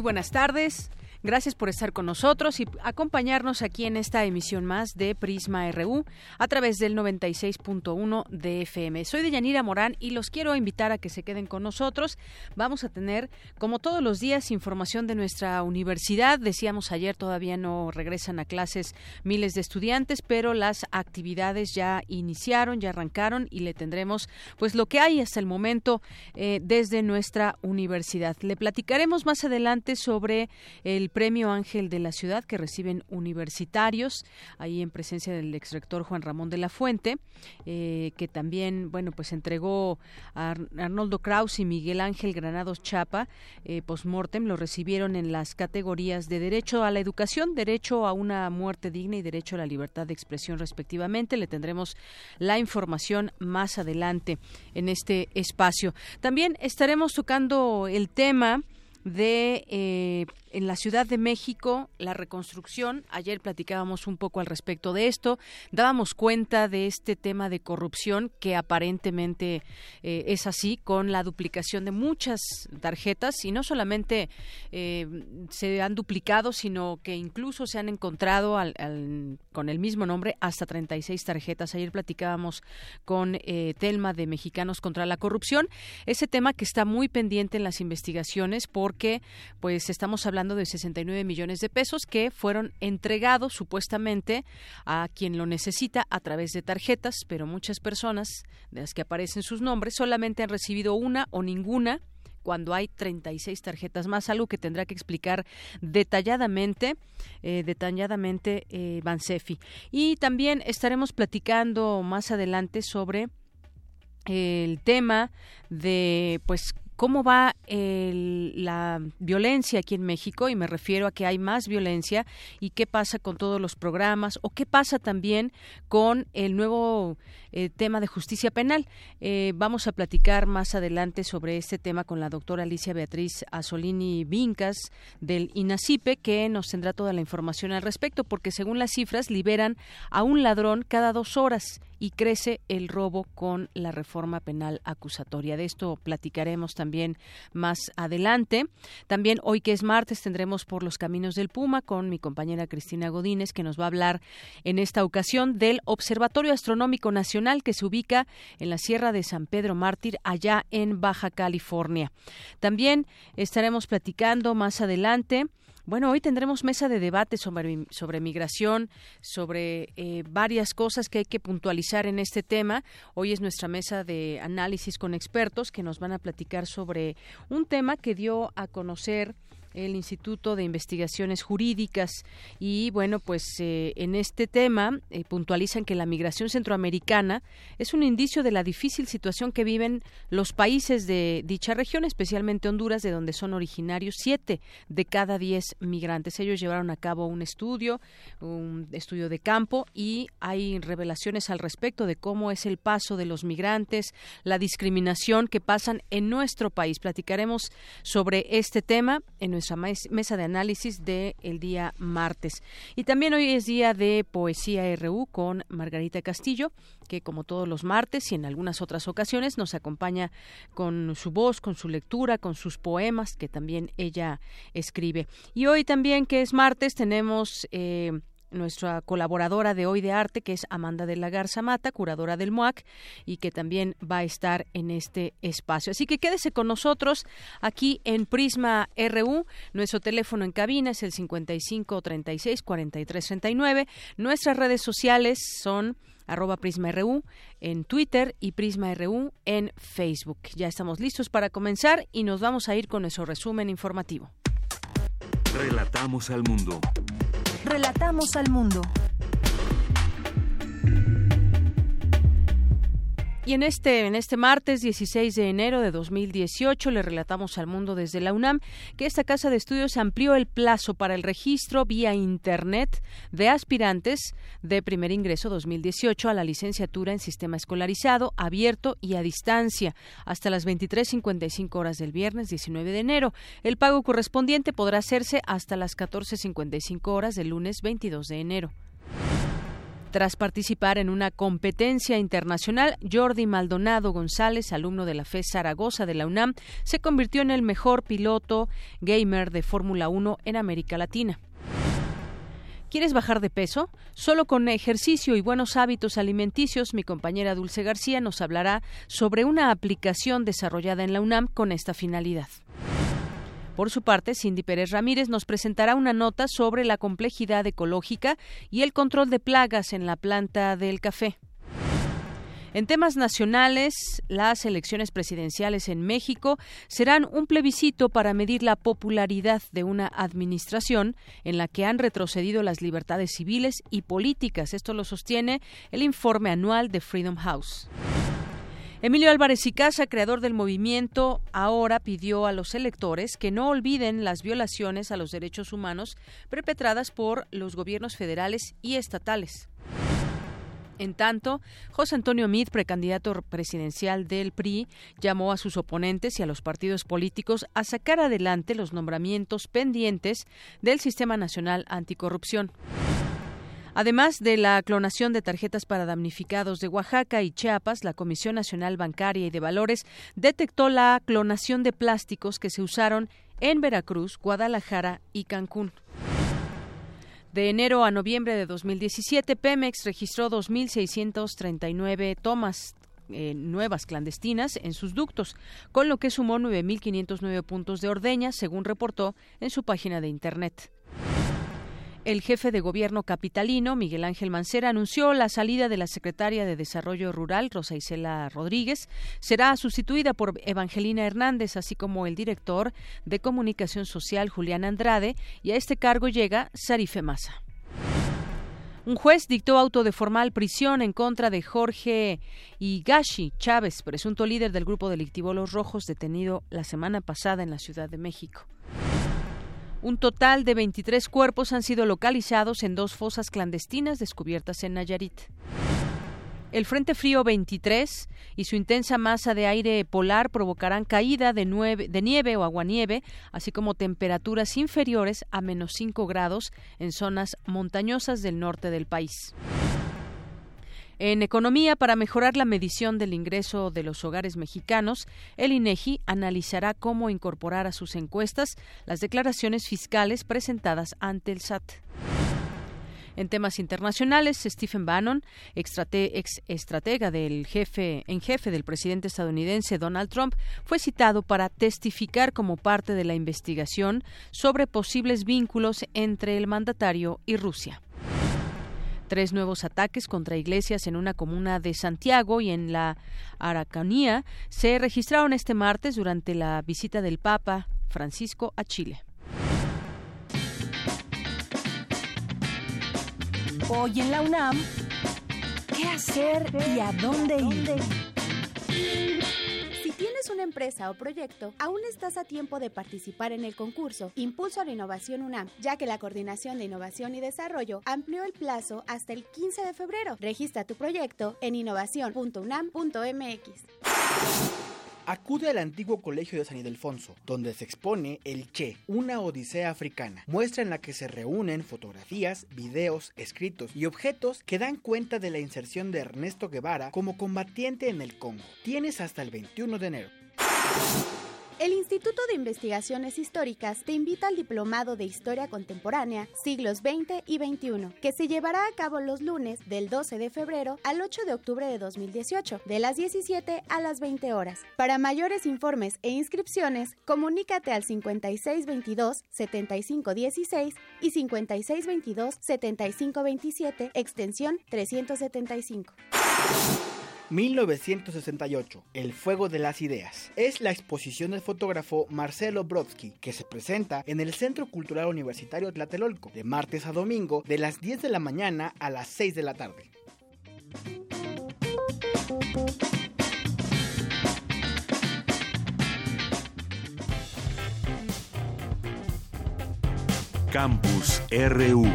Buenas tardes. Gracias por estar con nosotros y acompañarnos aquí en esta emisión más de Prisma RU a través del 96.1 de FM. Soy Deyanira Morán y los quiero invitar a que se queden con nosotros. Vamos a tener, como todos los días, información de nuestra universidad. Decíamos ayer, todavía no regresan a clases miles de estudiantes, pero las actividades ya iniciaron, ya arrancaron y le tendremos pues lo que hay hasta el momento eh, desde nuestra universidad. Le platicaremos más adelante sobre el Premio Ángel de la Ciudad que reciben universitarios, ahí en presencia del exrector Juan Ramón de la Fuente, eh, que también, bueno, pues entregó a Arnoldo Kraus y Miguel Ángel Granados Chapa, eh, postmortem, lo recibieron en las categorías de derecho a la educación, derecho a una muerte digna y derecho a la libertad de expresión respectivamente. Le tendremos la información más adelante en este espacio. También estaremos tocando el tema de eh, en la Ciudad de México, la reconstrucción, ayer platicábamos un poco al respecto de esto, dábamos cuenta de este tema de corrupción que aparentemente eh, es así, con la duplicación de muchas tarjetas y no solamente eh, se han duplicado, sino que incluso se han encontrado con el mismo nombre hasta 36 tarjetas. Ayer platicábamos con eh, Telma de Mexicanos contra la Corrupción, ese tema que está muy pendiente en las investigaciones porque pues estamos hablando de 69 millones de pesos que fueron entregados supuestamente a quien lo necesita a través de tarjetas, pero muchas personas de las que aparecen sus nombres solamente han recibido una o ninguna cuando hay 36 tarjetas más, algo que tendrá que explicar detalladamente, eh, detalladamente eh. Y también estaremos platicando más adelante sobre el tema de pues cómo va la violencia aquí en México y me refiero a que hay más violencia. Y qué pasa con todos los programas o qué pasa también con el nuevo eh, tema de justicia penal. Eh, vamos a platicar más adelante sobre este tema con la doctora Alicia Beatriz Asolini Vincas del INACIPE que nos tendrá toda la información al respecto porque según las cifras liberan a un ladrón cada dos horas y crece el robo con la reforma penal acusatoria. De esto platicaremos también más adelante. También hoy que es martes tendremos por los caminos del Puma con mi compañera Cristina Godínez que nos va a hablar en esta ocasión del Observatorio Astronómico Nacional que se ubica en la Sierra de San Pedro Mártir allá en Baja California. También estaremos platicando más adelante bueno, hoy tendremos mesa de debate sobre, sobre migración, sobre eh, varias cosas que hay que puntualizar en este tema. Hoy es nuestra mesa de análisis con expertos que nos van a platicar sobre un tema que dio a conocer el Instituto de Investigaciones Jurídicas. Y bueno pues eh, en este tema eh, puntualizan que la migración centroamericana es un indicio de la difícil situación que viven los países de dicha región especialmente Honduras de donde son originarios siete de cada diez migrantes. Ellos llevaron a cabo un estudio un estudio de campo y hay revelaciones al respecto de cómo es el paso de los migrantes la discriminación que pasan en nuestro país. Platicaremos sobre este tema en nuestra mesa de análisis del el día martes. Y también hoy es día de Poesía RU con Margarita Castillo, que como todos los martes y en algunas otras ocasiones nos acompaña con su voz, con su lectura, con sus poemas que también ella escribe. Y hoy también, que es martes, tenemos... Eh, nuestra colaboradora de hoy de arte, que es Amanda de la Garza Mata, curadora del MOAC, y que también va a estar en este espacio. Así que quédese con nosotros aquí en Prisma RU. Nuestro teléfono en cabina es el 55 36 43 39. Nuestras redes sociales son arroba PrismaRU en Twitter y PrismaRU en Facebook. Ya estamos listos para comenzar y nos vamos a ir con nuestro resumen informativo. Relatamos al mundo. Relatamos al mundo. Y en este, en este martes 16 de enero de 2018 le relatamos al mundo desde la UNAM que esta casa de estudios amplió el plazo para el registro vía Internet de aspirantes de primer ingreso 2018 a la licenciatura en sistema escolarizado, abierto y a distancia hasta las 23.55 horas del viernes 19 de enero. El pago correspondiente podrá hacerse hasta las 14.55 horas del lunes 22 de enero. Tras participar en una competencia internacional, Jordi Maldonado González, alumno de la FE Zaragoza de la UNAM, se convirtió en el mejor piloto gamer de Fórmula 1 en América Latina. ¿Quieres bajar de peso? Solo con ejercicio y buenos hábitos alimenticios, mi compañera Dulce García nos hablará sobre una aplicación desarrollada en la UNAM con esta finalidad. Por su parte, Cindy Pérez Ramírez nos presentará una nota sobre la complejidad ecológica y el control de plagas en la planta del café. En temas nacionales, las elecciones presidenciales en México serán un plebiscito para medir la popularidad de una administración en la que han retrocedido las libertades civiles y políticas. Esto lo sostiene el informe anual de Freedom House. Emilio Álvarez y Casa, creador del movimiento, ahora pidió a los electores que no olviden las violaciones a los derechos humanos perpetradas por los gobiernos federales y estatales. En tanto, José Antonio Meade, precandidato presidencial del PRI, llamó a sus oponentes y a los partidos políticos a sacar adelante los nombramientos pendientes del Sistema Nacional Anticorrupción. Además de la clonación de tarjetas para damnificados de Oaxaca y Chiapas, la Comisión Nacional Bancaria y de Valores detectó la clonación de plásticos que se usaron en Veracruz, Guadalajara y Cancún. De enero a noviembre de 2017, Pemex registró 2.639 tomas eh, nuevas clandestinas en sus ductos, con lo que sumó 9.509 puntos de ordeña, según reportó en su página de Internet. El jefe de gobierno capitalino, Miguel Ángel Mancera, anunció la salida de la secretaria de Desarrollo Rural, Rosa Isela Rodríguez. Será sustituida por Evangelina Hernández, así como el director de Comunicación Social, Julián Andrade, y a este cargo llega Sarife Massa. Un juez dictó auto de formal prisión en contra de Jorge Higashi Chávez, presunto líder del grupo delictivo Los Rojos, detenido la semana pasada en la Ciudad de México. Un total de 23 cuerpos han sido localizados en dos fosas clandestinas descubiertas en Nayarit. El Frente Frío 23 y su intensa masa de aire polar provocarán caída de, de nieve o aguanieve, así como temperaturas inferiores a menos 5 grados en zonas montañosas del norte del país. En economía, para mejorar la medición del ingreso de los hogares mexicanos, el INEGI analizará cómo incorporar a sus encuestas las declaraciones fiscales presentadas ante el SAT. En temas internacionales, Stephen Bannon, ex estratega del jefe en jefe del presidente estadounidense Donald Trump, fue citado para testificar como parte de la investigación sobre posibles vínculos entre el mandatario y Rusia. Tres nuevos ataques contra iglesias en una comuna de Santiago y en la Aracanía se registraron este martes durante la visita del Papa Francisco a Chile. Hoy en la UNAM, ¿qué hacer y a dónde ir? Tienes una empresa o proyecto, aún estás a tiempo de participar en el concurso Impulso a la Innovación UNAM, ya que la Coordinación de Innovación y Desarrollo amplió el plazo hasta el 15 de febrero. Registra tu proyecto en innovación.unam.mx. Acude al antiguo colegio de San Ildefonso, donde se expone el Che, una odisea africana, muestra en la que se reúnen fotografías, videos, escritos y objetos que dan cuenta de la inserción de Ernesto Guevara como combatiente en el Congo. Tienes hasta el 21 de enero. El Instituto de Investigaciones Históricas te invita al Diplomado de Historia Contemporánea, siglos XX y XXI, que se llevará a cabo los lunes del 12 de febrero al 8 de octubre de 2018, de las 17 a las 20 horas. Para mayores informes e inscripciones, comunícate al 5622-7516 y 5622-7527, extensión 375. 1968, El Fuego de las Ideas. Es la exposición del fotógrafo Marcelo Brodsky, que se presenta en el Centro Cultural Universitario Tlatelolco, de martes a domingo, de las 10 de la mañana a las 6 de la tarde. Campus RU.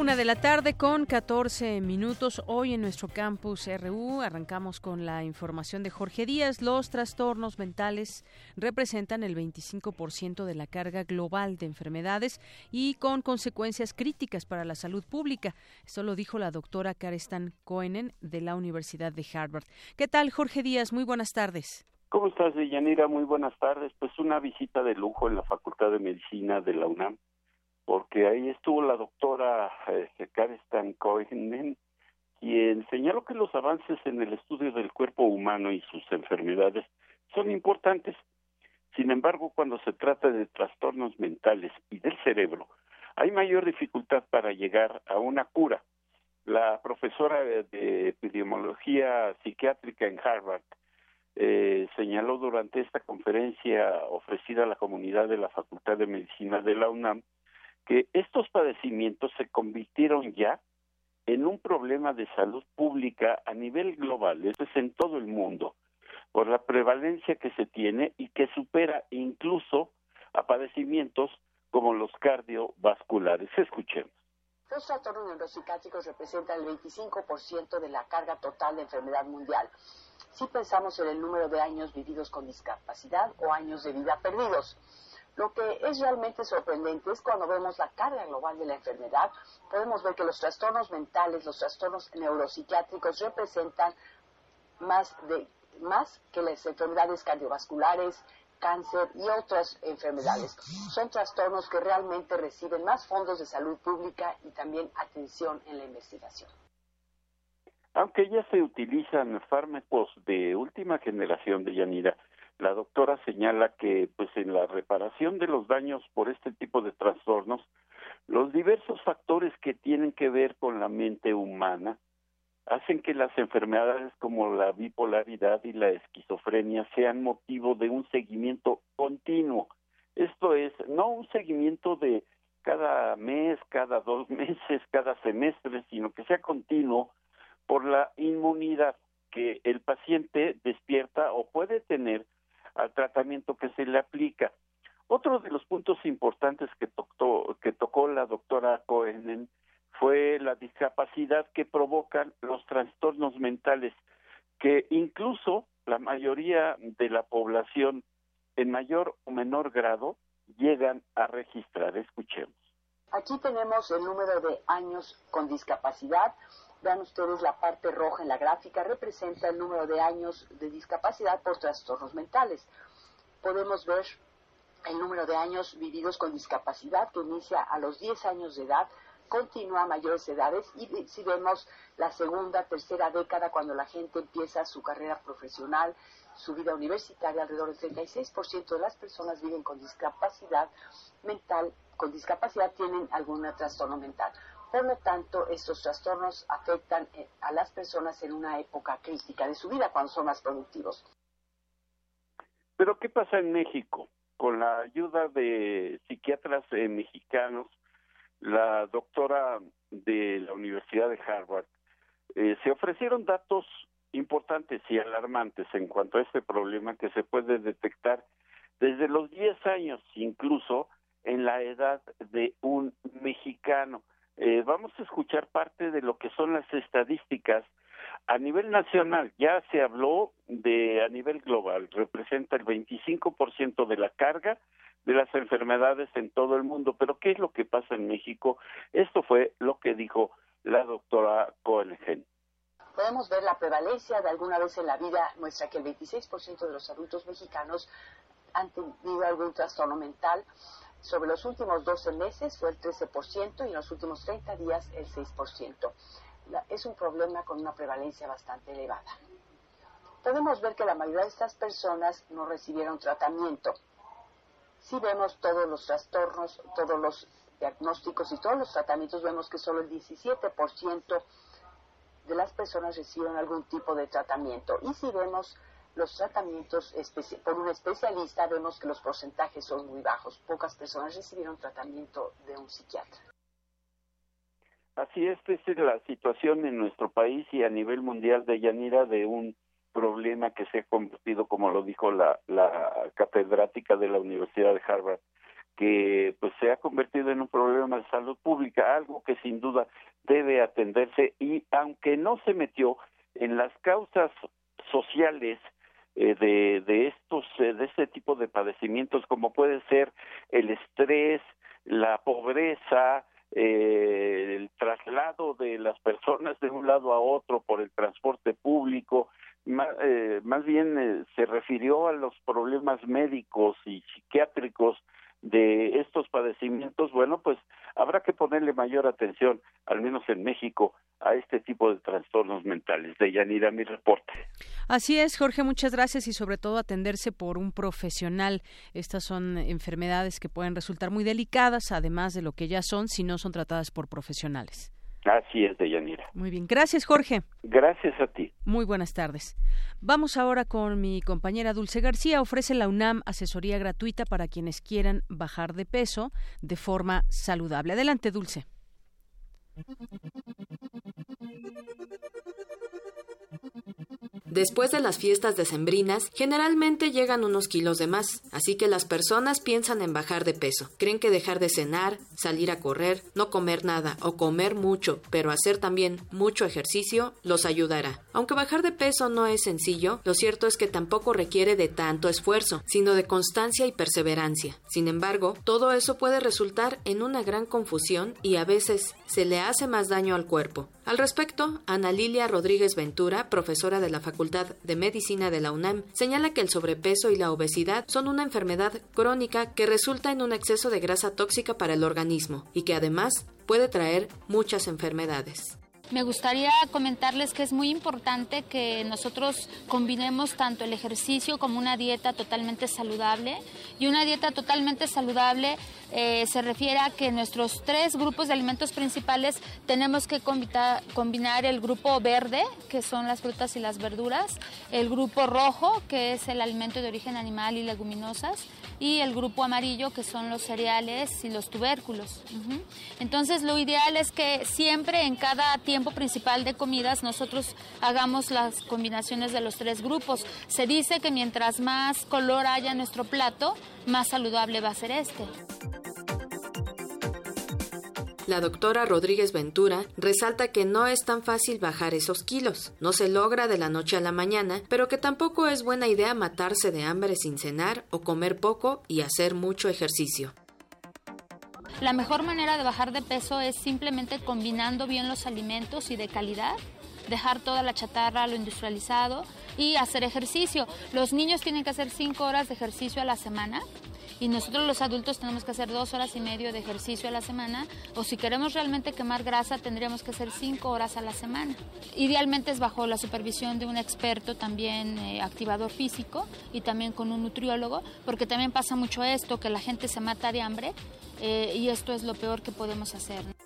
Una de la tarde con 14 minutos. Hoy en nuestro campus RU arrancamos con la información de Jorge Díaz. Los trastornos mentales representan el 25% de la carga global de enfermedades y con consecuencias críticas para la salud pública. Esto lo dijo la doctora Karestan Coenen de la Universidad de Harvard. ¿Qué tal, Jorge Díaz? Muy buenas tardes. ¿Cómo estás, Deyanira? Muy buenas tardes. Pues una visita de lujo en la Facultad de Medicina de la UNAM porque ahí estuvo la doctora eh, Karestan Cohen, quien señaló que los avances en el estudio del cuerpo humano y sus enfermedades son importantes. Sin embargo, cuando se trata de trastornos mentales y del cerebro, hay mayor dificultad para llegar a una cura. La profesora de epidemiología psiquiátrica en Harvard eh, señaló durante esta conferencia ofrecida a la comunidad de la Facultad de Medicina de la UNAM que estos padecimientos se convirtieron ya en un problema de salud pública a nivel global, eso es en todo el mundo, por la prevalencia que se tiene y que supera incluso a padecimientos como los cardiovasculares. Escuchemos. Los trastornos neuropsiquiátricos representan el 25% de la carga total de enfermedad mundial. Si pensamos en el número de años vividos con discapacidad o años de vida perdidos. Lo que es realmente sorprendente es cuando vemos la carga global de la enfermedad, podemos ver que los trastornos mentales, los trastornos neuropsiquiátricos representan más, de, más que las enfermedades cardiovasculares, cáncer y otras enfermedades. Son trastornos que realmente reciben más fondos de salud pública y también atención en la investigación. Aunque ya se utilizan fármacos de última generación de Yanira, la doctora señala que pues en la reparación de los daños por este tipo de trastornos los diversos factores que tienen que ver con la mente humana hacen que las enfermedades como la bipolaridad y la esquizofrenia sean motivo de un seguimiento continuo. Esto es, no un seguimiento de cada mes, cada dos meses, cada semestre, sino que sea continuo por la inmunidad que el paciente despierta o puede tener al tratamiento que se le aplica. Otro de los puntos importantes que tocó, que tocó la doctora Cohen fue la discapacidad que provocan los trastornos mentales, que incluso la mayoría de la población en mayor o menor grado llegan a registrar. Escuchemos. Aquí tenemos el número de años con discapacidad. Vean ustedes la parte roja en la gráfica, representa el número de años de discapacidad por trastornos mentales. Podemos ver el número de años vividos con discapacidad que inicia a los 10 años de edad, continúa a mayores edades y si vemos la segunda, tercera década cuando la gente empieza su carrera profesional, su vida universitaria, alrededor del 36% de las personas viven con discapacidad mental, con discapacidad tienen algún trastorno mental. Por lo tanto, estos trastornos afectan eh, a las personas en una época crítica de su vida, cuando son más productivos. Pero, ¿qué pasa en México? Con la ayuda de psiquiatras eh, mexicanos, la doctora de la Universidad de Harvard, eh, se ofrecieron datos importantes y alarmantes en cuanto a este problema que se puede detectar desde los 10 años, incluso en la edad de un mexicano. Eh, vamos a escuchar parte de lo que son las estadísticas a nivel nacional. Ya se habló de a nivel global, representa el 25% de la carga de las enfermedades en todo el mundo. Pero ¿qué es lo que pasa en México? Esto fue lo que dijo la doctora Cohen. podemos ver la prevalencia de alguna vez en la vida muestra que el 26% de los adultos mexicanos han tenido algún trastorno mental. Sobre los últimos 12 meses fue el 13% y en los últimos 30 días el 6%. es un problema con una prevalencia bastante elevada. Podemos ver que la mayoría de estas personas no recibieron tratamiento. Si vemos todos los trastornos, todos los diagnósticos y todos los tratamientos, vemos que solo el 17% de las personas reciben algún tipo de tratamiento. Y si vemos los tratamientos por un especialista, vemos que los porcentajes son muy bajos. Pocas personas recibieron tratamiento de un psiquiatra. Así es, esta es la situación en nuestro país y a nivel mundial de Yanira de un problema que se ha convertido, como lo dijo la, la catedrática de la Universidad de Harvard, que pues se ha convertido en un problema de salud pública, algo que sin duda debe atenderse y aunque no se metió en las causas sociales eh, de, de estos eh, de este tipo de padecimientos como puede ser el estrés, la pobreza, eh, el traslado de las personas de un lado a otro por el transporte público, más, más bien se refirió a los problemas médicos y psiquiátricos de estos padecimientos, bueno, pues habrá que ponerle mayor atención, al menos en México, a este tipo de trastornos mentales. De Yanira, mi reporte. Así es, Jorge, muchas gracias y sobre todo atenderse por un profesional. Estas son enfermedades que pueden resultar muy delicadas, además de lo que ya son, si no son tratadas por profesionales. Así es, Deyanira. Muy bien. Gracias, Jorge. Gracias a ti. Muy buenas tardes. Vamos ahora con mi compañera Dulce García. Ofrece la UNAM asesoría gratuita para quienes quieran bajar de peso de forma saludable. Adelante, Dulce. Después de las fiestas decembrinas, generalmente llegan unos kilos de más, así que las personas piensan en bajar de peso. Creen que dejar de cenar, salir a correr, no comer nada o comer mucho, pero hacer también mucho ejercicio, los ayudará. Aunque bajar de peso no es sencillo, lo cierto es que tampoco requiere de tanto esfuerzo, sino de constancia y perseverancia. Sin embargo, todo eso puede resultar en una gran confusión y a veces se le hace más daño al cuerpo. Al respecto, Ana Lilia Rodríguez Ventura, profesora de la Facultad de Medicina de la UNAM, señala que el sobrepeso y la obesidad son una enfermedad crónica que resulta en un exceso de grasa tóxica para el organismo y que además puede traer muchas enfermedades. Me gustaría comentarles que es muy importante que nosotros combinemos tanto el ejercicio como una dieta totalmente saludable. Y una dieta totalmente saludable eh, se refiere a que nuestros tres grupos de alimentos principales tenemos que combinar el grupo verde, que son las frutas y las verduras, el grupo rojo, que es el alimento de origen animal y leguminosas, y el grupo amarillo, que son los cereales y los tubérculos. Entonces, lo ideal es que siempre en cada tiempo principal de comidas nosotros hagamos las combinaciones de los tres grupos. Se dice que mientras más color haya en nuestro plato, más saludable va a ser este. La doctora Rodríguez Ventura resalta que no es tan fácil bajar esos kilos, no se logra de la noche a la mañana, pero que tampoco es buena idea matarse de hambre sin cenar o comer poco y hacer mucho ejercicio. La mejor manera de bajar de peso es simplemente combinando bien los alimentos y de calidad dejar toda la chatarra, lo industrializado y hacer ejercicio. Los niños tienen que hacer cinco horas de ejercicio a la semana y nosotros los adultos tenemos que hacer dos horas y medio de ejercicio a la semana o si queremos realmente quemar grasa tendríamos que hacer cinco horas a la semana. Idealmente es bajo la supervisión de un experto también eh, activador físico y también con un nutriólogo porque también pasa mucho esto que la gente se mata de hambre eh, y esto es lo peor que podemos hacer.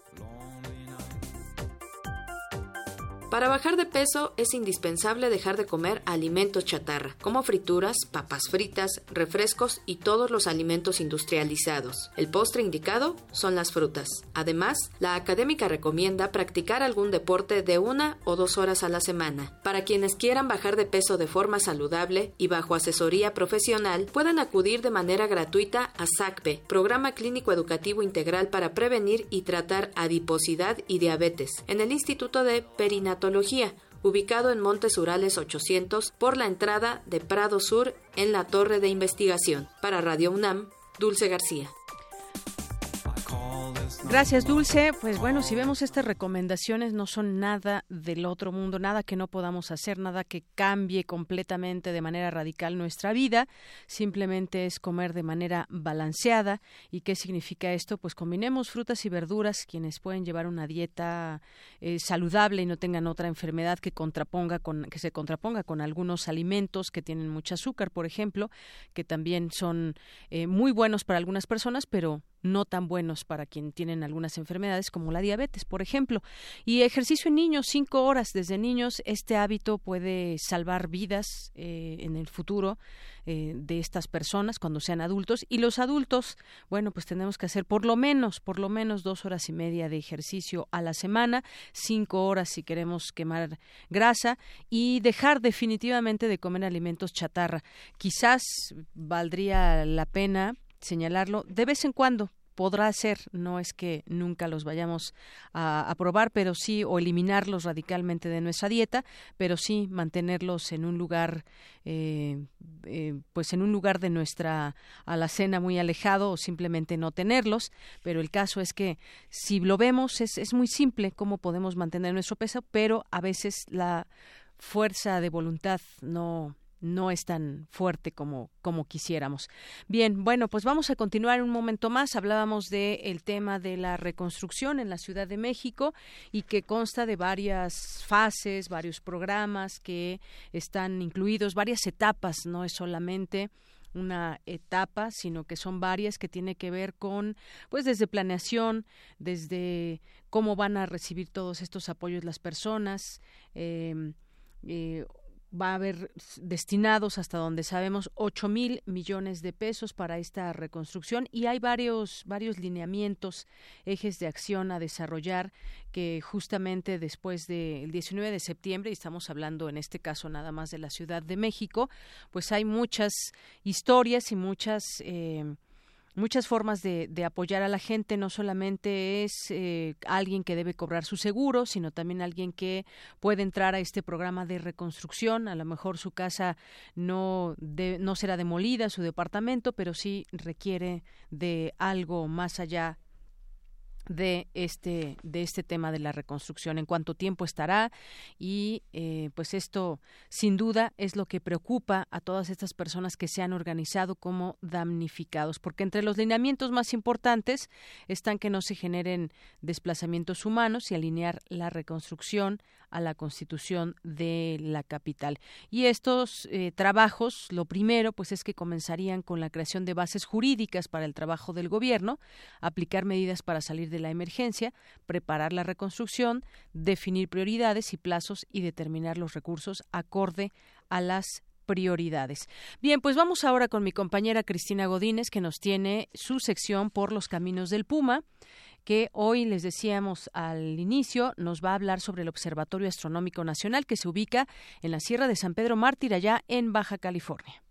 Para bajar de peso es indispensable dejar de comer alimentos chatarra, como frituras, papas fritas, refrescos y todos los alimentos industrializados. El postre indicado son las frutas. Además, la académica recomienda practicar algún deporte de una o dos horas a la semana. Para quienes quieran bajar de peso de forma saludable y bajo asesoría profesional, pueden acudir de manera gratuita a SACPE, Programa Clínico Educativo Integral para Prevenir y Tratar Adiposidad y Diabetes, en el Instituto de Ubicado en Montes Urales 800 por la entrada de Prado Sur en la Torre de Investigación. Para Radio UNAM, Dulce García. Gracias, Dulce. Pues bueno, si vemos estas recomendaciones, no son nada del otro mundo, nada que no podamos hacer, nada que cambie completamente de manera radical nuestra vida. Simplemente es comer de manera balanceada. ¿Y qué significa esto? Pues combinemos frutas y verduras, quienes pueden llevar una dieta eh, saludable y no tengan otra enfermedad que contraponga con, que se contraponga con algunos alimentos que tienen mucho azúcar, por ejemplo, que también son eh, muy buenos para algunas personas, pero no tan buenos para quien tienen algunas enfermedades como la diabetes, por ejemplo. Y ejercicio en niños, cinco horas desde niños, este hábito puede salvar vidas eh, en el futuro eh, de estas personas cuando sean adultos. Y los adultos, bueno, pues tenemos que hacer por lo menos, por lo menos dos horas y media de ejercicio a la semana, cinco horas si queremos quemar grasa y dejar definitivamente de comer alimentos chatarra. Quizás valdría la pena señalarlo de vez en cuando podrá ser, no es que nunca los vayamos a, probar, pero sí, o eliminarlos radicalmente de nuestra dieta, pero sí mantenerlos en un lugar, eh, eh, pues en un lugar de nuestra alacena muy alejado o simplemente no tenerlos. Pero el caso es que si lo vemos es, es muy simple cómo podemos mantener nuestro peso, pero a veces la fuerza de voluntad no no es tan fuerte como, como quisiéramos. Bien, bueno, pues vamos a continuar un momento más. Hablábamos del el tema de la reconstrucción en la Ciudad de México y que consta de varias fases, varios programas que están incluidos, varias etapas, no es solamente una etapa, sino que son varias que tiene que ver con, pues desde planeación, desde cómo van a recibir todos estos apoyos las personas, eh, eh, va a haber destinados hasta donde sabemos ocho mil millones de pesos para esta reconstrucción y hay varios varios lineamientos ejes de acción a desarrollar que justamente después del 19 de septiembre y estamos hablando en este caso nada más de la Ciudad de México pues hay muchas historias y muchas eh, muchas formas de, apoyar a la gente. No solamente es eh, alguien que debe cobrar su seguro, sino también alguien que puede entrar a este programa de reconstrucción. A lo mejor su casa no, no será demolida, su departamento, pero sí requiere de algo más allá de este de este tema de la reconstrucción en cuánto tiempo estará y eh, pues esto sin duda es lo que preocupa a todas estas personas que se han organizado como damnificados porque entre los lineamientos más importantes están que no se generen desplazamientos humanos y alinear la reconstrucción a la constitución de la capital. Y estos eh, trabajos, lo primero, pues es que comenzarían con la creación de bases jurídicas para el trabajo del gobierno, aplicar medidas para salir de la emergencia, preparar la reconstrucción, definir prioridades y plazos y determinar los recursos acorde a las prioridades. Bien, pues vamos ahora con mi compañera Cristina Godínez, que nos tiene su sección por los caminos del Puma que hoy les decíamos al inicio nos va a hablar sobre el Observatorio Astronómico Nacional que se ubica en la Sierra de San Pedro Mártir, allá en Baja California.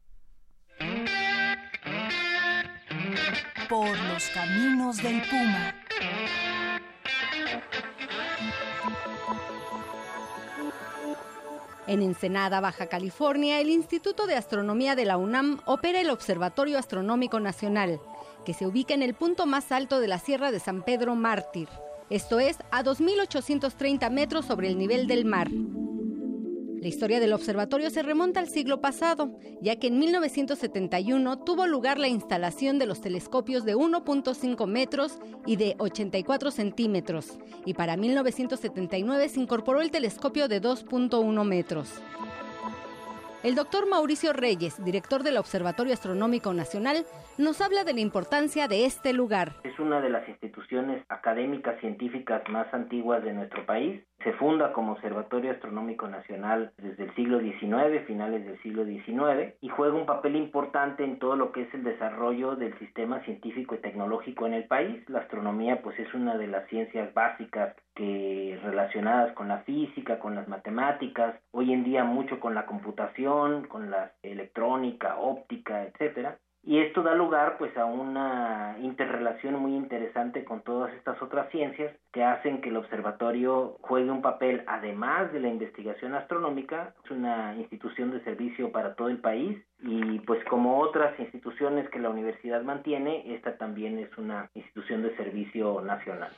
Por los caminos del Puma. En Ensenada, Baja California, el Instituto de Astronomía de la UNAM opera el Observatorio Astronómico Nacional, que se ubica en el punto más alto de la Sierra de San Pedro Mártir, esto es a 2.830 metros sobre el nivel del mar. La historia del observatorio se remonta al siglo pasado, ya que en 1971 tuvo lugar la instalación de los telescopios de 1.5 metros y de 84 centímetros, y para 1979 se incorporó el telescopio de 2.1 metros. El doctor Mauricio Reyes, director del Observatorio Astronómico Nacional, nos habla de la importancia de este lugar. Es una de las instituciones académicas científicas más antiguas de nuestro país. Se funda como Observatorio Astronómico Nacional desde el siglo XIX, finales del siglo XIX, y juega un papel importante en todo lo que es el desarrollo del sistema científico y tecnológico en el país. La astronomía pues es una de las ciencias básicas que relacionadas con la física, con las matemáticas, hoy en día mucho con la computación, con la electrónica, óptica, etcétera y esto da lugar pues a una interrelación muy interesante con todas estas otras ciencias que hacen que el observatorio juegue un papel además de la investigación astronómica, es una institución de servicio para todo el país y pues como otras instituciones que la universidad mantiene, esta también es una institución de servicio nacional.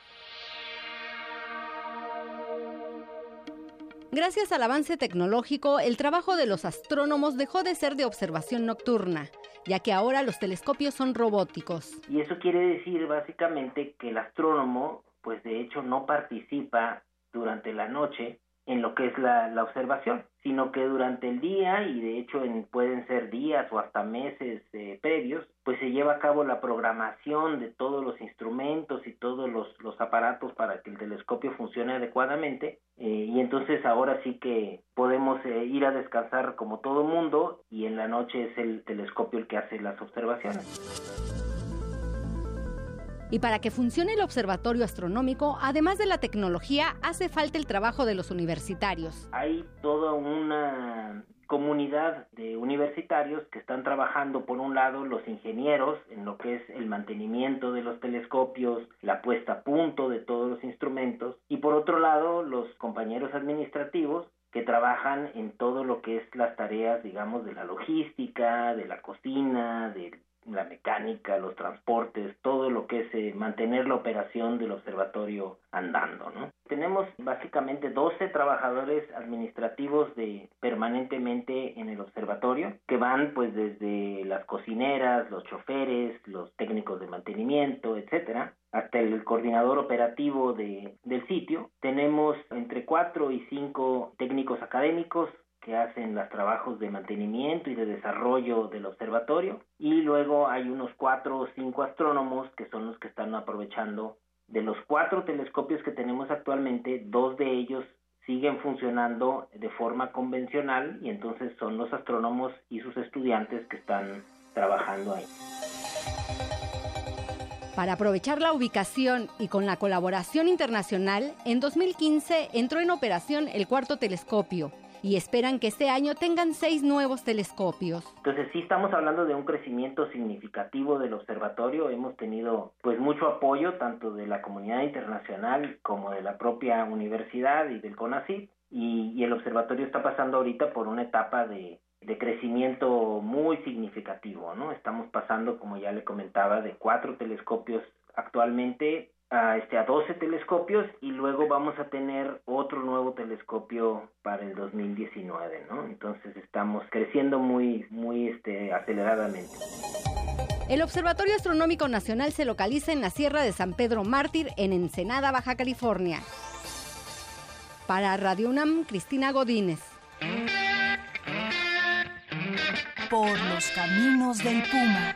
Gracias al avance tecnológico, el trabajo de los astrónomos dejó de ser de observación nocturna, ya que ahora los telescopios son robóticos. Y eso quiere decir básicamente que el astrónomo, pues de hecho no participa durante la noche en lo que es la, observación, sino que durante el día, y de hecho en, pueden ser días o hasta meses eh, previos, pues se lleva a cabo la programación de todos los instrumentos y todos los, los aparatos para que el telescopio funcione adecuadamente, eh, y entonces ahora sí que podemos eh, ir a descansar como todo mundo, y en la noche es el telescopio el que hace las observaciones. Y para que funcione el observatorio astronómico, además de la tecnología, hace falta el trabajo de los universitarios. Hay toda una comunidad de universitarios que están trabajando por un lado los ingenieros en lo que es el mantenimiento de los telescopios, la puesta a punto de todos los instrumentos y por otro lado los compañeros administrativos que trabajan en todo lo que es las tareas digamos de la logística, de la cocina, del la mecánica, los transportes, todo lo que es eh, mantener la operación del observatorio andando, ¿no? Tenemos básicamente 12 trabajadores administrativos de permanentemente en el observatorio que van pues desde las cocineras, los choferes, los técnicos de mantenimiento, etcétera, hasta el coordinador operativo de, del sitio. Tenemos entre 4 y 5 técnicos académicos, que hacen los trabajos de mantenimiento y de desarrollo del observatorio y luego hay unos cuatro o cinco astrónomos que son los que están aprovechando de los cuatro telescopios que tenemos actualmente, dos de ellos siguen funcionando de forma convencional y entonces son los astrónomos y sus estudiantes que están trabajando ahí. Para aprovechar la ubicación y con la colaboración internacional, en 2015 entró en operación el cuarto telescopio, y esperan que este año tengan seis nuevos telescopios. Entonces sí estamos hablando de un crecimiento significativo del observatorio. Hemos tenido pues mucho apoyo tanto de la comunidad internacional como de la propia universidad y del CONACYT y, el observatorio está pasando ahorita por una etapa de, de crecimiento muy significativo, ¿no? Estamos pasando, como ya le comentaba, de cuatro telescopios actualmente a, este, a 12 telescopios y luego vamos a tener otro nuevo telescopio para el 2019, ¿no? Entonces estamos creciendo muy, muy este, aceleradamente. El Observatorio Astronómico Nacional se localiza en la Sierra de San Pedro Mártir, en Ensenada, Baja California. Para Radio UNAM, Cristina Godínez. Por los caminos del Puma.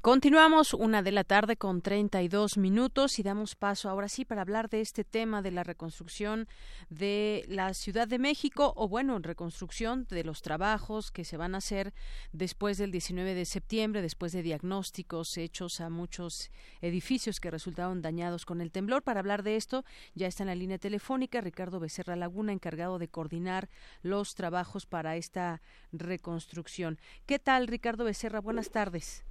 Continuamos una de la tarde con 32 minutos y damos paso ahora sí para hablar de este tema de la reconstrucción de la Ciudad de México o bueno, reconstrucción de los trabajos que se van a hacer después del 19 de septiembre, después de diagnósticos hechos a muchos edificios que resultaron dañados con el temblor. Para hablar de esto ya está en la línea telefónica Ricardo Becerra Laguna, encargado de coordinar los trabajos para esta reconstrucción. ¿Qué tal, Ricardo Becerra? Buenas tardes.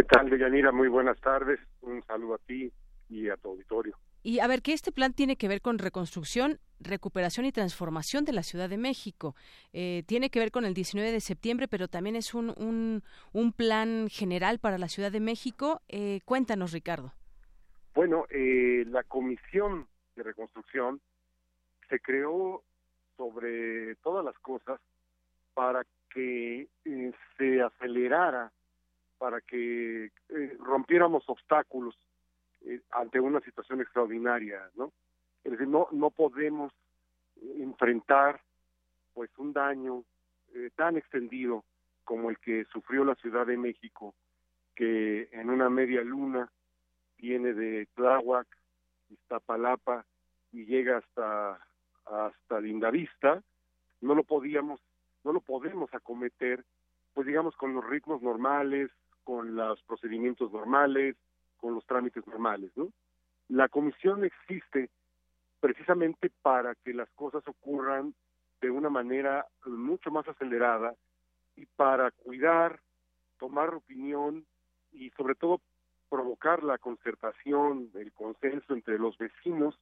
¿Qué tal, Deyanira? Muy buenas tardes. Un saludo a ti y a tu auditorio. Y a ver, que este plan tiene que ver con reconstrucción, recuperación y transformación de la Ciudad de México. Eh, tiene que ver con el 19 de septiembre, pero también es un, un, un plan general para la Ciudad de México. Eh, cuéntanos, Ricardo. Bueno, eh, la Comisión de Reconstrucción se creó sobre todas las cosas para que se acelerara para que eh, rompiéramos obstáculos eh, ante una situación extraordinaria, ¿no? Es decir, no, no podemos enfrentar pues un daño eh, tan extendido como el que sufrió la Ciudad de México, que en una media luna viene de Tláhuac Iztapalapa y llega hasta hasta Lindavista, no lo podíamos, no lo podemos acometer, pues digamos con los ritmos normales, con los procedimientos normales, con los trámites normales, ¿no? La comisión existe precisamente para que las cosas ocurran de una manera mucho más acelerada y para cuidar, tomar opinión y sobre todo provocar la concertación, el consenso entre los vecinos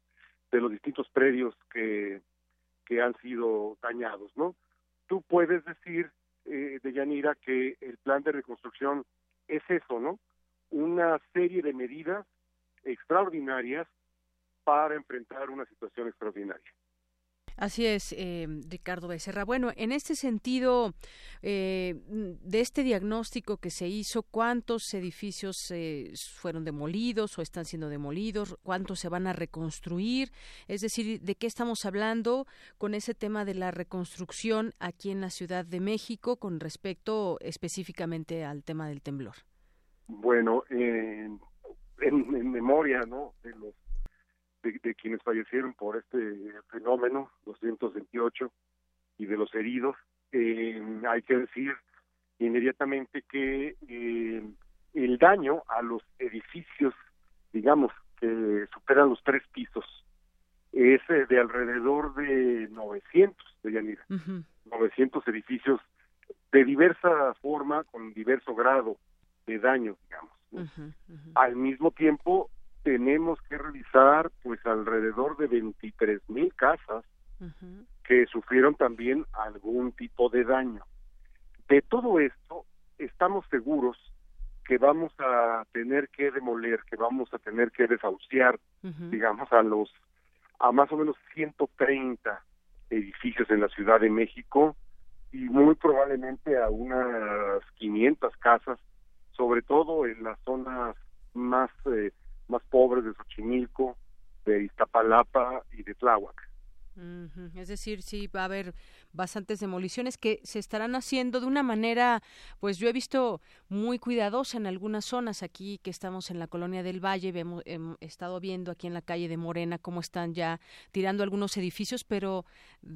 de los distintos predios que, que han sido dañados, ¿no? Tú puedes decir, eh, de Yanira, que el plan de reconstrucción es eso, ¿no? Una serie de medidas extraordinarias para enfrentar una situación extraordinaria. Así es, eh, Ricardo Becerra. Bueno, en este sentido, eh, de este diagnóstico que se hizo, ¿cuántos edificios eh, fueron demolidos o están siendo demolidos? ¿Cuántos se van a reconstruir? Es decir, ¿de qué estamos hablando con ese tema de la reconstrucción aquí en la Ciudad de México con respecto específicamente al tema del temblor? Bueno, en, en memoria ¿no? de los de, quienes fallecieron por este fenómeno, 228, y de los heridos. Eh, hay que decir inmediatamente que eh, el daño a los edificios, digamos, que superan los tres pisos, es eh, de alrededor de 900, de Yanira. 900 edificios de diversa forma, con diverso grado de daño, digamos. Al mismo tiempo, tenemos que revisar pues alrededor de 23 mil casas que sufrieron también algún tipo de daño. De todo esto, estamos seguros que vamos a tener que demoler, que vamos a tener que desahuciar, digamos, a los, a más o menos 130 edificios en la Ciudad de México y muy probablemente a unas 500 casas, sobre todo en las zonas más eh, más pobres de Xochimilco, de Iztapalapa y de Tláhuac. Es decir, sí va a haber bastantes demoliciones que se estarán haciendo de una manera, pues yo he visto muy cuidadosa en algunas zonas aquí que estamos en la colonia del Valle, hemos, estado viendo aquí en la calle de Morena cómo están ya tirando algunos edificios, pero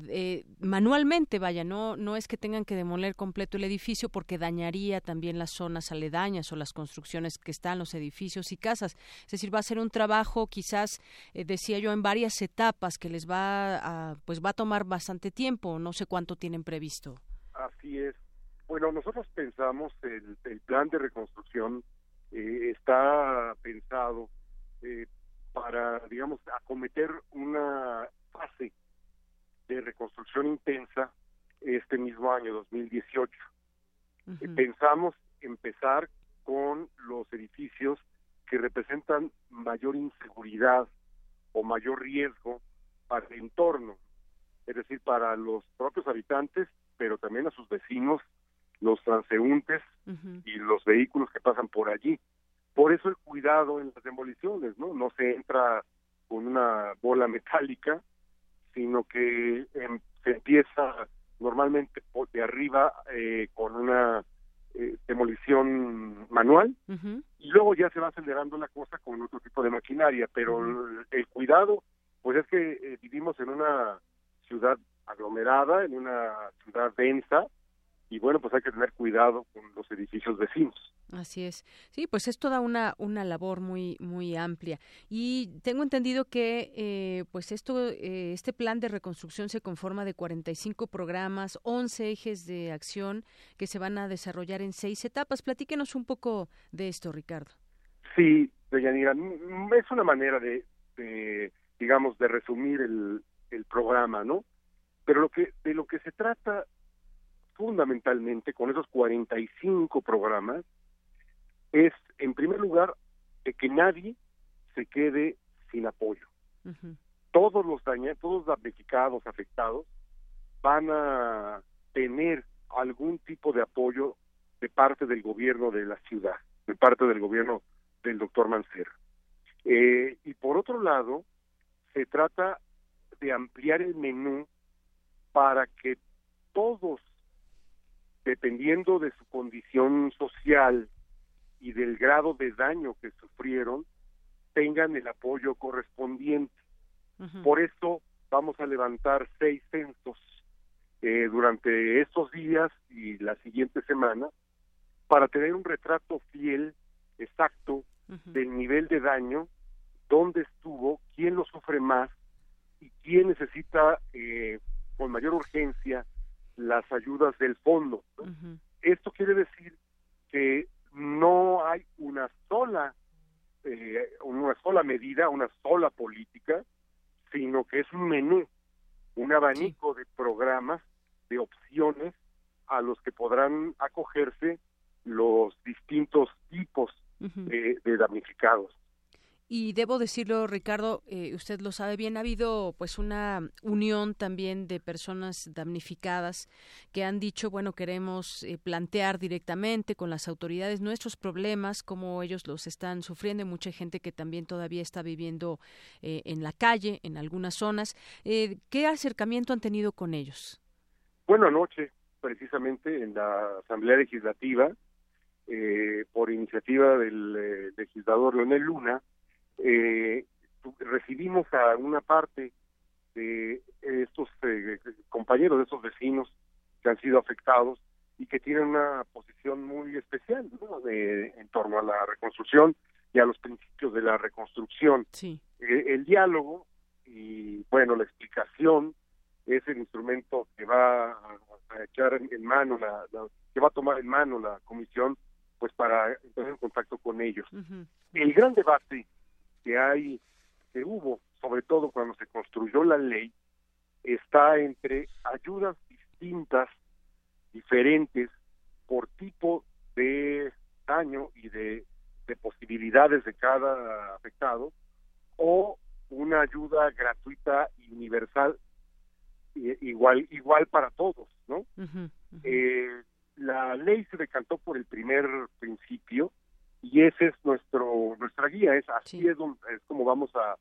eh, manualmente, vaya, no no es que tengan que demoler completo el edificio porque dañaría también las zonas aledañas o las construcciones que están los edificios y casas. Es decir, va a ser un trabajo quizás eh, decía yo en varias etapas que les va a pues va a tomar bastante tiempo, no sé cuánto tienen previsto. Así es. Bueno, nosotros pensamos el, el plan de reconstrucción eh, está pensado eh, para, digamos, acometer una fase de reconstrucción intensa este mismo año, 2018. Eh, pensamos empezar con los edificios que representan mayor inseguridad o mayor riesgo para el entorno, es decir, para los propios habitantes, pero también a sus vecinos, los transeúntes y los vehículos que pasan por allí. Por eso el cuidado en las demoliciones, ¿no? No se entra con una bola metálica, sino que em, se empieza normalmente de arriba eh, con una eh, demolición manual y luego ya se va acelerando la cosa con otro tipo de maquinaria, pero el, cuidado, pues es que eh, vivimos en una ciudad aglomerada, en una ciudad densa, y bueno, pues hay que tener cuidado con los edificios vecinos. Así es. Sí, pues es toda una, una labor muy, muy amplia. Y tengo entendido que, eh, pues esto, eh, este plan de reconstrucción se conforma de 45 programas, 11 ejes de acción que se van a desarrollar en seis etapas. Platíquenos un poco de esto, Ricardo. Sí, Deyanira, es una manera de, de digamos, de resumir el, el programa, ¿no? Pero lo que de lo que se trata fundamentalmente con esos 45 programas es, en primer lugar, de que nadie se quede sin apoyo. Todos los dañados, todos los damnificados, afectados, van a tener algún tipo de apoyo de parte del gobierno de la ciudad, de parte del gobierno del doctor Mancera. Eh, y por otro lado, se trata de ampliar el menú para que todos, dependiendo de su condición social y del grado de daño que sufrieron, tengan el apoyo correspondiente. Por eso vamos a levantar seis censos eh, durante estos días y la siguiente semana para tener un retrato fiel, exacto, del nivel de daño, dónde estuvo, quién lo sufre más y quién necesita eh, con mayor urgencia las ayudas del fondo. Esto quiere decir que no hay una sola eh, una sola medida, una sola política, sino que es un menú, un abanico de programas, de opciones a los que podrán acogerse los distintos tipos de damnificados. Y debo decirlo, Ricardo, eh, usted lo sabe bien, ha habido pues una unión también de personas damnificadas que han dicho, bueno, queremos eh, plantear directamente con las autoridades nuestros problemas, cómo ellos los están sufriendo. Mucha gente que también todavía está viviendo eh, en la calle, en algunas zonas. ¿Qué acercamiento han tenido con ellos? Bueno, anoche, precisamente en la Asamblea Legislativa, por iniciativa del legislador Leonel Luna, eh, recibimos a una parte de estos eh, compañeros, de estos vecinos que han sido afectados y que tienen una posición muy especial en torno a la reconstrucción y a los principios de la reconstrucción. Sí. Eh, el diálogo y, bueno, la explicación es el instrumento que va a, echar en mano, la, que va a tomar en mano la comisión, pues para entrar en contacto con ellos. El gran debate que hay, que hubo, sobre todo cuando se construyó la ley, está entre ayudas distintas, diferentes, por tipo de daño y de, posibilidades de cada afectado, o una ayuda gratuita y universal igual igual para todos, ¿no? Eh, la ley se decantó por el primer principio, y ese es nuestro nuestra guía es así es, como vamos a,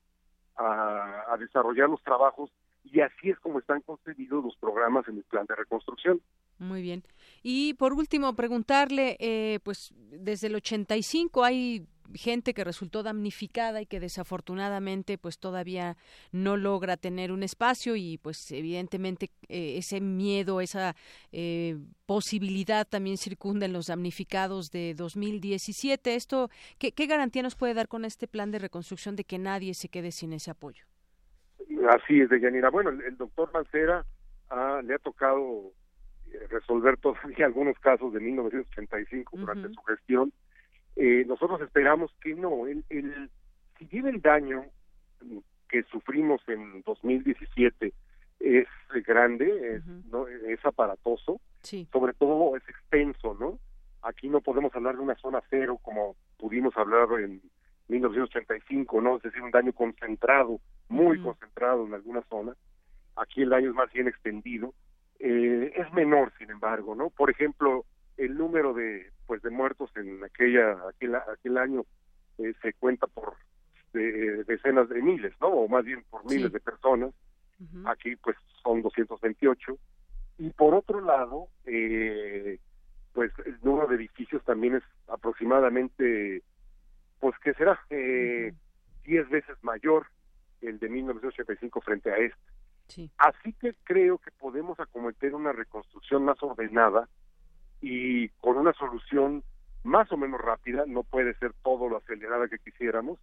a, desarrollar los trabajos y así es como están concebidos los programas en el plan de reconstrucción. Muy bien. Y por último preguntarle eh, pues desde el 85 hay gente que resultó damnificada y que desafortunadamente pues todavía no logra tener un espacio y pues evidentemente eh, ese miedo, esa eh, posibilidad también circunda en los damnificados de 2017. Esto, ¿qué, garantía nos puede dar con este plan de reconstrucción de que nadie se quede sin ese apoyo? Así es, Deyanira. Bueno, el, doctor Mancera ah, le ha tocado eh, resolver todavía algunos casos de 1985 durante su gestión eh, nosotros esperamos que no. El, el, si bien el daño que sufrimos en 2017 es grande, es, ¿no? es aparatoso, sobre todo es extenso, ¿no? Aquí no podemos hablar de una zona cero como pudimos hablar en 1985, ¿no? Es decir, un daño concentrado, muy concentrado en alguna zona. Aquí el daño es más bien extendido. Eh, es menor, sin embargo, ¿no? Por ejemplo, el número de pues de muertos en aquella aquel, aquel año eh, se cuenta por decenas de miles, ¿no? O más bien por miles de personas. Aquí pues son 228 y por otro lado eh, pues el número de edificios también es aproximadamente pues que será eh, 10 veces mayor el de 1985 frente a este. Así que creo que podemos acometer una reconstrucción más ordenada y con una solución más o menos rápida, no puede ser todo lo acelerada que quisiéramos,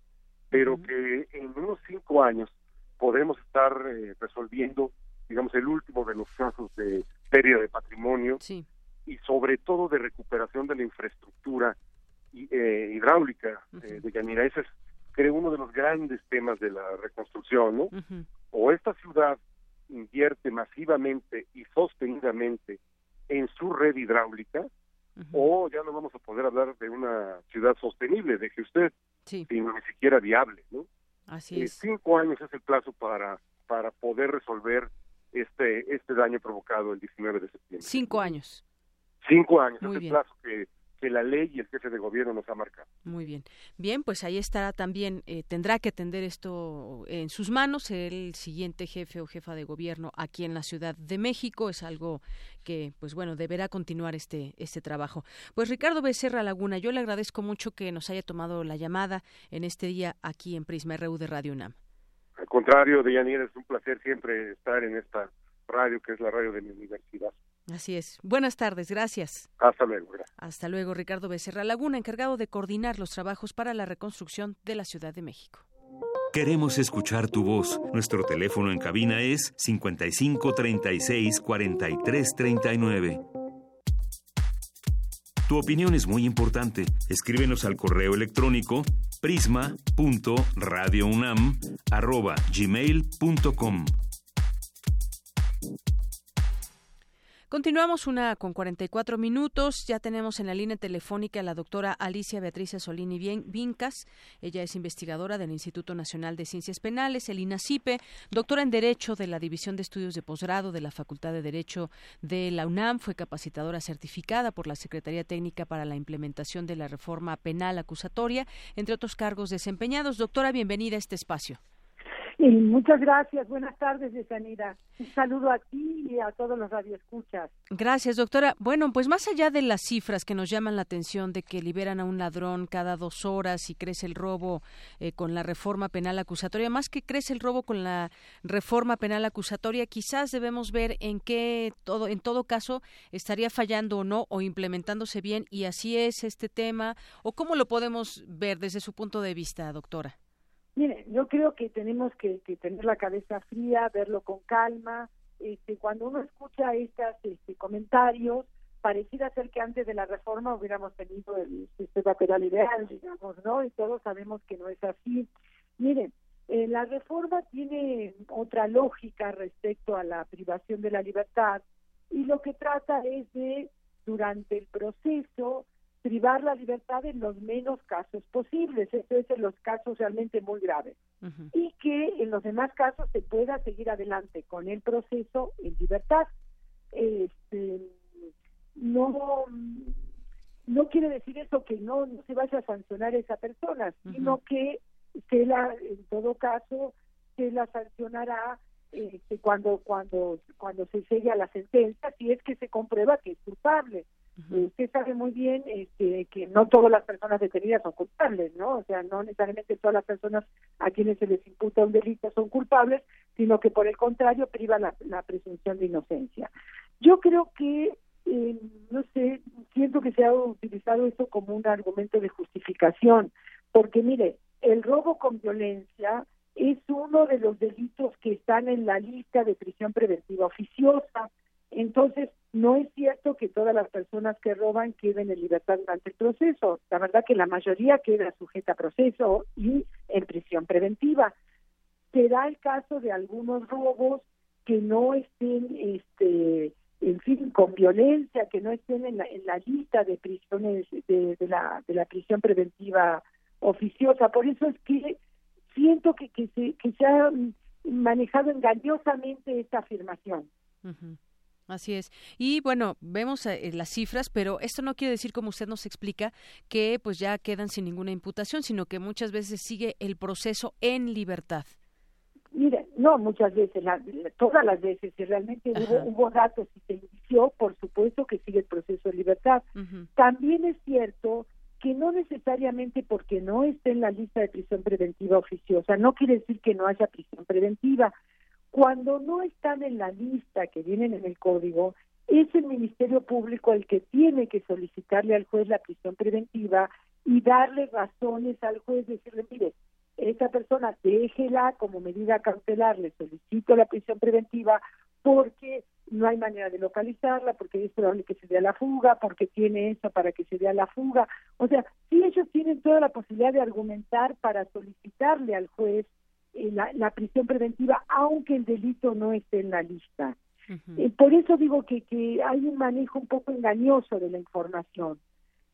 pero que en unos cinco años podemos estar eh, resolviendo, digamos, el último de los casos de pérdida de patrimonio y sobre todo de recuperación de la infraestructura eh, hidráulica eh, de Yanira. Ese es, creo, uno de los grandes temas de la reconstrucción, ¿no? O esta ciudad invierte masivamente y sostenidamente en su red hidráulica, o ya no vamos a poder hablar de una ciudad sostenible, deje usted, sino ni siquiera viable, ¿no? Así eh, es. cinco años es el plazo para, para poder resolver este, este daño provocado el 19 de septiembre. Cinco años. Cinco años es el plazo que que la ley y el jefe de gobierno nos ha marcado. Muy bien. Bien, pues ahí estará también, eh, tendrá que atender esto en sus manos el siguiente jefe o jefa de gobierno aquí en la Ciudad de México. Es algo que, pues bueno, deberá continuar este, este trabajo. Pues Ricardo Becerra Laguna, yo le agradezco mucho que nos haya tomado la llamada en este día aquí en Prisma RU de Radio UNAM. Al contrario, Deyanira, es un placer siempre estar en esta radio que es la radio de mi universidad. Así es. Buenas tardes, gracias. Hasta luego. Hasta luego, Ricardo Becerra Laguna, encargado de coordinar los trabajos para la reconstrucción de la Ciudad de México. Queremos escuchar tu voz. Nuestro teléfono en cabina es 55 36 43 39. Tu opinión es muy importante. Escríbenos al correo electrónico prisma.radiounam@gmail.com. Continuamos una con 44 minutos. Ya tenemos en la línea telefónica a la doctora Alicia Beatriz Solini Vincas. Ella es investigadora del Instituto Nacional de Ciencias Penales, el INACIPE, doctora en Derecho de la División de Estudios de Posgrado de la Facultad de Derecho de la UNAM. Fue capacitadora certificada por la Secretaría Técnica para la Implementación de la Reforma Penal Acusatoria, entre otros cargos desempeñados. Doctora, bienvenida a este espacio muchas gracias. Buenas tardes, Desanira. Un saludo a ti y a todos los radioescuchas. Gracias, doctora. Bueno, pues más allá de las cifras que nos llaman la atención de que liberan a un ladrón cada dos horas y crece el robo eh, con la reforma penal acusatoria, más que crece el robo con la reforma penal acusatoria, quizás debemos ver en qué todo, en todo caso, estaría fallando o no o implementándose bien y así es este tema o cómo lo podemos ver desde su punto de vista, doctora. Mire, yo creo que tenemos que, tener la cabeza fría, verlo con calma. Este, cuando uno escucha estos este, comentarios, pareciera ser que antes de la reforma hubiéramos tenido el sistema penal ideal, digamos, ¿no? Y todos sabemos que no es así. Miren, eh, la reforma tiene otra lógica respecto a la privación de la libertad y lo que trata es de, durante el proceso, privar la libertad en los menos casos posibles, esto es en los casos realmente muy graves, y que en los demás casos se pueda seguir adelante con el proceso en libertad. Este, no no quiere decir eso que no, no se vaya a sancionar a esa persona, sino que se la, en todo caso, se la sancionará este, cuando cuando cuando se llegue a la sentencia si es que se comprueba que es culpable Usted sabe muy bien este, que no todas las personas detenidas son culpables, ¿no? O sea, no necesariamente todas las personas a quienes se les imputa un delito son culpables, sino que por el contrario priva la, presunción de inocencia. Yo creo que, eh, no sé, siento que se ha utilizado eso como un argumento de justificación, porque mire, el robo con violencia es uno de los delitos que están en la lista de prisión preventiva oficiosa. Entonces, no es cierto que todas las personas que roban queden en libertad durante el proceso. La verdad que la mayoría queda sujeta a proceso y en prisión preventiva. Será el caso de algunos robos que no estén, este, en fin, con violencia, que no estén en la, lista de prisiones de, la, de la prisión preventiva oficiosa. Por eso es que siento que, que, se, que se ha manejado engañosamente esta afirmación. Así es. Y bueno, vemos eh, las cifras, pero esto no quiere decir, como usted nos explica, que pues ya quedan sin ninguna imputación, sino que muchas veces sigue el proceso en libertad. Mire, no muchas veces, todas las veces, si realmente hubo, datos y se inició, por supuesto que sigue el proceso en libertad. También es cierto que no necesariamente porque no esté en la lista de prisión preventiva oficiosa, no quiere decir que no haya prisión preventiva. Cuando no están en la lista que vienen en el código, es el Ministerio Público el que tiene que solicitarle al juez la prisión preventiva y darle razones al juez, decirle, mire, esa persona déjela como medida cautelar, le solicito la prisión preventiva porque no hay manera de localizarla, porque es probable que se dé a la fuga, porque tiene eso para que se dé a la fuga. O sea, sí ellos tienen toda la posibilidad de argumentar para solicitarle al juez eh, la, prisión preventiva, aunque el delito no esté en la lista. Eh, por eso digo que, que hay un manejo un poco engañoso de la información.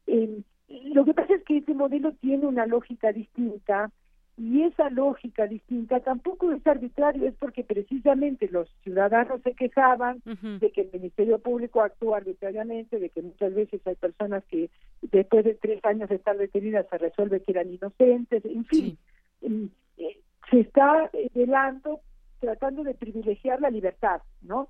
lo que pasa es que este modelo tiene una lógica distinta y esa lógica distinta tampoco es arbitrario, es porque precisamente los ciudadanos se quejaban de que el Ministerio Público actúa arbitrariamente, de que muchas veces hay personas que después de tres años de estar detenidas se resuelve que eran inocentes, en fin, eh, se está velando, tratando de privilegiar la libertad, ¿no?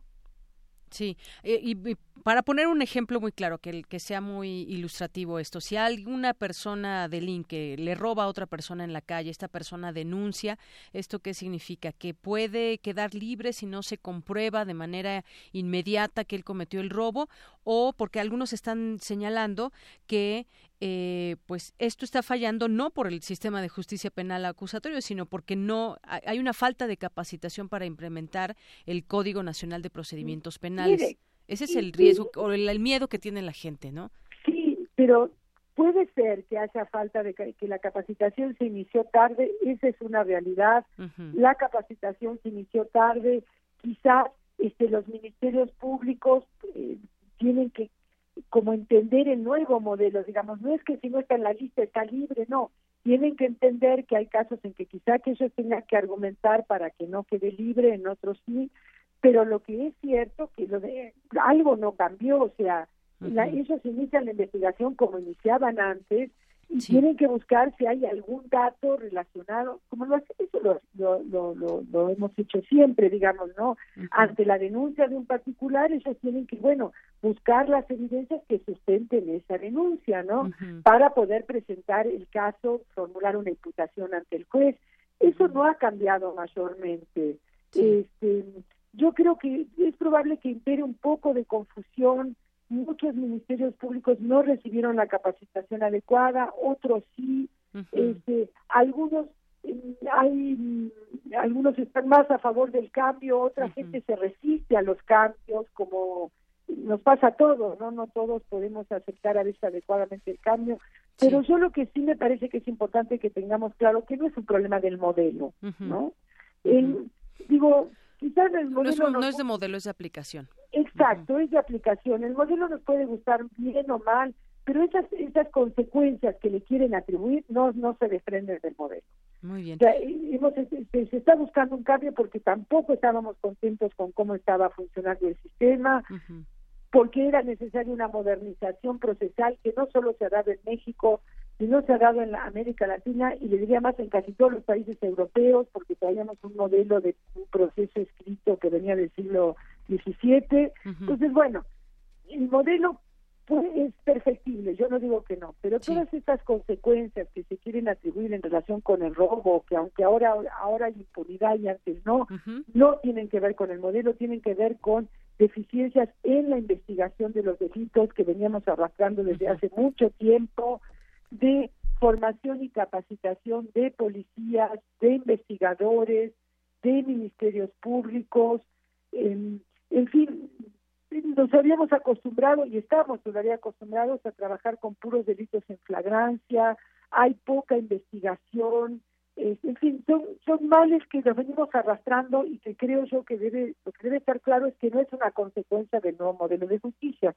Sí, y, para poner un ejemplo muy claro, que, que sea muy ilustrativo esto, si alguna persona delinque, le roba a otra persona en la calle, esta persona denuncia, ¿esto qué significa? Que puede quedar libre si no se comprueba de manera inmediata que él cometió el robo o porque algunos están señalando que eh, pues esto está fallando no por el sistema de justicia penal acusatorio, sino porque no hay una falta de capacitación para implementar el Código Nacional de Procedimientos Penales. Ese es el riesgo o el, miedo que tiene la gente, ¿no? Sí, pero puede ser que haya falta de que, la capacitación se inició tarde, esa es una realidad. La capacitación se inició tarde, quizás este, los ministerios públicos eh, tienen que como entender el nuevo modelo, digamos, no es que si no está en la lista está libre, no, tienen que entender que hay casos en que quizá que ellos tengan que argumentar para que no quede libre, en otros sí, pero lo que es cierto que lo de algo no cambió, o sea, ellos inician la investigación como iniciaban antes y tienen que buscar si hay algún dato relacionado, como lo, eso lo, lo, lo, hemos hecho siempre, digamos, ¿no? Ante la denuncia de un particular, ellos tienen que, bueno, buscar las evidencias que sustenten esa denuncia, ¿no? Para poder presentar el caso, formular una imputación ante el juez. Eso no ha cambiado mayormente. Este, yo creo que es probable que impere un poco de confusión muchos ministerios públicos no recibieron la capacitación adecuada, otros sí, este, algunos hay mm, algunos están más a favor del cambio, otra gente se resiste a los cambios, como nos pasa a todos, ¿no? No todos podemos aceptar a veces adecuadamente el cambio, pero yo lo que sí me parece que es importante que tengamos claro que no es un problema del modelo, ¿no? digo, quizás el modelo... No es, de modelo, es de aplicación. Exacto, es de aplicación. El modelo nos puede gustar bien o mal, pero esas, esas consecuencias que le quieren atribuir no, no se desprenden del modelo. Muy bien. se, está buscando un cambio porque tampoco estábamos contentos con cómo estaba funcionando el sistema, porque era necesaria una modernización procesal que no solo se ha dado en México, sino se ha dado en la América Latina y le diría más en casi todos los países europeos, porque traíamos un modelo de un proceso escrito que venía del siglo XVII. Entonces, bueno, el modelo pues, es perfectible, yo no digo que no, pero todas estas consecuencias que se quieren atribuir en relación con el robo, que aunque ahora ahora hay impunidad y antes no, no tienen que ver con el modelo, tienen que ver con deficiencias en la investigación de los delitos que veníamos arrastrando desde hace mucho tiempo, de formación y capacitación de policías, de investigadores, de ministerios públicos, en, en fin, nos habíamos acostumbrado y estamos todavía acostumbrados a trabajar con puros delitos en flagrancia, hay poca investigación, en fin, son, son males que nos venimos arrastrando y que creo yo que debe, lo que debe estar claro es que no es una consecuencia del nuevo modelo de justicia.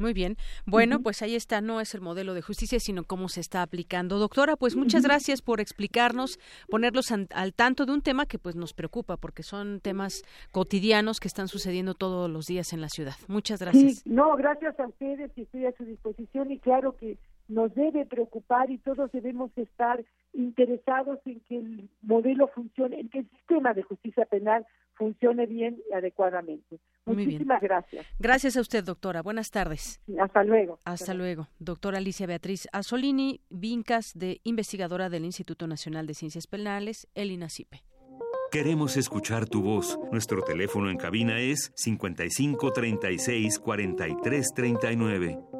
Muy bien. Bueno, pues ahí está, no es el modelo de justicia, sino cómo se está aplicando. Doctora, pues muchas gracias por explicarnos, ponerlos al tanto de un tema que pues nos preocupa, porque son temas cotidianos que están sucediendo todos los días en la ciudad. Muchas gracias. no, gracias a ustedes y estoy a su disposición y claro que nos debe preocupar y todos debemos estar interesados en que el modelo funcione, en que el sistema de justicia penal funcione bien y adecuadamente. Muchísimas gracias. Gracias a usted, doctora. Buenas tardes. Hasta luego. Hasta, luego. Doctora Alicia Beatriz Asolini, Vincas, de investigadora del Instituto Nacional de Ciencias Penales, el INACIPE. Queremos escuchar tu voz. Nuestro teléfono en cabina es 55 36 43 39.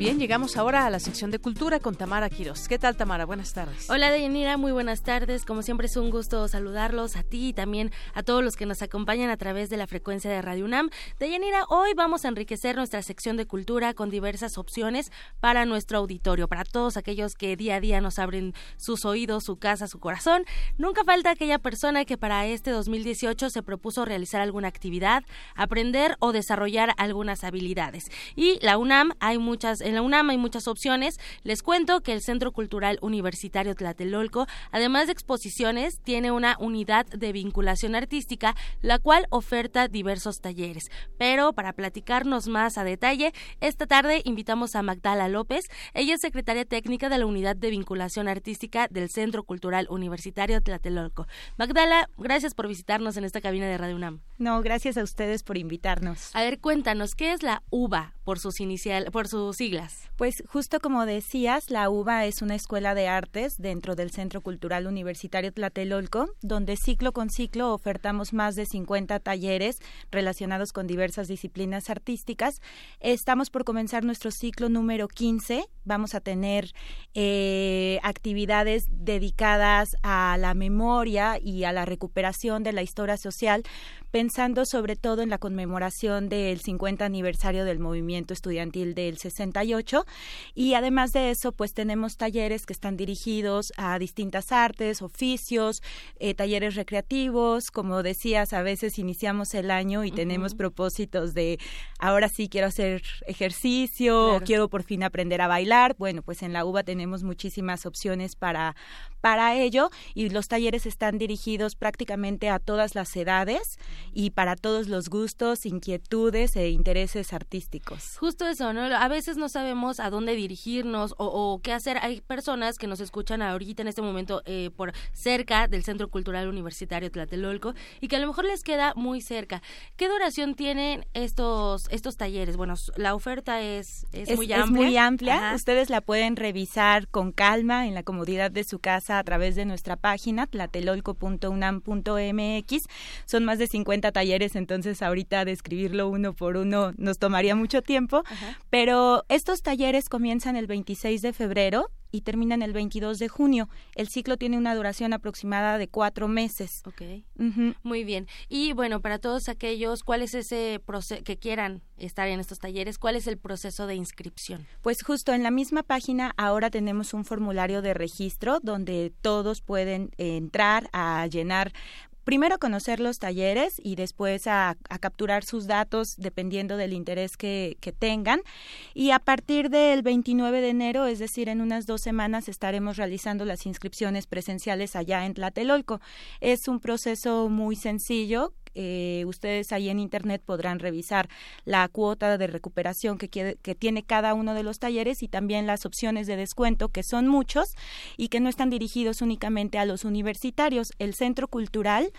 Bien, llegamos ahora a la sección de cultura con Tamara Quiroz. ¿Qué tal, Tamara? Buenas tardes. Hola, Deyanira. Muy buenas tardes. Como siempre es un gusto saludarlos a ti y también a todos los que nos acompañan a través de la frecuencia de Radio UNAM. Deyanira, hoy vamos a enriquecer nuestra sección de cultura con diversas opciones para nuestro auditorio, para todos aquellos que día a día nos abren sus oídos, su casa, su corazón. Nunca falta aquella persona que para este 2018 se propuso realizar alguna actividad, aprender o desarrollar algunas habilidades. Y la UNAM hay muchas en la UNAM hay muchas opciones. Les cuento que el Centro Cultural Universitario Tlatelolco, además de exposiciones, tiene una unidad de vinculación artística, la cual oferta diversos talleres. Pero para platicarnos más a detalle, esta tarde invitamos a Magdala López. Ella es secretaria técnica de la unidad de vinculación artística del Centro Cultural Universitario Tlatelolco. Magdala, gracias por visitarnos en esta cabina de Radio UNAM. No, gracias a ustedes por invitarnos. A ver, cuéntanos, ¿qué es la UBA por sus inicial, por sus Pues justo como decías, la UBA es una escuela de artes dentro del Centro Cultural Universitario Tlatelolco, donde ciclo con ciclo ofertamos más de 50 talleres relacionados con diversas disciplinas artísticas. Estamos por comenzar nuestro ciclo número 15. Vamos a tener eh, actividades dedicadas a la memoria y a la recuperación de la historia social, pensando sobre todo en la conmemoración del 50 aniversario del movimiento estudiantil del 68 y además de eso pues tenemos talleres que están dirigidos a distintas artes, oficios, eh, talleres recreativos, como decías, a veces iniciamos el año y tenemos propósitos de ahora sí quiero hacer ejercicio, o quiero por fin aprender a bailar, bueno, pues en la UBA tenemos muchísimas opciones para para ello. Y los talleres están dirigidos prácticamente a todas las edades y para todos los gustos, inquietudes e intereses artísticos. Justo eso, ¿no? A veces no sabemos a dónde dirigirnos o, qué hacer. Hay personas que nos escuchan ahorita en este momento eh, por cerca del Centro Cultural Universitario Tlatelolco y que a lo mejor les queda muy cerca. ¿Qué duración tienen estos estos talleres? Bueno, la oferta es, es, muy amplia. Es muy amplia. Ustedes la pueden revisar con calma en la comodidad de su casa a través de nuestra página tlatelolco.unam.mx. Son más de 50 talleres, entonces ahorita describirlo uno por uno nos tomaría mucho tiempo, pero estos talleres comienzan el 26 de febrero y terminan el 22 de junio. El ciclo tiene una duración aproximada de cuatro meses. Ok. Muy bien. Y bueno, para todos aquellos, ¿cuál es ese proceso que quieran estar en estos talleres? ¿Cuál es el proceso de inscripción? Pues justo en la misma página ahora tenemos un formulario de registro donde todos pueden entrar a llenar primero conocer los talleres y después a, capturar sus datos dependiendo del interés que, que, tengan. Y a partir del 29 de enero, es decir, en unas dos semanas, estaremos realizando las inscripciones presenciales allá en Tlatelolco. Es un proceso muy sencillo eh, ustedes ahí en internet podrán revisar la cuota de recuperación que, que tiene cada uno de los talleres y también las opciones de descuento, que son muchos y que no están dirigidos únicamente a los universitarios. El Centro Cultural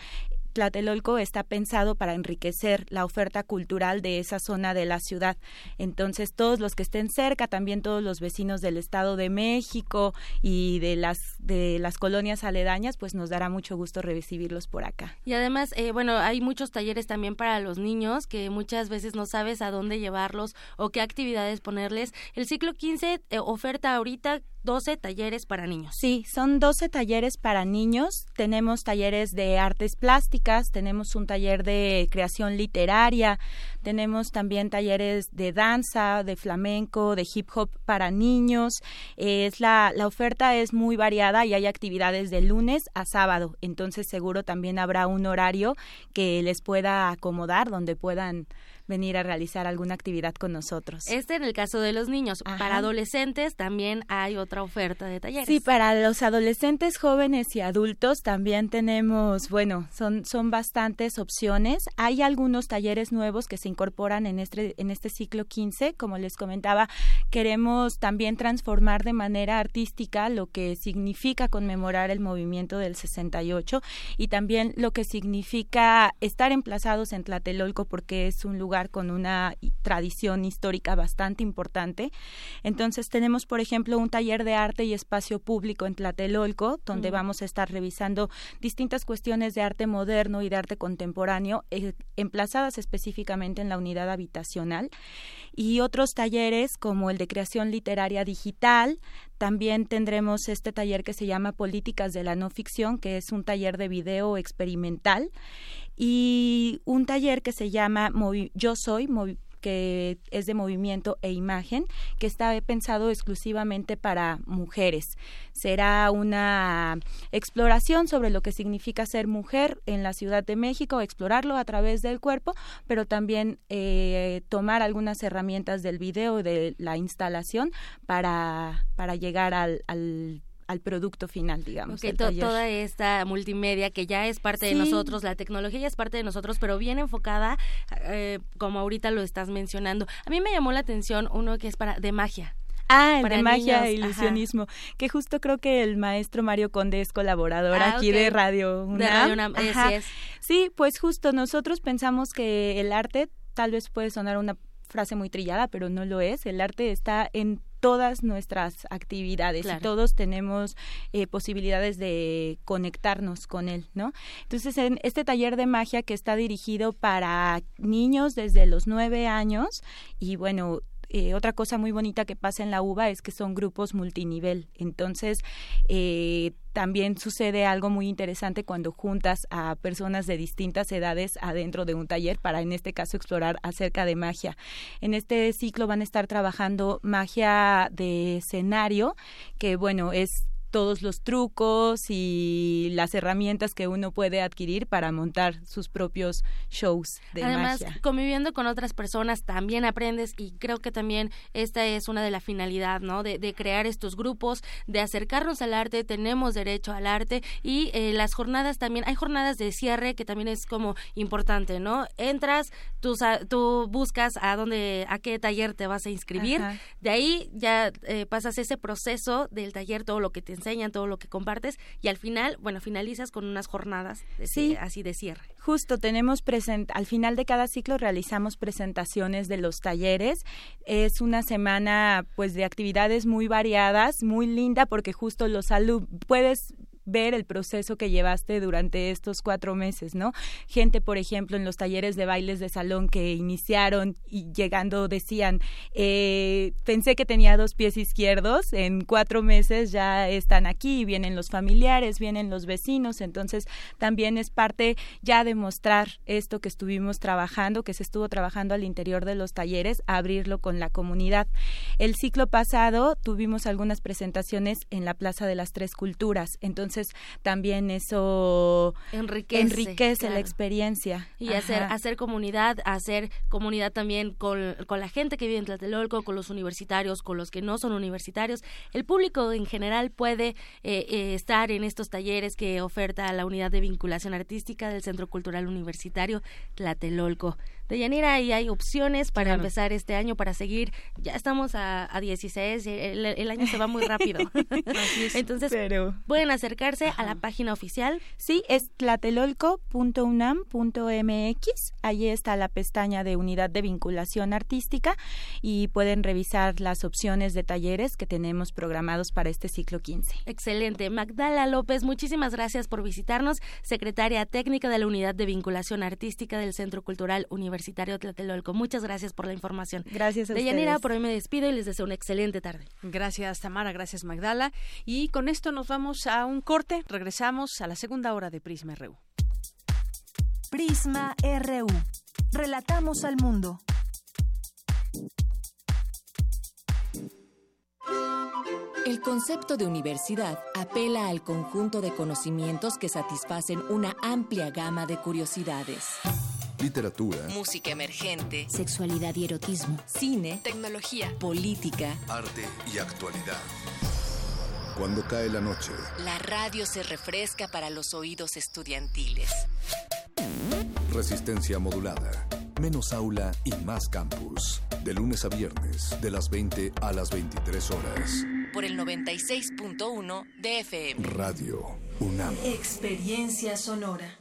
Tlatelolco está pensado para enriquecer la oferta cultural de esa zona de la ciudad. Entonces, todos los que estén cerca, también todos los vecinos del Estado de México y de las de las colonias aledañas, pues nos dará mucho gusto recibirlos por acá. Y además, eh, bueno, hay muchos talleres también para los niños que muchas veces no sabes a dónde llevarlos o qué actividades ponerles. El ciclo 15 eh, oferta ahorita 12 talleres para niños. Sí, son 12 talleres para niños. Tenemos talleres de artes plásticas, tenemos un taller de creación literaria, tenemos también talleres de danza, de flamenco, de hip hop para niños. Es la, la oferta es muy variada y hay actividades de lunes a sábado. Entonces seguro también habrá un horario que les pueda acomodar donde puedan venir a realizar alguna actividad con nosotros. Este en el caso de los niños. Para adolescentes también hay otra oferta de talleres. Sí, para los adolescentes, jóvenes y adultos también tenemos, bueno, son, son bastantes opciones. Hay algunos talleres nuevos que se incorporan en este, en este ciclo 15. Como les comentaba, queremos también transformar de manera artística lo que significa conmemorar el movimiento del 68 y también lo que significa estar emplazados en Tlatelolco porque es un lugar lugar con una tradición histórica bastante importante. Entonces tenemos, por ejemplo, un taller de arte y espacio público en Tlatelolco, donde vamos a estar revisando distintas cuestiones de arte moderno y de arte contemporáneo, eh, emplazadas específicamente en la unidad habitacional. Y otros talleres como el de creación literaria digital, también tendremos este taller que se llama Políticas de la No Ficción, que es un taller de video experimental, y un taller que se llama Yo Soy, que es de movimiento e imagen, que está pensado exclusivamente para mujeres. Será una exploración sobre lo que significa ser mujer en la Ciudad de México, explorarlo a través del cuerpo, pero también eh, tomar algunas herramientas del video de la instalación para, para llegar al, al al producto final, digamos. toda esta multimedia que ya es parte de nosotros, la tecnología ya es parte de nosotros, pero bien enfocada, eh, como ahorita lo estás mencionando. A mí me llamó la atención uno que es para de magia. Ah, el de magia e ilusionismo, que justo creo que el maestro Mario Conde es colaborador ah, aquí de Radio UNAM. De Radio UNAM, es. Sí, pues justo nosotros pensamos que el arte tal vez puede sonar una frase muy trillada, pero no lo es. El arte está en todas nuestras actividades y todos tenemos eh, posibilidades de conectarnos con él, ¿no? Entonces, en este taller de magia que está dirigido para niños desde los nueve años y bueno, eh, otra cosa muy bonita que pasa en la UBA es que son grupos multinivel. Entonces, eh, también sucede algo muy interesante cuando juntas a personas de distintas edades adentro de un taller para, en este caso, explorar acerca de magia. En este ciclo van a estar trabajando magia de escenario, que bueno, es todos los trucos y las herramientas que uno puede adquirir para montar sus propios shows de Además, conviviendo con otras personas también aprendes y creo que también esta es una de la finalidad, ¿no? De, crear estos grupos, de acercarnos al arte, tenemos derecho al arte y eh, las jornadas también, hay jornadas de cierre que también es como importante, ¿no? Entras, tú, tú buscas a dónde, a qué taller te vas a inscribir, de ahí ya eh, pasas ese proceso del taller, todo lo que te enseñan, todo lo que compartes y al final, bueno, finalizas con unas jornadas así de cierre. Justo, tenemos present al final de cada ciclo realizamos presentaciones de los talleres. Es una semana pues de actividades muy variadas, muy linda porque justo los alumnos puedes ver el proceso que llevaste durante estos cuatro meses, ¿no? Gente, por ejemplo, en los talleres de bailes de salón que iniciaron y llegando decían, eh, pensé que tenía dos pies izquierdos, en cuatro meses ya están aquí, vienen los familiares, vienen los vecinos, entonces también es parte ya de mostrar esto que estuvimos trabajando, que se estuvo trabajando al interior de los talleres, abrirlo con la comunidad. El ciclo pasado tuvimos algunas presentaciones en la Plaza de las Tres Culturas, entonces también eso enriquece, la experiencia. Y hacer, hacer comunidad, hacer comunidad también con, la gente que vive en Tlatelolco, con los universitarios, con los que no son universitarios. El público en general puede eh, eh, estar en estos talleres que oferta la unidad de vinculación artística del Centro Cultural Universitario Tlatelolco. De Yanira, y hay opciones para empezar este año, para seguir. Ya estamos a, a 16, el, año se va muy rápido. Entonces, pueden acercarse a la página oficial. Sí, es tlatelolco.unam.mx. Allí está la pestaña de unidad de vinculación artística y pueden revisar las opciones de talleres que tenemos programados para este ciclo 15. Excelente. Magdala López, muchísimas gracias por visitarnos, secretaria técnica de la unidad de vinculación artística del Centro Cultural Universitario Universitario Tlatelolco. Muchas gracias por la información. Gracias a De Yanira, por hoy me despido y les deseo una excelente tarde. Gracias, Tamara. Gracias, Magdala. Y con esto nos vamos a un corte. Regresamos a la segunda hora de Prisma RU. Prisma RU. Relatamos al mundo. El concepto de universidad apela al conjunto de conocimientos que satisfacen una amplia gama de curiosidades literatura, música emergente, sexualidad y erotismo, cine, tecnología, política, arte y actualidad. Cuando cae la noche, la radio se refresca para los oídos estudiantiles. Resistencia modulada. Menos aula y más campus. De lunes a viernes, de las 20 a las 23 horas. Por el 96.1 de FM. Radio UNAM. Experiencia sonora.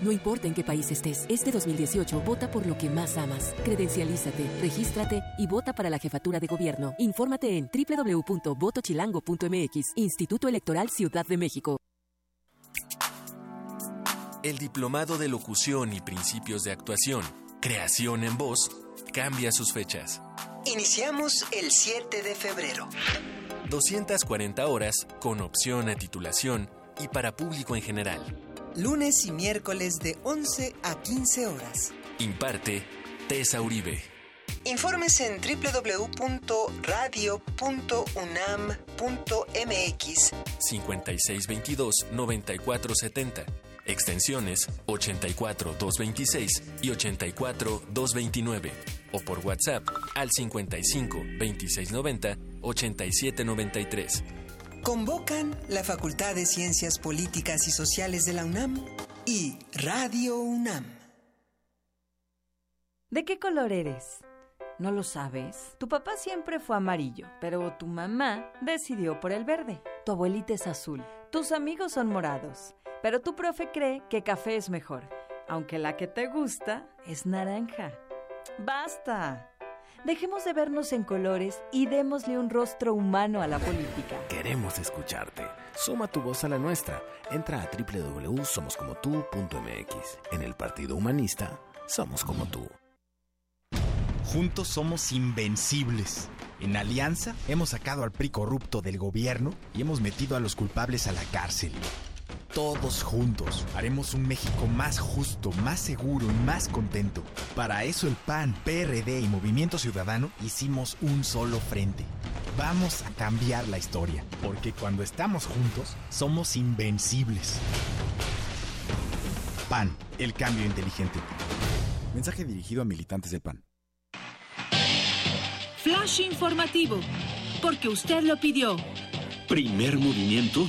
No importa en qué país estés, este 2018 vota por lo que más amas. Credencialízate, regístrate y vota para la jefatura de gobierno. Infórmate en www.votochilango.mx, Instituto Electoral Ciudad de México. El Diplomado de Locución y Principios de Actuación, Creación en Voz, cambia sus fechas. Iniciamos el 7 de febrero. 240 horas con opción a titulación y para público en general lunes y miércoles de 11 a 15 horas. Imparte Tessa Uribe. Informes en www.radio.unam.mx 5622-9470, extensiones 84226 y 84229 o por WhatsApp al 55 2690 8793. Convocan la Facultad de Ciencias Políticas y Sociales de la UNAM y Radio UNAM. ¿De qué color eres? ¿No lo sabes? Tu papá siempre fue amarillo, pero tu mamá decidió por el verde. Tu abuelita es azul. Tus amigos son morados, pero tu profe cree que café es mejor, aunque la que te gusta es naranja. ¡Basta! Dejemos de vernos en colores y démosle un rostro humano a la política. Queremos escucharte. Suma tu voz a la nuestra. Entra a www.somoscomotú.mx. En el Partido Humanista, somos como tú. Juntos somos invencibles. En Alianza hemos sacado al PRI corrupto del gobierno y hemos metido a los culpables a la cárcel. Todos juntos haremos un México más justo, más seguro y más contento. Para eso el PAN, PRD y Movimiento Ciudadano hicimos un solo frente. Vamos a cambiar la historia, porque cuando estamos juntos somos invencibles. PAN, el cambio inteligente. Mensaje dirigido a militantes del PAN. Flash informativo, porque usted lo pidió. Primer movimiento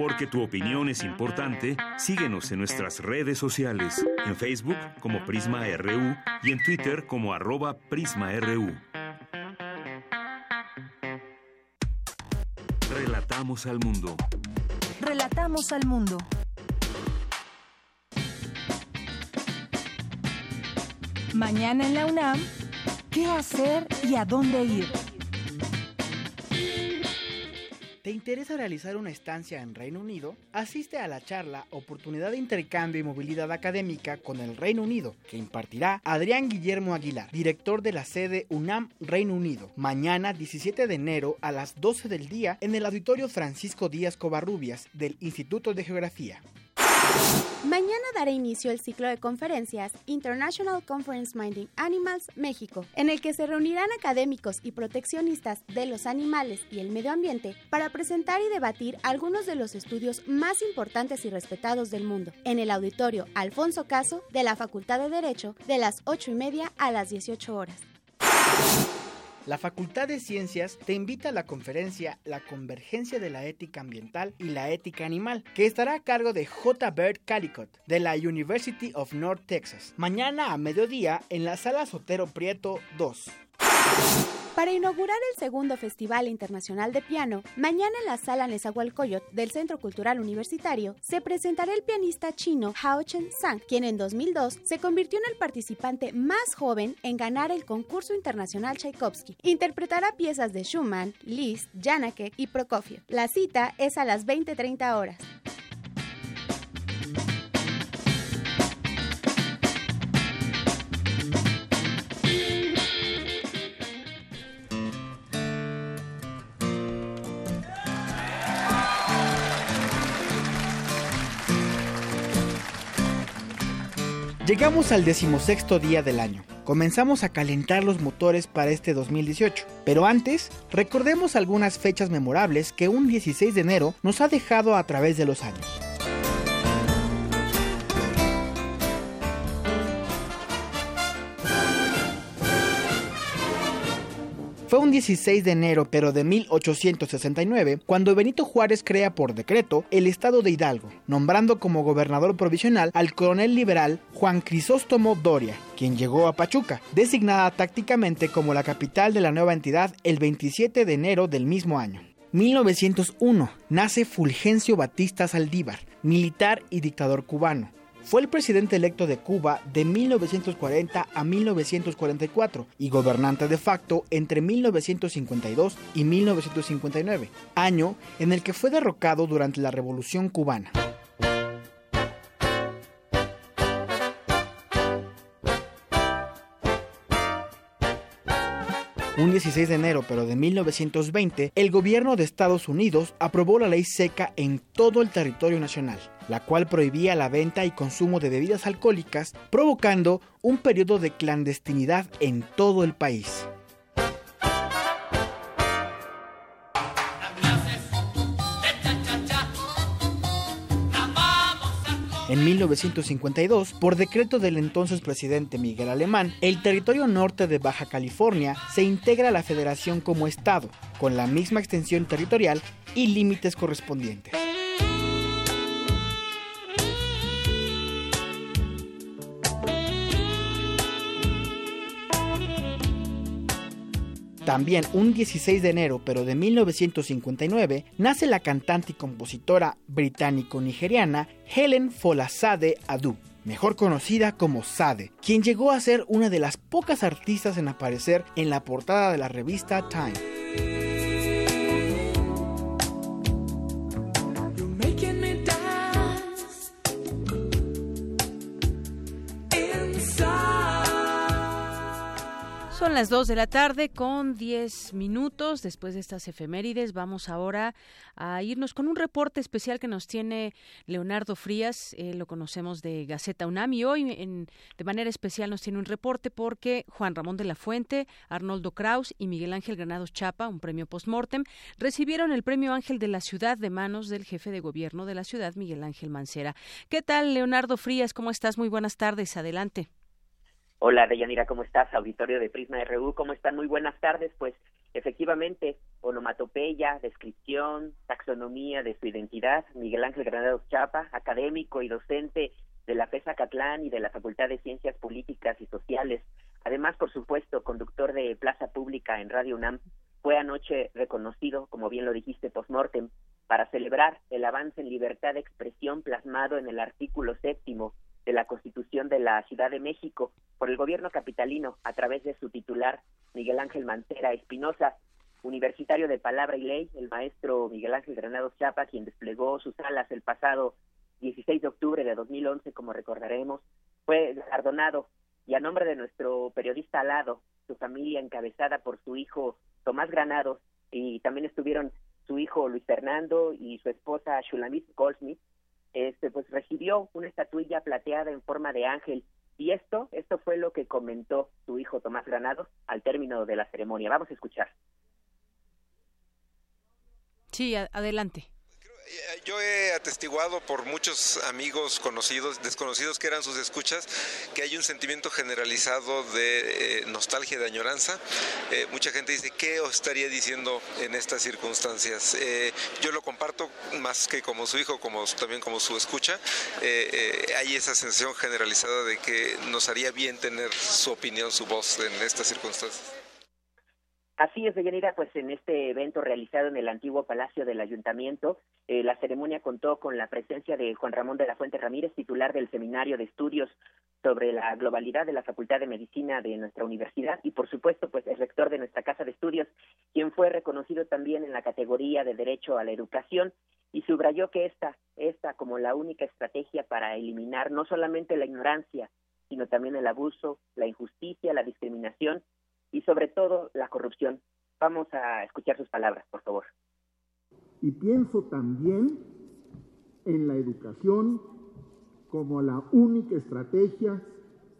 Porque tu opinión es importante, síguenos en nuestras redes sociales, en Facebook como Prisma RU y en Twitter como arroba PrismaRU. Relatamos al mundo. Relatamos al mundo. Mañana en la UNAM, ¿qué hacer y a dónde ir? ¿Te interesa realizar una estancia en Reino Unido? Asiste a la charla Oportunidad de Intercambio y Movilidad Académica con el Reino Unido, que impartirá Adrián Guillermo Aguilar, director de la sede UNAM Reino Unido, mañana 17 de enero a las 12 del día en el Auditorio Francisco Díaz Covarrubias del Instituto de Geografía. Mañana dará inicio el ciclo de conferencias International Conference Minding Animals México, en el que se reunirán académicos y proteccionistas de los animales y el medio ambiente para presentar y debatir algunos de los estudios más importantes y respetados del mundo, en el auditorio Alfonso Caso de la Facultad de Derecho de las 8 y media a las 18 horas. La Facultad de Ciencias te invita a la conferencia La Convergencia de la Ética Ambiental y la Ética Animal, que estará a cargo de J. Bert Calicut de la University of North Texas, mañana a mediodía en la Sala Sotero Prieto 2. Para inaugurar el segundo Festival Internacional de Piano, mañana en la sala Nezahualcóyotl del Centro Cultural Universitario se presentará el pianista chino Hao Chen-sang, quien en 2002 se convirtió en el participante más joven en ganar el concurso internacional Tchaikovsky. Interpretará piezas de Schumann, Liszt, Janáček y Prokofiev. La cita es a las 20:30 horas. Llegamos al decimosexto día del año. Comenzamos a calentar los motores para este 2018. Pero antes, recordemos algunas fechas memorables que un 16 de enero nos ha dejado a través de los años. Fue un 16 de enero, pero de 1869, cuando Benito Juárez crea por decreto el estado de Hidalgo, nombrando como gobernador provisional al coronel liberal Juan Crisóstomo Doria, quien llegó a Pachuca, designada tácticamente como la capital de la nueva entidad el 27 de enero del mismo año. 1901 nace Fulgencio Batista Saldívar, militar y dictador cubano. Fue el presidente electo de Cuba de 1940 a 1944 y gobernante de facto entre 1952 y 1959, año en el que fue derrocado durante la Revolución cubana. Un 16 de enero, pero de 1920, el gobierno de Estados Unidos aprobó la ley seca en todo el territorio nacional, la cual prohibía la venta y consumo de bebidas alcohólicas, provocando un periodo de clandestinidad en todo el país. En 1952, por decreto del entonces presidente Miguel Alemán, el territorio norte de Baja California se integra a la federación como estado, con la misma extensión territorial y límites correspondientes. También un 16 de enero, pero de 1959, nace la cantante y compositora británico-nigeriana Helen Folasade Adu, mejor conocida como Sade, quien llegó a ser una de las pocas artistas en aparecer en la portada de la revista Time. Son las 2 de la tarde con 10 minutos. Después de estas efemérides, vamos ahora a irnos con un reporte especial que nos tiene Leonardo Frías. lo conocemos de Gaceta UNAM hoy en, de manera especial nos tiene un reporte porque Juan Ramón de la Fuente, Arnoldo Kraus y Miguel Ángel Granados Chapa, un premio postmortem, recibieron el premio Ángel de la Ciudad de manos del jefe de gobierno de la ciudad, Miguel Ángel Mancera. ¿Qué tal, Leonardo Frías? ¿Cómo estás? Muy buenas tardes. Adelante. Hola, Deyanira, ¿cómo estás? Auditorio de Prisma RU, ¿cómo están? Muy buenas tardes. Pues efectivamente, onomatopeya, descripción, taxonomía de su identidad, Miguel Ángel Granados Chapa, académico y docente de la FESA Catlán y de la Facultad de Ciencias Políticas y Sociales. Además, por supuesto, conductor de Plaza Pública en Radio UNAM, fue anoche reconocido, como bien lo dijiste, postmortem, para celebrar el avance en libertad de expresión plasmado en el artículo séptimo de la Constitución de la Ciudad de México por el gobierno capitalino a través de su titular Miguel Ángel Mancera Espinosa, universitario de Palabra y Ley, el maestro Miguel Ángel Granados Chapa, quien desplegó sus alas el pasado 16 de octubre de 2011, como recordaremos, fue galardonado. Y a nombre de nuestro periodista alado, su familia encabezada por su hijo Tomás Granados y también estuvieron su hijo Luis Fernando y su esposa Shulamit Goldsmith, este pues recibió una estatuilla plateada en forma de ángel. Y esto esto fue lo que comentó su hijo Tomás Granados al término de la ceremonia. Vamos a escuchar. Sí adelante yo he atestiguado por muchos amigos conocidos, desconocidos que eran sus escuchas, que hay un sentimiento generalizado de eh, nostalgia, de añoranza. Eh, mucha gente dice, ¿qué estaría diciendo en estas circunstancias? yo lo comparto más que como su hijo, como también como su escucha. hay esa sensación generalizada de que nos haría bien tener su opinión, su voz en estas circunstancias. Así es, Deyanira, pues en este evento realizado en el antiguo Palacio del Ayuntamiento, eh, la ceremonia contó con la presencia de Juan Ramón de la Fuente Ramírez, titular del Seminario de Estudios sobre la Globalidad de la Facultad de Medicina de nuestra universidad y, por supuesto, pues el rector de nuestra Casa de Estudios, quien fue reconocido también en la categoría de Derecho a la Educación y subrayó que esta, esta como la única estrategia para eliminar no solamente la ignorancia, sino también el abuso, la injusticia, la discriminación y sobre todo la corrupción. Vamos a escuchar sus palabras, por favor. Y pienso también en la educación como la única estrategia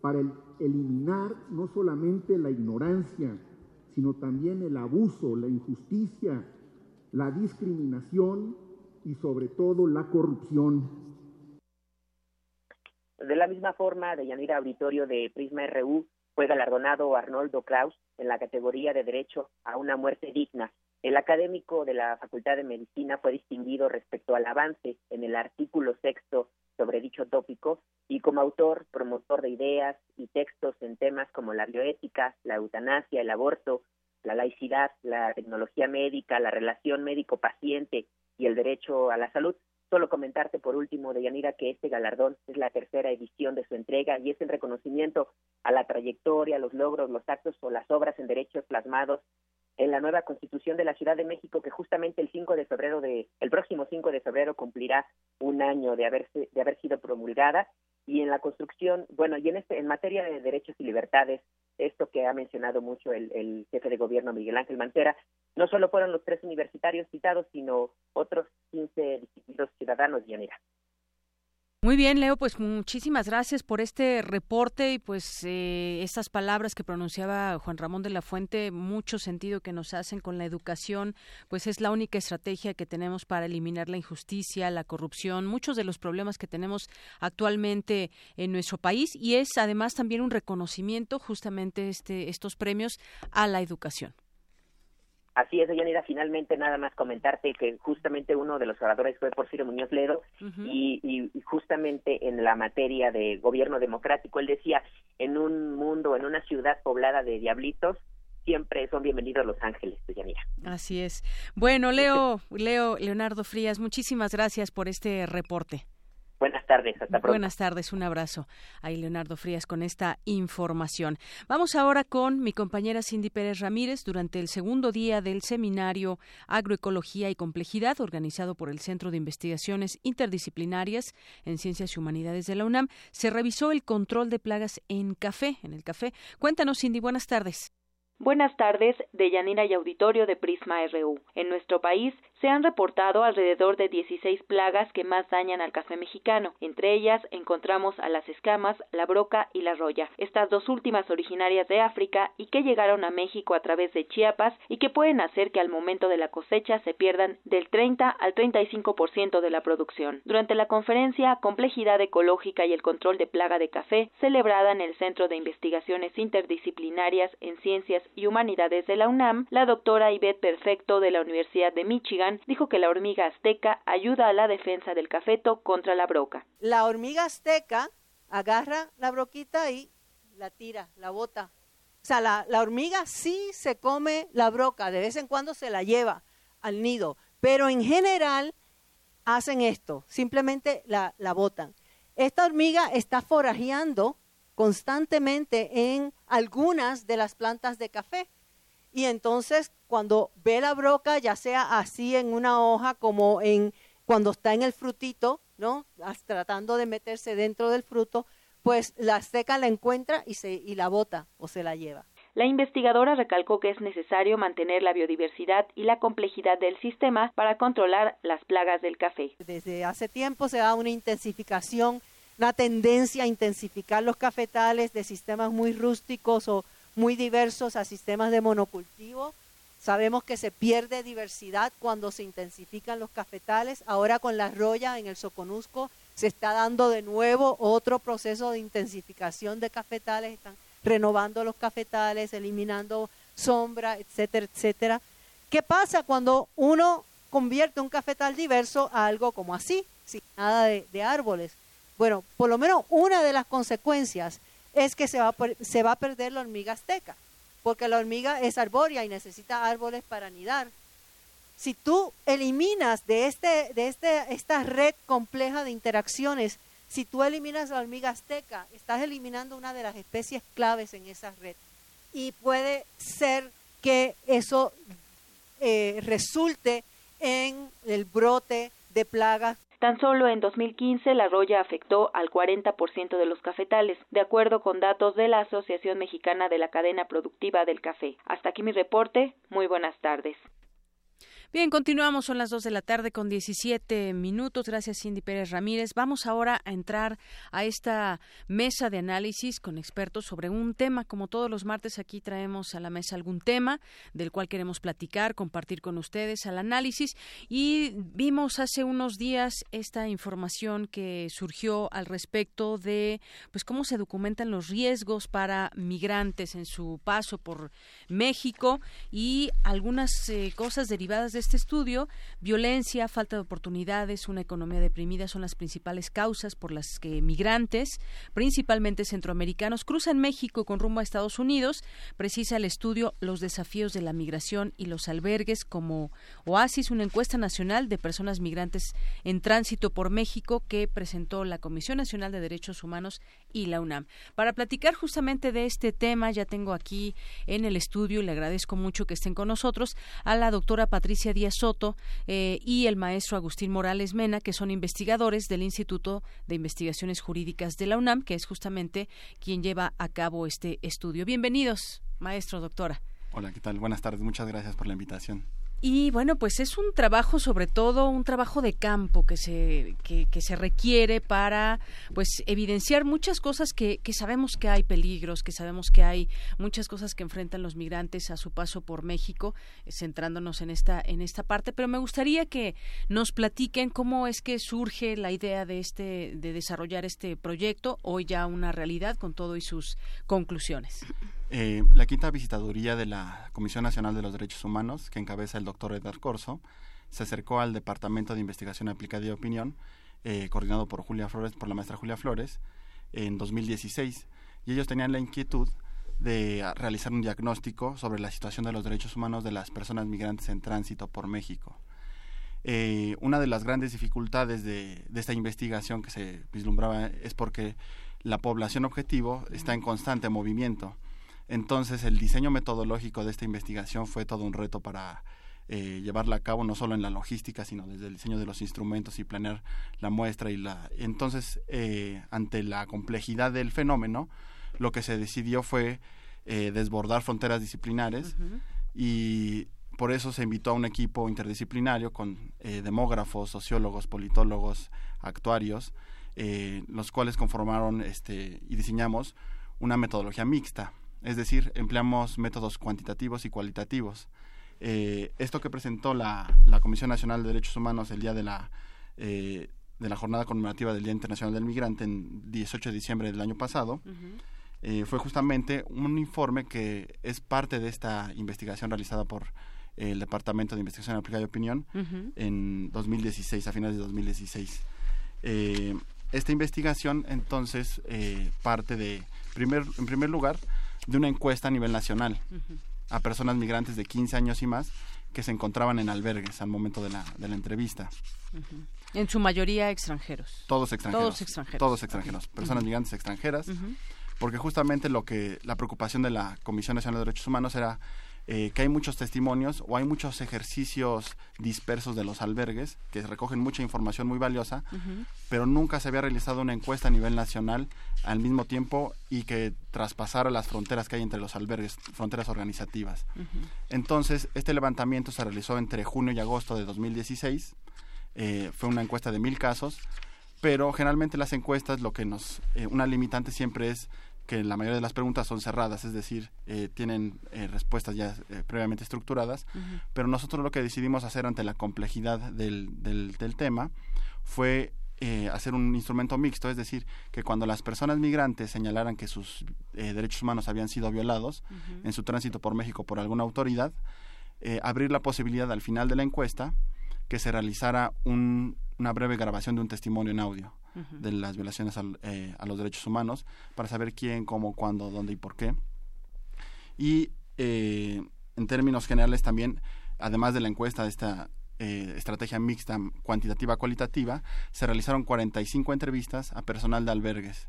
para eliminar no solamente la ignorancia, sino también el abuso, la injusticia, la discriminación y sobre todo la corrupción. De la misma forma, de Yanira Auditorio de Prisma RU fue galardonado Arnoldo Kraus en la categoría de Derecho a una muerte digna. El académico de la Facultad de Medicina fue distinguido respecto al avance en el artículo sexto sobre dicho tópico y como autor, promotor de ideas y textos en temas como la bioética, la eutanasia, el aborto, la laicidad, la tecnología médica, la relación médico-paciente y el derecho a la salud. Solo comentarte por último, de Yanira, que este galardón es la tercera edición de su entrega y es el reconocimiento a la trayectoria, los logros, los actos o las obras en derechos plasmados en la nueva Constitución de la Ciudad de México que justamente el 5 de febrero de el próximo 5 de febrero cumplirá un año de haberse de haber sido promulgada y en la construcción, bueno, y en este en materia de derechos y libertades, esto que ha mencionado mucho el, el jefe de gobierno Miguel Ángel Mancera, no solo fueron los tres universitarios citados, sino otros 15 distintos ciudadanos, Yanira. Muy bien, Leo, pues muchísimas gracias por este reporte y pues eh, estas palabras que pronunciaba Juan Ramón de la Fuente, mucho sentido que nos hacen con la educación, pues es la única estrategia que tenemos para eliminar la injusticia, la corrupción, muchos de los problemas que tenemos actualmente en nuestro país y es además también un reconocimiento justamente este, estos premios a la educación. Así es, Yanira, finalmente nada más comentarte que justamente uno de los oradores fue Porfirio Muñoz Ledo y, y, justamente en la materia de gobierno democrático, él decía, en un mundo, en una ciudad poblada de diablitos, siempre son bienvenidos Los Ángeles, Yanira. Así es. Bueno, Leo, Leo, Leonardo Frías, muchísimas gracias por este reporte. Buenas tardes, hasta pronto. Buenas tardes, un abrazo. Ahí Leonardo Frías con esta información. Vamos ahora con mi compañera Cindy Pérez Ramírez durante el segundo día del seminario Agroecología y Complejidad organizado por el Centro de Investigaciones Interdisciplinarias en Ciencias y Humanidades de la UNAM. Se revisó el control de plagas en café, en el café. Cuéntanos, Cindy, buenas tardes. Buenas tardes, de Yanira y Auditorio de Prisma RU. En nuestro país se han reportado alrededor de 16 plagas que más dañan al café mexicano. Entre ellas encontramos a las escamas, la broca y la roya. Estas dos últimas originarias de África y que llegaron a México a través de Chiapas y que pueden hacer que al momento de la cosecha se pierdan del 30 al 35% de la producción. Durante la conferencia Complejidad ecológica y el control de plaga de café, celebrada en el Centro de Investigaciones Interdisciplinarias en Ciencias y Humanidades de la UNAM, la doctora Ivette Perfecto de la Universidad de Michigan dijo que la hormiga azteca ayuda a la defensa del cafeto contra la broca. La hormiga azteca agarra la broquita y la tira, la bota. O sea, la, hormiga sí se come la broca, de vez en cuando se la lleva al nido, pero en general hacen esto, simplemente la, la botan. Esta hormiga está forajeando constantemente en algunas de las plantas de café. Y entonces cuando ve la broca, ya sea así en una hoja como en cuando está en el frutito, ¿no? Tratando de meterse dentro del fruto, pues la seca la encuentra y, se, y la bota o se la lleva. La investigadora recalcó que es necesario mantener la biodiversidad y la complejidad del sistema para controlar las plagas del café. Desde hace tiempo se da una intensificación una tendencia a intensificar los cafetales de sistemas muy rústicos o muy diversos a sistemas de monocultivo. Sabemos que se pierde diversidad cuando se intensifican los cafetales. Ahora con la roya en el Soconusco se está dando de nuevo otro proceso de intensificación de cafetales. Están renovando los cafetales, eliminando sombra, etcétera, etcétera. ¿Qué pasa cuando uno convierte un cafetal diverso a algo como así, sin nada de, de árboles? Bueno, por lo menos una de las consecuencias es que se va, se va a perder la hormiga azteca. porque la hormiga es arbórea y necesita árboles para anidar. Si tú eliminas de, este, de este, esta red compleja de interacciones, si tú eliminas la hormiga azteca, estás eliminando una de las especies claves en esa red. Y puede ser que eso eh, resulte en el brote de plagas Tan solo en 2015 la roya afectó al 40% de los cafetales, de acuerdo con datos de la Asociación Mexicana de la Cadena Productiva del Café. Hasta aquí mi reporte. Muy buenas tardes. Bien, continuamos, son las 2 de la tarde con 17 minutos. Gracias, Cindy Pérez Ramírez. Vamos ahora a entrar a esta mesa de análisis con expertos sobre un tema. Como todos los martes, aquí traemos a la mesa algún tema del cual queremos platicar, compartir con ustedes al análisis. Y vimos hace unos días esta información que surgió al respecto de pues cómo se documentan los riesgos para migrantes en su paso por México y algunas eh, cosas derivadas de este estudio, violencia, falta de oportunidades, una economía deprimida son las principales causas por las que migrantes, principalmente centroamericanos, cruzan México con rumbo a Estados Unidos. Precisa el estudio los desafíos de la migración y los albergues como Oasis, una encuesta nacional de personas migrantes en tránsito por México que presentó la Comisión Nacional de Derechos Humanos y la UNAM. Para platicar justamente de este tema, ya tengo aquí en el estudio, y le agradezco mucho que estén con nosotros, a la doctora Patricia Díaz Soto eh, y el maestro Agustín Morales Mena, que son investigadores del Instituto de Investigaciones Jurídicas de la UNAM, que es justamente quien lleva a cabo este estudio. Bienvenidos, maestro, doctora. Hola, ¿qué tal? Buenas tardes. Muchas gracias por la invitación. Y bueno, pues es un trabajo, sobre todo un trabajo de campo que se, que, se requiere para pues evidenciar muchas cosas que, que, sabemos que hay peligros, que sabemos que hay muchas cosas que enfrentan los migrantes a su paso por México, eh, centrándonos en esta, en esta parte, pero me gustaría que nos platiquen cómo es que surge la idea de este, de desarrollar este proyecto, hoy ya una realidad con todo y sus conclusiones. Eh, la quinta visitaduría de la Comisión Nacional de los Derechos Humanos, que encabeza el doctor Edgar Corso, se acercó al Departamento de Investigación Aplicada y Opinión, eh, coordinado por Julia Flores, por la maestra Julia Flores, en 2016, y ellos tenían la inquietud de realizar un diagnóstico sobre la situación de los derechos humanos de las personas migrantes en tránsito por México. Eh, una de las grandes dificultades de, de, esta investigación que se vislumbraba es porque la población objetivo está en constante movimiento entonces, el diseño metodológico de esta investigación fue todo un reto para eh, llevarla a cabo, no solo en la logística, sino desde el diseño de los instrumentos y planear la muestra. y la Entonces, eh, ante la complejidad del fenómeno, lo que se decidió fue eh, desbordar fronteras disciplinares y por eso se invitó a un equipo interdisciplinario con demógrafos, sociólogos, politólogos, actuarios, los cuales conformaron este, y diseñamos una metodología mixta es decir, empleamos métodos cuantitativos y cualitativos. Eh, esto que presentó la, la, Comisión Nacional de Derechos Humanos el día de la, eh, de la Jornada Conmemorativa del Día Internacional del Migrante, en 18 de diciembre del año pasado, eh, fue justamente un informe que es parte de esta investigación realizada por el Departamento de Investigación Aplicada y Opinión en 2016, a finales de 2016. esta investigación entonces parte de, primer, en primer lugar, de una encuesta a nivel nacional a personas migrantes de 15 años y más que se encontraban en albergues al momento de la, de la entrevista. En su mayoría extranjeros. Todos extranjeros. Todos extranjeros. Todos extranjeros. Personas migrantes extranjeras. Porque justamente lo que la preocupación de la Comisión Nacional de Derechos Humanos era eh, que hay muchos testimonios o hay muchos ejercicios dispersos de los albergues que recogen mucha información muy valiosa, pero nunca se había realizado una encuesta a nivel nacional al mismo tiempo y que traspasara las fronteras que hay entre los albergues, fronteras organizativas. Entonces, este levantamiento se realizó entre junio y agosto de 2016. Eh, fue una encuesta de mil casos, pero generalmente las encuestas lo que nos, eh, una limitante siempre es que la mayoría de las preguntas son cerradas, es decir, eh, tienen eh, respuestas ya eh, previamente estructuradas, pero nosotros lo que decidimos hacer ante la complejidad del, del, tema fue hacer un instrumento mixto, es decir, que cuando las personas migrantes señalaran que sus derechos humanos habían sido violados en su tránsito por México por alguna autoridad, abrir la posibilidad al final de la encuesta que se realizara un, una breve grabación de un testimonio en audio de las violaciones eh, a los derechos humanos para saber quién, cómo, cuándo, dónde y por qué. Y eh, en términos generales también, además de la encuesta de esta eh, estrategia mixta cuantitativa cualitativa, se realizaron 45 entrevistas a personal de albergues.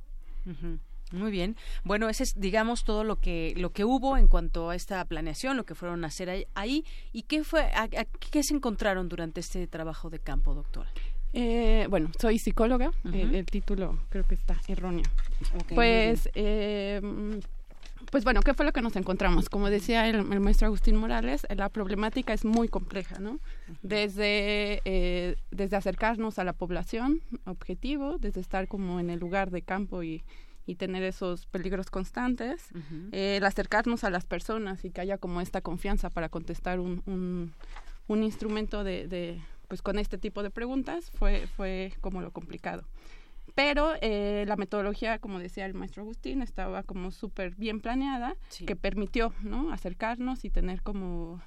Muy bien. Bueno, ese es, digamos, todo lo que lo que hubo en cuanto a esta planeación, lo que fueron a hacer ahí. ¿Y qué fue, qué se encontraron durante este trabajo de campo, doctora? Eh, bueno, soy psicóloga. el, título creo que está erróneo. pues eh, pues bueno, ¿qué fue lo que nos encontramos? Como decía el, maestro Agustín Morales, la problemática es muy compleja, ¿no? Desde, eh, desde acercarnos a la población objetivo, desde estar como en el lugar de campo y, y tener esos peligros constantes, el acercarnos a las personas y que haya como esta confianza para contestar un, un, un instrumento de, de, pues con este tipo de preguntas fue, fue como lo complicado. Pero eh, la metodología, como decía el maestro Agustín, estaba como súper bien planeada, que permitió ¿no? acercarnos y tener como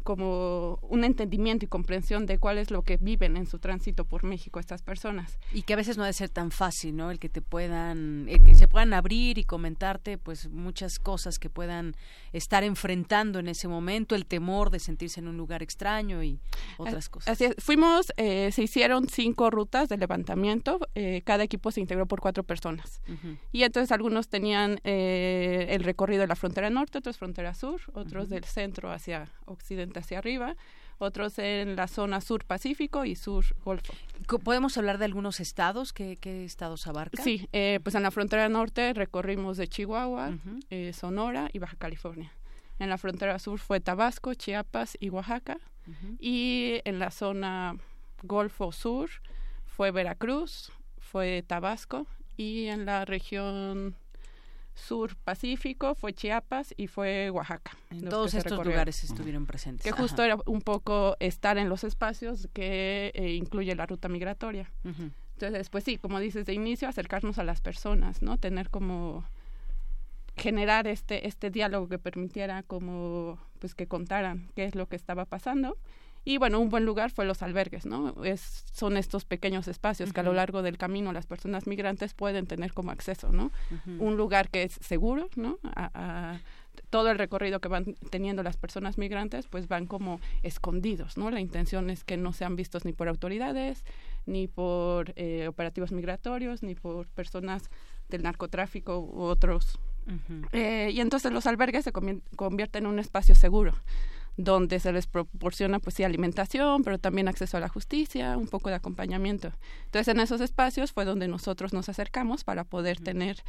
como un entendimiento y comprensión de cuál es lo que viven en su tránsito por México estas personas. Y que a veces no debe ser tan fácil, ¿no? El que te puedan, el que se puedan abrir y comentarte, pues muchas cosas que puedan estar enfrentando en ese momento, el temor de sentirse en un lugar extraño y otras cosas. Así es. Fuimos, eh, se hicieron cinco rutas de levantamiento, eh, cada equipo se integró por cuatro personas. Y entonces algunos tenían eh, el recorrido de la frontera norte, otros frontera sur, otros del centro hacia occidente hacia arriba, otros en la zona sur Pacífico y sur Golfo. ¿Podemos hablar de algunos estados? ¿Qué, estados abarca? Sí, eh, pues en la frontera norte recorrimos de Chihuahua, eh, Sonora y Baja California. En la frontera sur fue Tabasco, Chiapas y Oaxaca. Y en la zona Golfo Sur fue Veracruz, fue Tabasco. Y en la región sur Pacífico, fue Chiapas y fue Oaxaca. Todos estos lugares estuvieron presentes. Que justo era un poco estar en los espacios que eh, incluye la ruta migratoria. Entonces, pues sí, como dices de inicio, acercarnos a las personas, ¿no? Tener como generar este este diálogo que permitiera como pues que contaran qué es lo que estaba pasando y bueno, un buen lugar fue los albergues, ¿no? Es, son estos pequeños espacios que a lo largo del camino las personas migrantes pueden tener como acceso, ¿no? Un lugar que es seguro, ¿no? A, todo el recorrido que van teniendo las personas migrantes, pues van como escondidos, ¿no? La intención es que no sean vistos ni por autoridades, ni por eh, operativos migratorios, ni por personas del narcotráfico u otros. Eh, y entonces los albergues se convierten en un espacio seguro donde se les proporciona pues sí alimentación, pero también acceso a la justicia, un poco de acompañamiento. Entonces en esos espacios fue donde nosotros nos acercamos para poder tener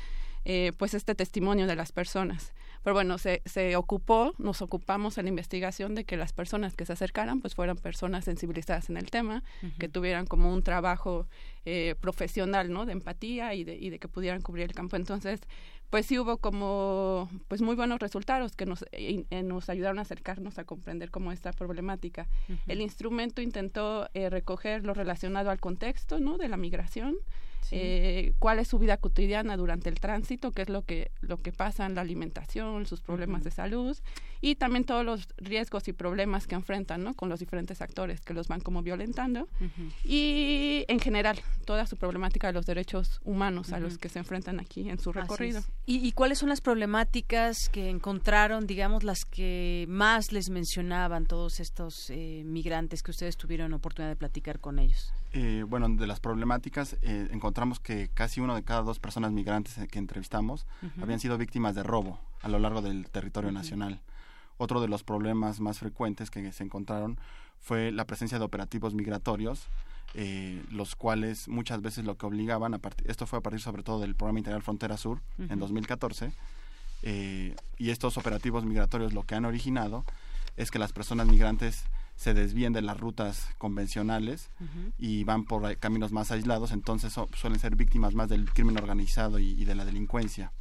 eh, pues este testimonio de las personas. Pero bueno, se, se ocupó, nos ocupamos en la investigación de que las personas que se acercaran pues fueran personas sensibilizadas en el tema, que tuvieran como un trabajo eh, profesional, ¿no? De empatía y de, y de que pudieran cubrir el campo. Entonces, pues sí hubo como pues muy buenos resultados que nos, eh, nos ayudaron a acercarnos a comprender cómo esta problemática. El instrumento intentó recoger lo relacionado al contexto, ¿no? De la migración, eh, cuál es su vida cotidiana durante el tránsito, qué es lo que, lo que pasa en la alimentación, sus problemas de salud y también todos los riesgos y problemas que enfrentan ¿no? con los diferentes actores que los van como violentando y en general toda su problemática de los derechos humanos a los que se enfrentan aquí en su recorrido. ¿Y, cuáles son las problemáticas que encontraron, digamos, las que más les mencionaban todos estos eh, migrantes que ustedes tuvieron oportunidad de platicar con ellos? Eh, bueno, de las problemáticas eh, encontramos que casi uno de cada dos personas migrantes que entrevistamos habían sido víctimas de robo a lo largo del territorio nacional. Otro de los problemas más frecuentes que se encontraron fue la presencia de operativos migratorios, eh, los cuales muchas veces lo que obligaban, a partir, esto fue a partir sobre todo del programa integral Frontera Sur en 2014, y estos operativos migratorios lo que han originado es que las personas migrantes se desvíen de las rutas convencionales y van por caminos más aislados, entonces suelen ser víctimas más del crimen organizado y, de la delincuencia.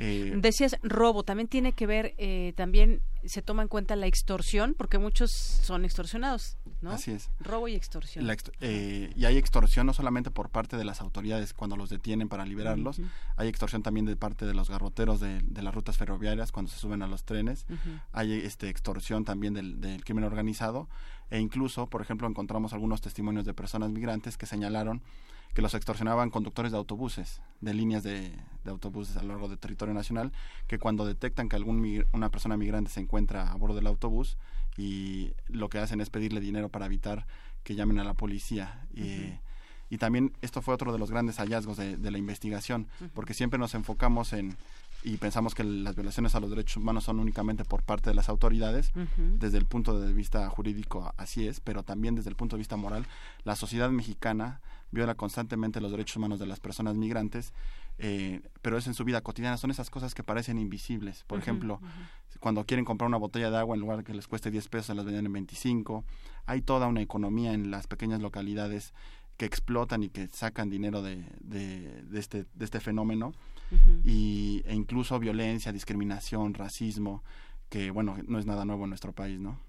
Eh, Decías robo, también tiene que ver, eh, también se toma en cuenta la extorsión, porque muchos son extorsionados, ¿no? Así es. Robo y extorsión. Eh, y hay extorsión no solamente por parte de las autoridades cuando los detienen para liberarlos, hay extorsión también de parte de los garroteros de, las rutas ferroviarias cuando se suben a los trenes, hay este extorsión también del, del crimen organizado e incluso, por ejemplo, encontramos algunos testimonios de personas migrantes que señalaron que los extorsionaban conductores de autobuses, de líneas de, autobuses a lo largo del territorio nacional, que cuando detectan que algún una persona migrante se encuentra a bordo del autobús y lo que hacen es pedirle dinero para evitar que llamen a la policía. y, también esto fue otro de los grandes hallazgos de, la investigación, porque siempre nos enfocamos en y pensamos que las violaciones a los derechos humanos son únicamente por parte de las autoridades, desde el punto de vista jurídico así es, pero también desde el punto de vista moral, la sociedad mexicana viola constantemente los derechos humanos de las personas migrantes, eh, pero es en su vida cotidiana, son esas cosas que parecen invisibles. Por ejemplo, cuando quieren comprar una botella de agua, en lugar de que les cueste 10 pesos, las venden en 25. Hay toda una economía en las pequeñas localidades que explotan y que sacan dinero de, de, de este, de este fenómeno. y, e incluso violencia, discriminación, racismo, que bueno, no es nada nuevo en nuestro país, ¿no?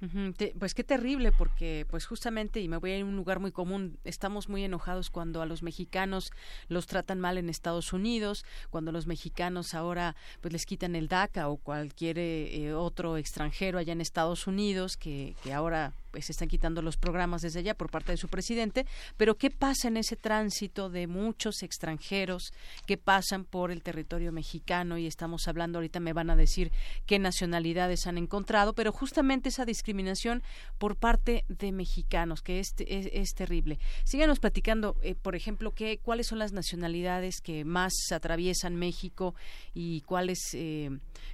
pues qué terrible, porque pues justamente, y me voy a ir a un lugar muy común, estamos muy enojados cuando a los mexicanos los tratan mal en Estados Unidos, cuando los mexicanos ahora pues les quitan el DACA o cualquier eh, otro extranjero allá en Estados Unidos que, que ahora pues se están quitando los programas desde allá por parte de su presidente, pero ¿qué pasa en ese tránsito de muchos extranjeros que pasan por el territorio mexicano? Y estamos hablando, ahorita me van a decir qué nacionalidades han encontrado, pero justamente esa discriminación por parte de mexicanos, que es, es, terrible. Síganos platicando, eh, por ejemplo, qué, cuáles son las nacionalidades que más atraviesan México y cuáles eh,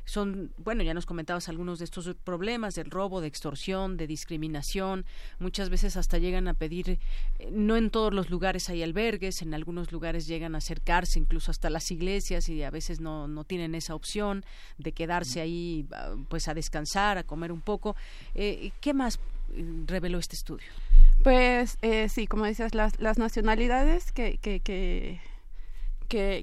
son, bueno, ya nos comentabas algunos de estos problemas del robo, de extorsión, de discriminación muchas veces hasta llegan a pedir, eh, no en todos los lugares hay albergues, en algunos lugares llegan a acercarse incluso hasta las iglesias y a veces no, no tienen esa opción de quedarse ahí ah, pues a descansar, a comer un poco. Eh, ¿Qué más eh, reveló este estudio? Pues sí, como dices, las, las nacionalidades que, que, que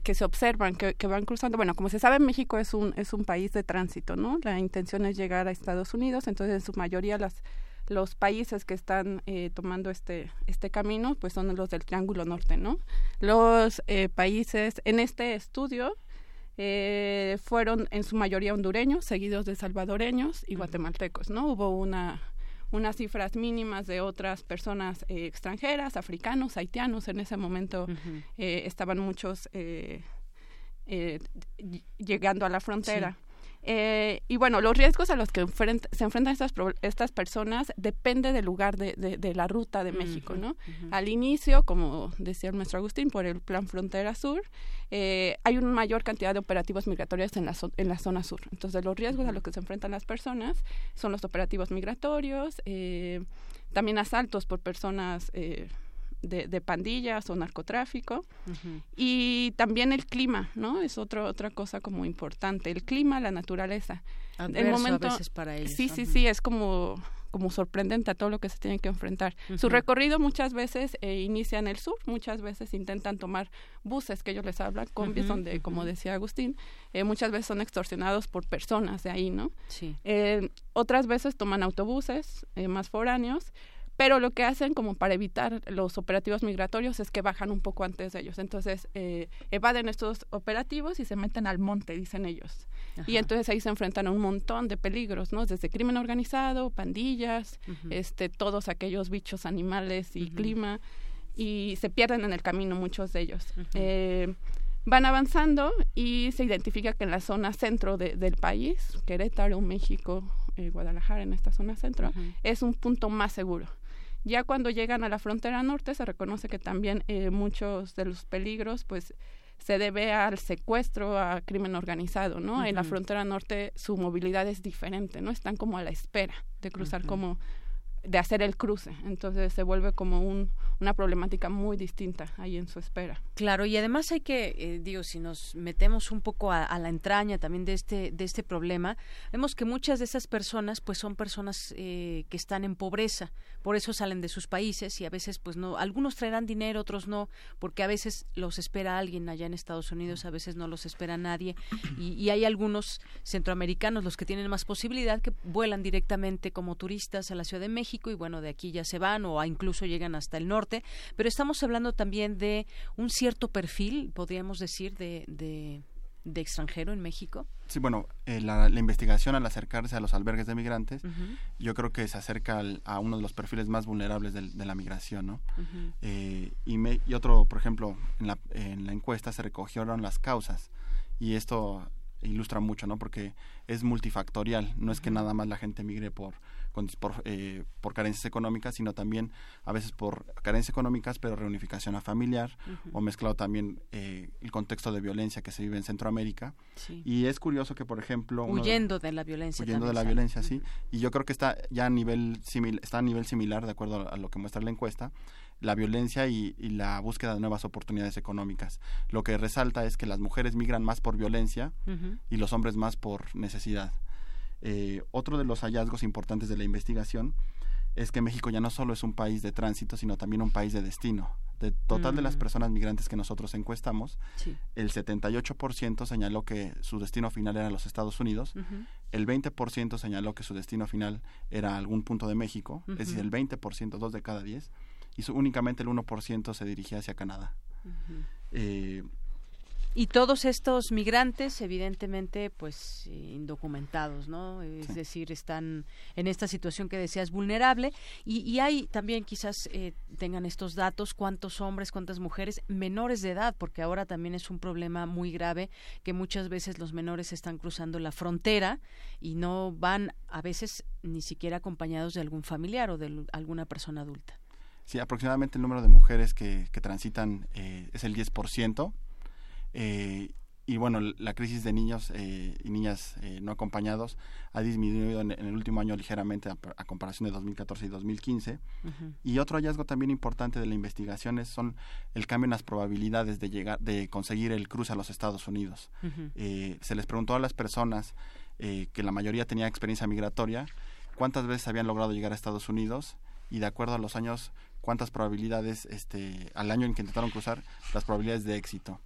que, se observan, que, que, van cruzando. Bueno, como se sabe, México es un, es un país de tránsito, ¿no? La intención es llegar a Estados Unidos, entonces en su mayoría las, los países que están eh, tomando este este camino pues son los del Triángulo Norte no los eh, países en este estudio eh, fueron en su mayoría hondureños seguidos de salvadoreños y guatemaltecos no hubo una unas cifras mínimas de otras personas extranjeras africanos haitianos en ese momento estaban muchos llegando a la frontera eh, y bueno, los riesgos a los que se enfrentan estas, estas personas depende del lugar de, de, la ruta de México, ¿no? Al inicio, como decía el maestro Agustín, por el Plan Frontera Sur, eh, hay una mayor cantidad de operativos migratorios en la, en la zona sur. Entonces, los riesgos a los que se enfrentan las personas son los operativos migratorios, eh, también asaltos por personas de, pandillas o narcotráfico y también el clima, ¿no? Es otro, otra cosa como importante, el clima, la naturaleza. el momento, a veces para ellos. Sí, sí, sí, es como como sorprendente a todo lo que se tienen que enfrentar. Su recorrido muchas veces eh, inicia en el sur, muchas veces intentan tomar buses que ellos les hablan, combis, donde, como decía Agustín, eh, muchas veces son extorsionados por personas de ahí, ¿no? Sí. Eh, otras veces toman autobuses más foráneos, pero lo que hacen como para evitar los operativos migratorios es que bajan un poco antes de ellos. Entonces eh, evaden estos operativos y se meten al monte, dicen ellos. Y entonces ahí se enfrentan a un montón de peligros, ¿no? Desde crimen organizado, pandillas, este, todos aquellos bichos animales y clima, y se pierden en el camino muchos de ellos. Eh, van avanzando y se identifica que en la zona centro del país, Querétaro, México, eh, Guadalajara, en esta zona centro, es un punto más seguro. Ya cuando llegan a la frontera norte se reconoce que también eh, muchos de los peligros pues se debe al secuestro, a crimen organizado, ¿no? En la frontera norte su movilidad es diferente, ¿no? Están como a la espera de cruzar como de hacer el cruce. Entonces se vuelve como un, una problemática muy distinta ahí en su espera. Claro, y además hay que, eh, digo, si nos metemos un poco a, la entraña también de este, de este problema, vemos que muchas de esas personas pues son personas eh, que están en pobreza, por eso salen de sus países y a veces pues no, algunos traerán dinero, otros no, porque a veces los espera alguien allá en Estados Unidos, a veces no los espera nadie y, y hay algunos centroamericanos los que tienen más posibilidad que vuelan directamente como turistas a la Ciudad de México y bueno, de aquí ya se van o incluso llegan hasta el norte, pero estamos hablando también de un cierto perfil, podríamos decir, de, de, extranjero en México. Sí, bueno, eh, la, investigación al acercarse a los albergues de migrantes, yo creo que se acerca a uno de los perfiles más vulnerables de, la migración, ¿no? Eh, y, y, otro, por ejemplo, en la, en la encuesta se recogieron las causas y esto ilustra mucho, ¿no? Porque es multifactorial, no es que nada más la gente migre por por, eh, por, carencias económicas, sino también a veces por carencias económicas, pero reunificación a familiar, o mezclado también eh, el contexto de violencia que se vive en Centroamérica. Y es curioso que, por ejemplo... Huyendo de, la violencia. Huyendo de la violencia, sí. Y yo creo que está ya a nivel, simil, está a nivel similar, de acuerdo a lo que muestra la encuesta, la violencia y, la búsqueda de nuevas oportunidades económicas. Lo que resalta es que las mujeres migran más por violencia y los hombres más por necesidad. Eh, otro de los hallazgos importantes de la investigación es que México ya no solo es un país de tránsito, sino también un país de destino. De total de las mm. personas migrantes que nosotros encuestamos, el 78% señaló que su destino final era los Estados Unidos, el 20% señaló que su destino final era algún punto de México, es decir, el 20%, dos de cada diez, y únicamente el 1% se dirigía hacia Canadá. Y todos estos migrantes, evidentemente, pues indocumentados, ¿no? Es decir, están en esta situación que decías vulnerable. Y, hay también quizás eh, tengan estos datos, cuántos hombres, cuántas mujeres menores de edad, porque ahora también es un problema muy grave que muchas veces los menores están cruzando la frontera y no van a veces ni siquiera acompañados de algún familiar o de alguna persona adulta. Sí, aproximadamente el número de mujeres que, transitan eh, es el 10%. Eh, y bueno, la crisis de niños eh, y niñas eh, no acompañados ha disminuido en, el último año ligeramente a, comparación de 2014 y 2015. Y otro hallazgo también importante de la investigación es, son el cambio en las probabilidades de llegar, de conseguir el cruce a los Estados Unidos. se les preguntó a las personas que la mayoría tenía experiencia migratoria cuántas veces habían logrado llegar a Estados Unidos y de acuerdo a los años cuántas probabilidades, este, al año en que intentaron cruzar, las probabilidades de éxito.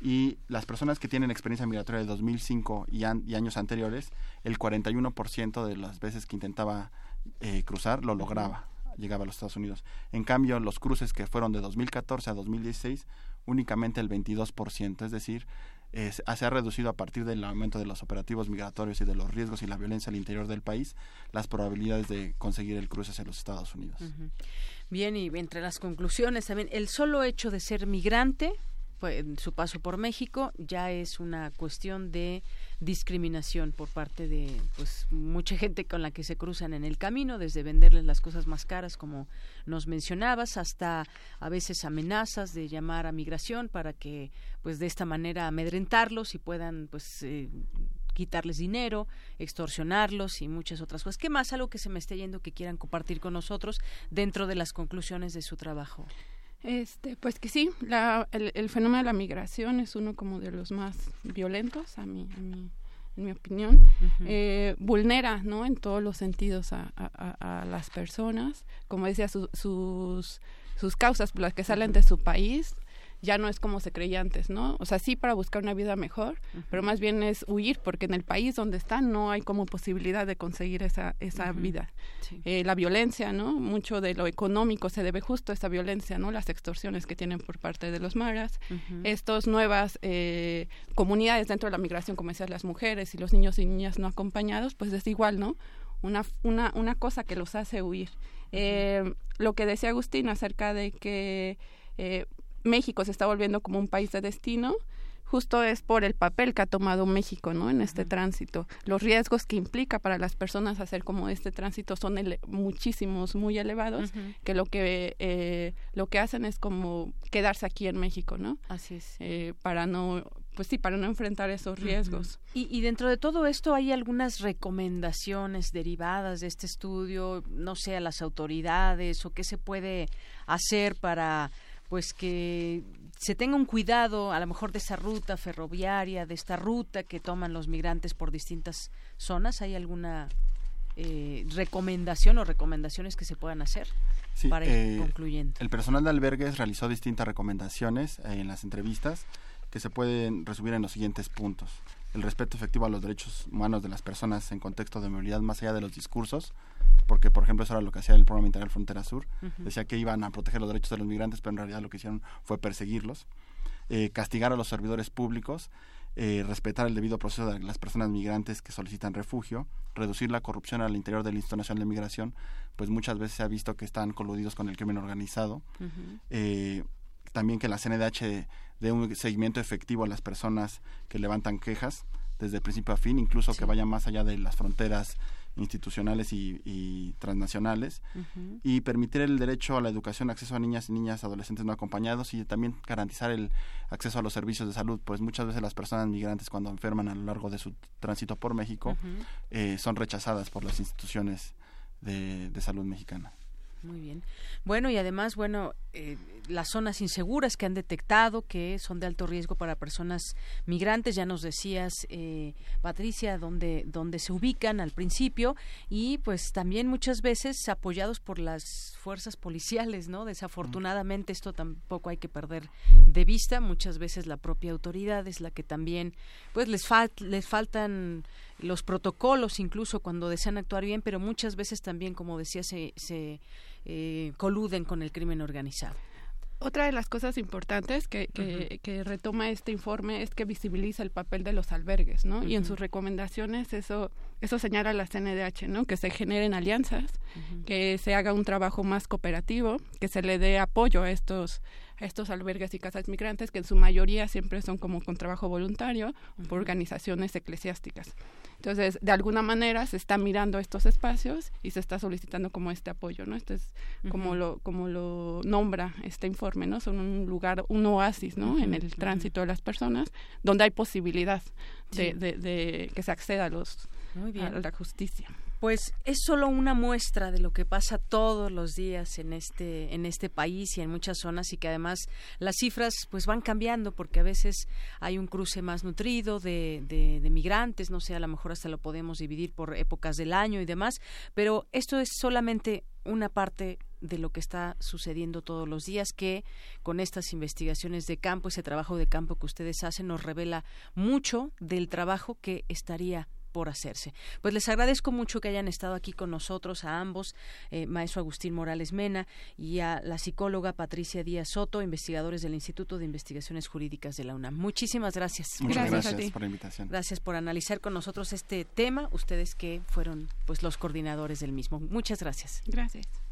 Y las personas que tienen experiencia migratoria de 2005 y, y años anteriores, el 41% de las veces que intentaba eh, cruzar lo lograba, llegaba a los Estados Unidos. En cambio, los cruces que fueron de 2014 a 2016, únicamente el 22%, es decir, se ha reducido a partir del aumento de los operativos migratorios y de los riesgos y la violencia al interior del país las probabilidades de conseguir el cruce hacia los Estados Unidos. Bien, y entre las conclusiones también, el solo hecho de ser migrante, pues, su paso por México, ya es una cuestión de discriminación por parte de pues mucha gente con la que se cruzan en el camino, desde venderles las cosas más caras como nos mencionabas, hasta a veces amenazas de llamar a migración para que pues de esta manera amedrentarlos y puedan pues eh, quitarles dinero, extorsionarlos y muchas otras cosas. ¿Qué más algo que se me esté yendo que quieran compartir con nosotros dentro de las conclusiones de su trabajo? Este, pues que sí, la, el, fenómeno de la migración es uno como de los más violentos, a mí, a en mi opinión, eh, vulnera, ¿no? En todos los sentidos a, a, las personas, como decía, sus, sus causas, las que salen de su país, ya no es como se creía antes, ¿no? O sea, sí para buscar una vida mejor, pero más bien es huir, porque en el país donde están no hay como posibilidad de conseguir esa, esa vida. Eh, la violencia, ¿no? Mucho de lo económico se debe justo a esa violencia, ¿no? Las extorsiones que tienen por parte de los maras, estas nuevas eh, comunidades dentro de la migración, como decías, las mujeres y los niños y niñas no acompañados, pues es igual, ¿no? Una, una, una cosa que los hace huir. Eh, lo que decía Agustín acerca de que México se está volviendo como un país de destino, justo es por el papel que ha tomado México ¿no? en este tránsito. Los riesgos que implica para las personas hacer como este tránsito son muchísimos, muy elevados, que lo que eh, lo que hacen es como quedarse aquí en México, ¿no? Así es. Eh, para no pues sí, para no enfrentar esos riesgos. y, y, dentro de todo esto hay algunas recomendaciones derivadas de este estudio, no sé, a las autoridades o qué se puede hacer para pues que se tenga un cuidado a lo mejor de esa ruta ferroviaria, de esta ruta que toman los migrantes por distintas zonas. ¿Hay alguna eh, recomendación o recomendaciones que se puedan hacer para ir eh, concluyendo? El personal de albergues realizó distintas recomendaciones eh, en las entrevistas que se pueden resumir en los siguientes puntos. El respeto efectivo a los derechos humanos de las personas en contexto de movilidad más allá de los discursos, porque por ejemplo eso era lo que hacía el programa integral Frontera Sur, decía que iban a proteger los derechos de los migrantes, pero en realidad lo que hicieron fue perseguirlos, eh, castigar a los servidores públicos, eh, respetar el debido proceso de las personas migrantes que solicitan refugio, reducir la corrupción al interior del Instituto Nacional de Migración, pues muchas veces se ha visto que están coludidos con el crimen organizado. Eh, también que la CNDH dé un seguimiento efectivo a las personas que levantan quejas desde principio a fin, incluso que vaya más allá de las fronteras institucionales y, transnacionales y permitir el derecho a la educación, acceso a niñas y niñas, adolescentes no acompañados y también garantizar el acceso a los servicios de salud, pues muchas veces las personas migrantes cuando enferman a lo largo de su tránsito por México eh, son rechazadas por las instituciones de, de salud mexicana. Muy bien. Bueno, y además, bueno, eh, las zonas inseguras que han detectado que son de alto riesgo para personas migrantes, ya nos decías, eh, Patricia, dónde, dónde se ubican al principio y pues también muchas veces apoyados por las fuerzas policiales, ¿no? Desafortunadamente esto tampoco hay que perder de vista, muchas veces la propia autoridad es la que también, pues les, les faltan los protocolos incluso cuando desean actuar bien, pero muchas veces también, como decía, se, se eh, coluden con el crimen organizado. Otra de las cosas importantes que, que, retoma este informe es que visibiliza el papel de los albergues, ¿no? Y en sus recomendaciones eso eso señala la CNDH, ¿no? Que se generen alianzas, que se haga un trabajo más cooperativo, que se le dé apoyo a estos estos albergues y casas migrantes, que en su mayoría siempre son como con trabajo voluntario por organizaciones eclesiásticas. Entonces, de alguna manera se está mirando estos espacios y se está solicitando como este apoyo, ¿no? Este es como lo como lo nombra este informe, ¿no? Son un lugar, un oasis, ¿no? En el tránsito de las personas, donde hay posibilidad de, de que se acceda a los a la justicia pues es solo una muestra de lo que pasa todos los días en este en este país y en muchas zonas y que además las cifras pues van cambiando porque a veces hay un cruce más nutrido de, de, migrantes no sé a lo mejor hasta lo podemos dividir por épocas del año y demás pero esto es solamente una parte de lo que está sucediendo todos los días, que con estas investigaciones de campo, ese trabajo de campo que ustedes hacen, nos revela mucho del trabajo que estaría por hacerse. Pues les agradezco mucho que hayan estado aquí con nosotros, a ambos, eh, maestro Agustín Morales Mena y a la psicóloga Patricia Díaz Soto, investigadores del Instituto de Investigaciones Jurídicas de la UNAM. Muchísimas gracias. Muchas gracias, por la invitación. Gracias por analizar con nosotros este tema, ustedes que fueron pues los coordinadores del mismo. Muchas gracias. Gracias.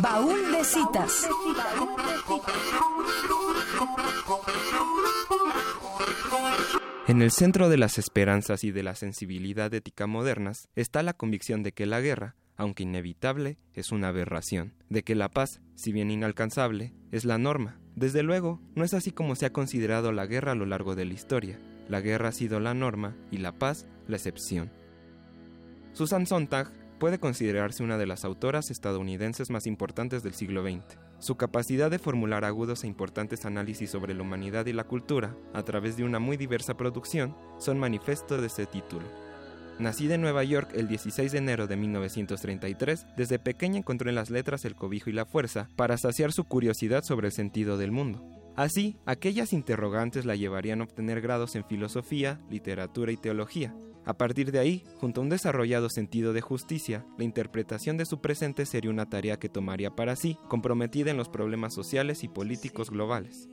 Baúl de citas. En el centro de las esperanzas y de la sensibilidad ética modernas está la convicción de que la guerra, aunque inevitable, es una aberración, de que la paz, si bien inalcanzable, es la norma. Desde luego, no es así como se ha considerado la guerra a lo largo de la historia. La guerra ha sido la norma y la paz la excepción. Susan Sontag puede considerarse una de las autoras estadounidenses más importantes del siglo XX. Su capacidad de formular agudos e importantes análisis sobre la humanidad y la cultura, a través de una muy diversa producción, son manifiesto de ese título. Nacida en Nueva York el 16 de enero de 1933, desde pequeña encontró en las letras el cobijo y la fuerza para saciar su curiosidad sobre el sentido del mundo. Así, aquellas interrogantes la llevarían a obtener grados en filosofía, literatura y teología, a partir de ahí, junto a un desarrollado sentido de justicia, la interpretación de su presente sería una tarea que tomaría para sí, comprometida en los problemas sociales y políticos globales.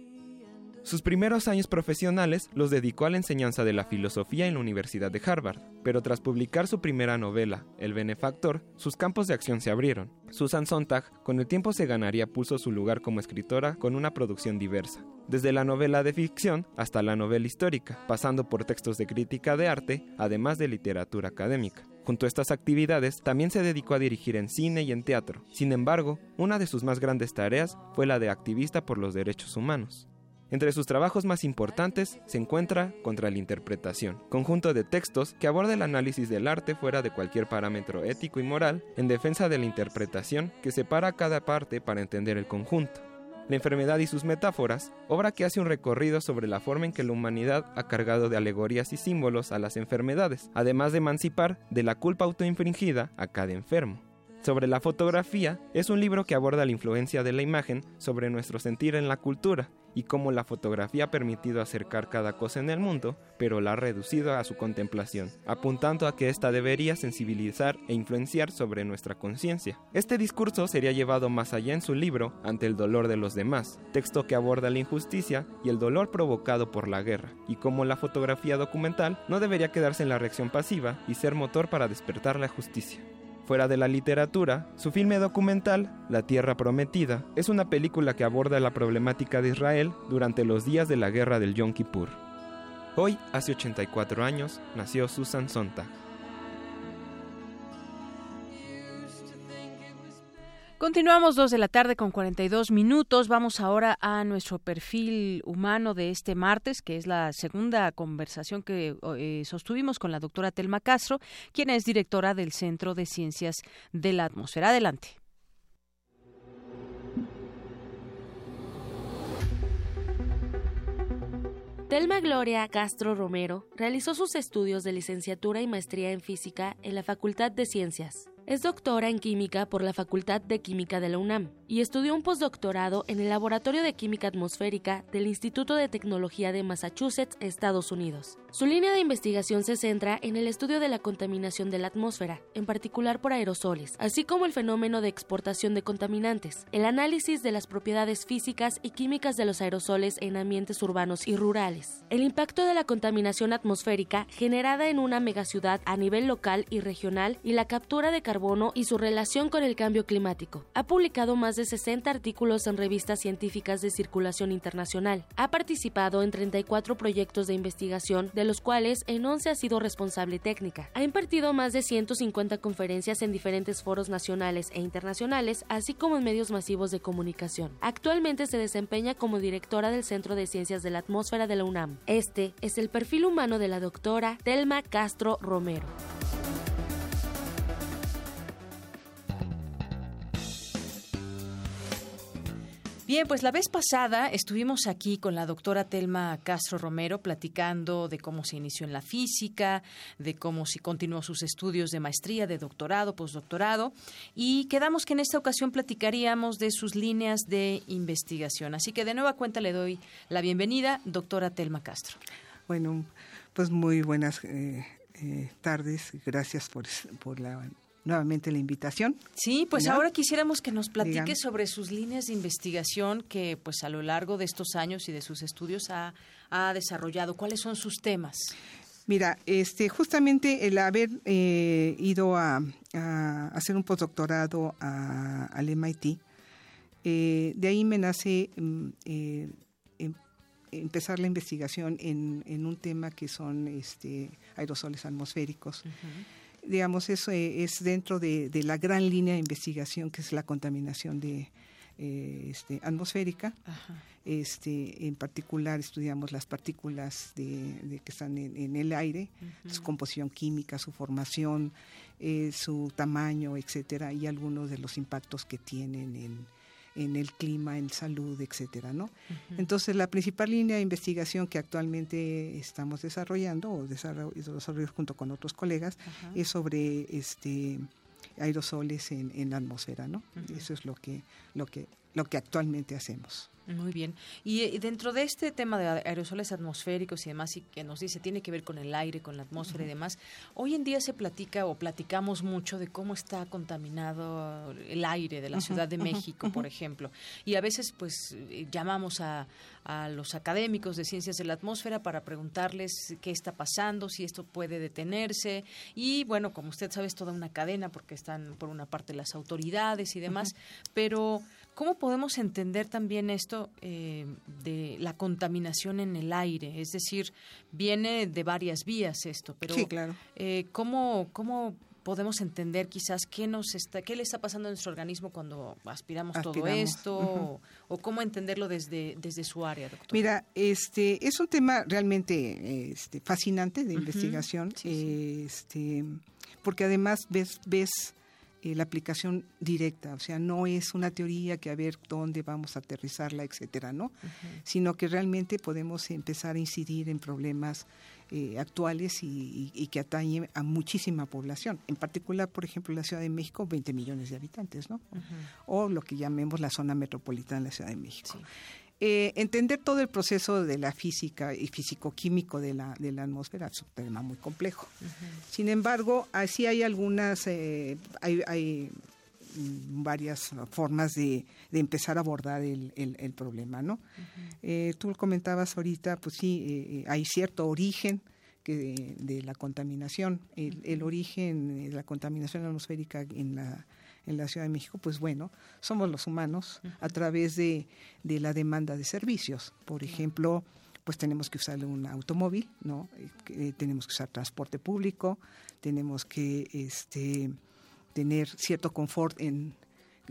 Sus primeros años profesionales los dedicó a la enseñanza de la filosofía en la Universidad de Harvard, pero tras publicar su primera novela, El benefactor, sus campos de acción se abrieron. Susan Sontag con el tiempo se ganaría pulso su lugar como escritora con una producción diversa, desde la novela de ficción hasta la novela histórica, pasando por textos de crítica de arte, además de literatura académica. Junto a estas actividades, también se dedicó a dirigir en cine y en teatro. Sin embargo, una de sus más grandes tareas fue la de activista por los derechos humanos. Entre sus trabajos más importantes se encuentra Contra la Interpretación, conjunto de textos que aborda el análisis del arte fuera de cualquier parámetro ético y moral en defensa de la interpretación que separa cada parte para entender el conjunto. La enfermedad y sus metáforas, obra que hace un recorrido sobre la forma en que la humanidad ha cargado de alegorías y símbolos a las enfermedades, además de emancipar de la culpa autoinfringida a cada enfermo. Sobre la fotografía, es un libro que aborda la influencia de la imagen sobre nuestro sentir en la cultura y cómo la fotografía ha permitido acercar cada cosa en el mundo, pero la ha reducido a su contemplación, apuntando a que ésta debería sensibilizar e influenciar sobre nuestra conciencia. Este discurso sería llevado más allá en su libro Ante el dolor de los demás, texto que aborda la injusticia y el dolor provocado por la guerra, y cómo la fotografía documental no debería quedarse en la reacción pasiva y ser motor para despertar la justicia. Fuera de la literatura, su filme documental, La Tierra Prometida, es una película que aborda la problemática de Israel durante los días de la guerra del Yom Kippur. Hoy, hace 84 años, nació Susan Sontag. Continuamos dos de la tarde con 42 minutos. Vamos ahora a nuestro perfil humano de este martes, que es la segunda conversación que eh, sostuvimos con la doctora Telma Castro, quien es directora del Centro de Ciencias de la Atmósfera. Adelante. Telma Gloria Castro Romero realizó sus estudios de licenciatura y maestría en física en la Facultad de Ciencias. Es doctora en química por la Facultad de Química de la UNAM y estudió un postdoctorado en el Laboratorio de Química Atmosférica del Instituto de Tecnología de Massachusetts, Estados Unidos. Su línea de investigación se centra en el estudio de la contaminación de la atmósfera, en particular por aerosoles, así como el fenómeno de exportación de contaminantes, el análisis de las propiedades físicas y químicas de los aerosoles en ambientes urbanos y rurales, el impacto de la contaminación atmosférica generada en una megaciudad a nivel local y regional y la captura de carbono y su relación con el cambio climático. Ha publicado más de 60 artículos en revistas científicas de circulación internacional. Ha participado en 34 proyectos de investigación, de los cuales en 11 ha sido responsable técnica. Ha impartido más de 150 conferencias en diferentes foros nacionales e internacionales, así como en medios masivos de comunicación. Actualmente se desempeña como directora del Centro de Ciencias de la Atmósfera de la UNAM. Este es el perfil humano de la doctora Telma Castro Romero. Bien, pues la vez pasada estuvimos aquí con la doctora Telma Castro Romero platicando de cómo se inició en la física, de cómo se continuó sus estudios de maestría, de doctorado, postdoctorado, y quedamos que en esta ocasión platicaríamos de sus líneas de investigación. Así que de nueva cuenta le doy la bienvenida, doctora Telma Castro. Bueno, pues muy buenas eh, eh, tardes, gracias por, por la nuevamente la invitación. Sí, pues ahora quisiéramos que nos platique sobre sus líneas de investigación que pues a lo largo de estos años y de sus estudios ha, desarrollado. ¿Cuáles son sus temas? Mira, este, justamente el haber eh, ido a, hacer un postdoctorado al MIT, eh, de ahí me nace mm, eh, em, empezar la investigación en, un tema que son este, aerosoles atmosféricos digamos, eso eh, es dentro de, la gran línea de investigación que es la contaminación de, eh, este, atmosférica. Este, en particular estudiamos las partículas de, que están en, el aire, su composición química, su formación, eh, su tamaño, etcétera, y algunos de los impactos que tienen en, en el clima, en salud, etcétera, ¿no? Entonces, la principal línea de investigación que actualmente estamos desarrollando o desarrollo, junto con otros colegas es sobre este aerosoles en, la atmósfera, ¿no? Eso es lo que lo que lo que actualmente hacemos. Muy bien. Y dentro de este tema de aerosoles atmosféricos y demás, y que nos dice tiene que ver con el aire, con la atmósfera y demás, hoy en día se platica o platicamos mucho de cómo está contaminado el aire de la Ciudad de México, por ejemplo. Y a veces, pues, eh, llamamos a, a los académicos de ciencias de la atmósfera para preguntarles qué está pasando, si esto puede detenerse. Y bueno, como usted sabe, es toda una cadena porque están por una parte las autoridades y demás. Pero, ¿cómo podemos entender también esto? Eh, de la contaminación en el aire, es decir, viene de varias vías esto, pero claro. Eh, ¿cómo, ¿cómo podemos entender quizás qué nos está, qué le está pasando a nuestro organismo cuando aspiramos, todo esto, o, cómo entenderlo desde, desde su área, doctor. Mira, este es un tema realmente este, fascinante de investigación, este, porque además ves, ves eh, la aplicación directa, o sea, no es una teoría que a ver dónde vamos a aterrizarla, etcétera, ¿no? Sino que realmente podemos empezar a incidir en problemas eh, actuales y, que atañen a muchísima población. En particular, por ejemplo, la Ciudad de México, 20 millones de habitantes, ¿no? O lo que llamemos la zona metropolitana de la Ciudad de México. Eh, entender todo el proceso de la física y físico-químico de la, de la atmósfera es un tema muy complejo. Sin embargo, así hay algunas, eh, hay, hay, varias formas de, de, empezar a abordar el, el, problema, ¿no? eh, tú comentabas ahorita, pues sí, eh, hay cierto origen que de, la contaminación, el, el, origen de la contaminación atmosférica en la en la Ciudad de México, pues bueno, somos los humanos a través de, de la demanda de servicios. Por ejemplo, pues tenemos que usar un automóvil, ¿no? Eh, tenemos que usar transporte público, tenemos que este, tener cierto confort en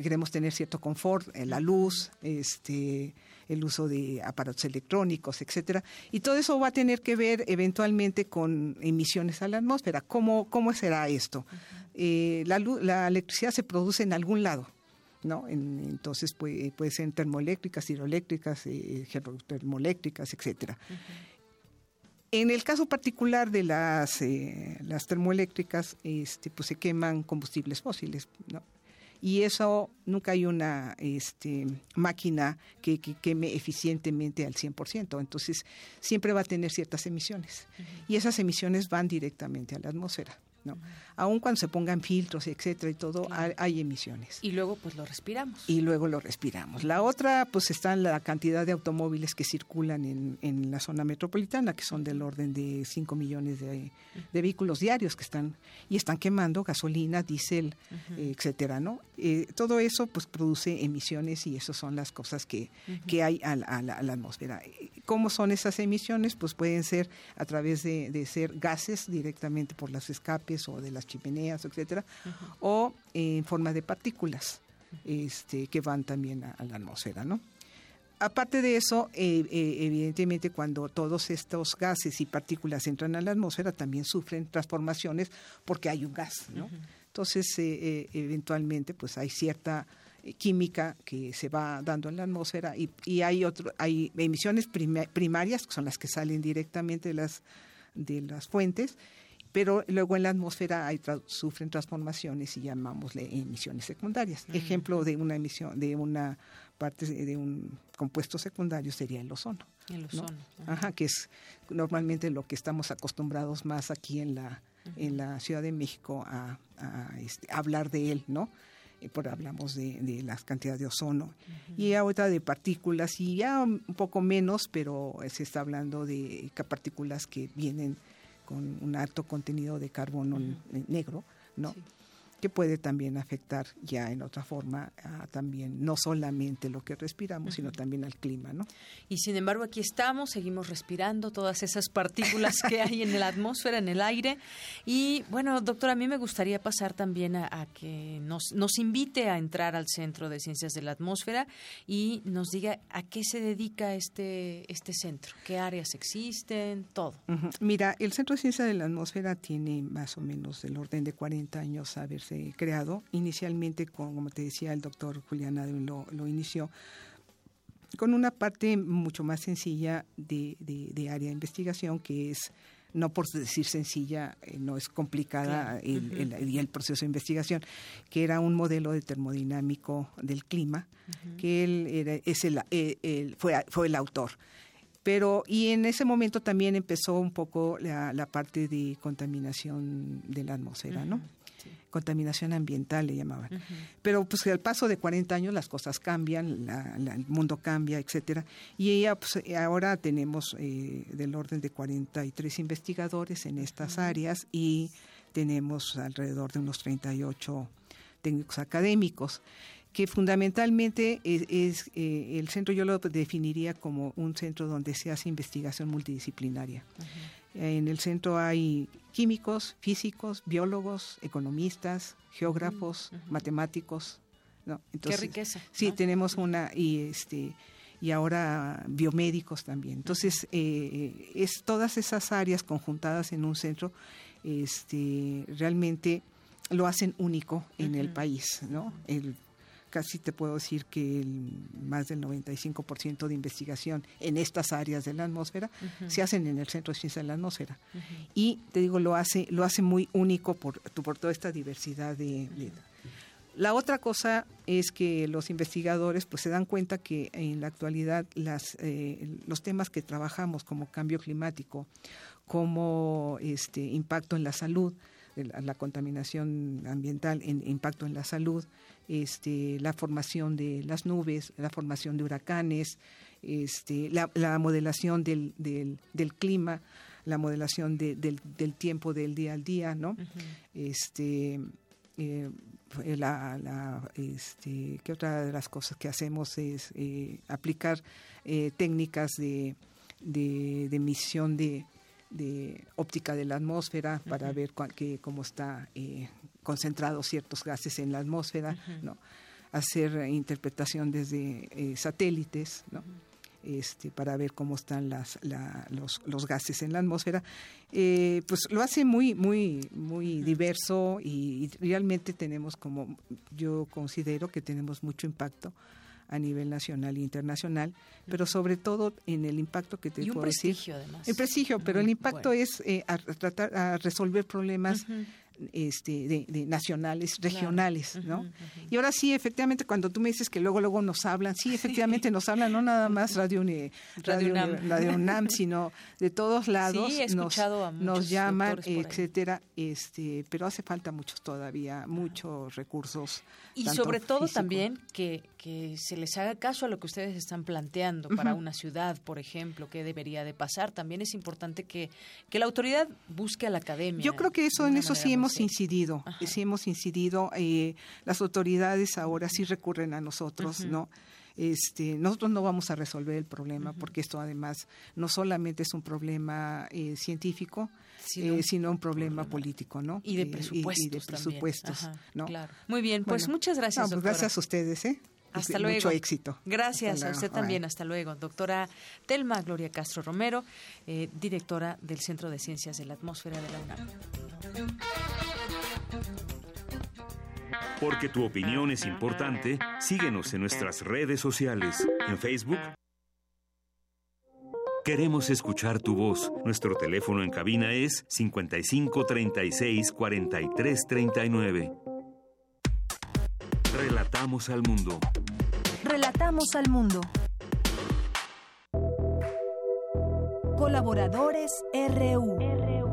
queremos tener cierto confort, en la luz, este, el uso de aparatos electrónicos, etcétera, y todo eso va a tener que ver eventualmente con emisiones a la atmósfera. ¿Cómo, cómo será esto? Eh, la, la electricidad se produce en algún lado. ¿no? entonces puede, puede ser termoeléctricas, hidroeléctricas, eh, termoeléctricas, etcétera. En el caso particular de las, eh, las termoeléctricas, este, pues se queman combustibles fósiles, ¿no? y eso nunca hay una este, máquina que, queme eficientemente al 100%, entonces siempre va a tener ciertas emisiones y esas emisiones van directamente a la atmósfera. ¿No? Aun cuando se pongan filtros, etcétera y todo, hay, emisiones. Y luego pues lo respiramos. Y luego lo respiramos. La otra pues está en la cantidad de automóviles que circulan en, en la zona metropolitana, que son del orden de 5 millones de, vehículos diarios que están y están quemando gasolina, diésel, etcétera, ¿no? Eh, todo eso pues produce emisiones y esas son las cosas que, que hay a, la, atmósfera. ¿Cómo son esas emisiones? Pues pueden ser a través de, de ser gases directamente por las escapes o de las chimeneas, etcétera, o en forma de partículas este, que van también a, la atmósfera, ¿no? Aparte de eso, eh, eh, evidentemente cuando todos estos gases y partículas entran a la atmósfera también sufren transformaciones porque hay un gas, ¿no? Entonces, eh, eventualmente, pues hay cierta química que se va dando en la atmósfera y, y hay otro, hay emisiones primarias que son las que salen directamente de las de las fuentes pero luego en la atmósfera hay sufren transformaciones y llamámosle emisiones secundarias. Ejemplo de una emisión, de una parte de un compuesto secundario sería el ozono. El ozono. Ajá, que es normalmente lo que estamos acostumbrados más aquí en la, en la Ciudad de México a, este, hablar de él, ¿no? Eh, por hablamos de, de las cantidades de ozono y ahorita de partículas y ya un poco menos, pero se está hablando de partículas que vienen con un alto contenido de carbono negro, ¿no? Que puede también afectar ya en otra forma también no solamente lo que respiramos, sino también al clima, ¿no? Y sin embargo aquí estamos, seguimos respirando todas esas partículas que hay en la atmósfera, en el aire. Y bueno, doctora, a mí me gustaría pasar también a, que nos, nos invite a entrar al Centro de Ciencias de la Atmósfera y nos diga a qué se dedica este, este centro, qué áreas existen, todo. Mira, el Centro de Ciencias de la Atmósfera tiene más o menos el orden de 40 años a verse este, creado. Inicialmente, como te decía, el doctor Julián Adwin lo, inició con una parte mucho más sencilla de, área de investigación, que es no por decir sencilla, eh, no es complicada el, el proceso de investigación, que era un modelo de termodinámico del clima, que él era, es el, fue, fue el autor. Pero, y en ese momento también empezó un poco la, parte de contaminación de la atmósfera, ¿no? Contaminación ambiental le llamaban. Pero pues al paso de 40 años las cosas cambian, el mundo cambia, etcétera. Y ella, pues, ahora tenemos eh, del orden de 43 investigadores en estas áreas y tenemos alrededor de unos 38 técnicos académicos que fundamentalmente es, eh, el centro yo lo definiría como un centro donde se hace investigación multidisciplinaria. En el centro hay químicos, físicos, biólogos, economistas, geógrafos, matemáticos. ¿no? Entonces, Qué riqueza. Sí, tenemos una y este y ahora biomédicos también. Entonces, eh, es todas esas áreas conjuntadas en un centro, este, realmente lo hacen único en el país, ¿no? El casi te puedo decir que el, más del 95% de investigación en estas áreas de la atmósfera se hacen en el Centro de Ciencia de la Atmósfera. Y te digo, lo hace, lo hace muy único por, por toda esta diversidad de, la otra cosa es que los investigadores pues se dan cuenta que en la actualidad las, eh, los temas que trabajamos como cambio climático, como este impacto en la salud, la contaminación ambiental, en, impacto en la salud, este, la formación de las nubes, la formación de huracanes, este, la, modelación del, del, clima, la modelación del, del, tiempo del día al día, ¿no? este, eh, la, este, ¿qué otra de las cosas que hacemos es eh, aplicar eh, técnicas de, de, de emisión de, de óptica de la atmósfera para ver que, cómo está eh, concentrados ciertos gases en la atmósfera, ¿no? hacer interpretación desde eh, satélites, ¿no? Este, para ver cómo están las, los, los, gases en la atmósfera, eh, pues lo hace muy, muy, muy diverso y, realmente tenemos como, yo considero que tenemos mucho impacto a nivel nacional e internacional, pero sobre todo en el impacto que te y un prestigio, Además. El prestigio, pero el impacto es eh, a tratar a resolver problemas este, de, nacionales, regionales, ¿no? Y ahora sí, efectivamente, cuando tú me dices que luego luego nos hablan, sí, efectivamente nos hablan no nada más Radio, Radio, UNAM. sino de todos lados nos, nos llaman, etcétera, este, pero hace falta muchos todavía, muchos recursos. Y sobre todo también que, que se les haga caso a lo que ustedes están planteando para una ciudad, por ejemplo, qué debería de pasar. También es importante que, que la autoridad busque a la academia. Yo creo que eso en eso sí hemos hemos incidido, sí hemos incidido. Eh, las autoridades ahora sí recurren a nosotros, ¿no? Este, nosotros no vamos a resolver el problema porque esto además no solamente es un problema eh, científico, eh, sino un problema político, ¿no? Y de presupuestos. y, de presupuestos, ¿no? Muy bien, pues muchas gracias. pues gracias a ustedes, ¿eh? Hasta luego. Mucho éxito. Gracias a usted también. Hasta luego. Doctora Telma Gloria Castro Romero, eh, directora del Centro de Ciencias de la Atmósfera de la UNAM. Porque tu opinión es importante, síguenos en nuestras redes sociales. En Facebook. Queremos escuchar tu voz. Nuestro teléfono en cabina es 55 36 43 39. Relatamos al mundo. Relatamos al mundo. Colaboradores RU.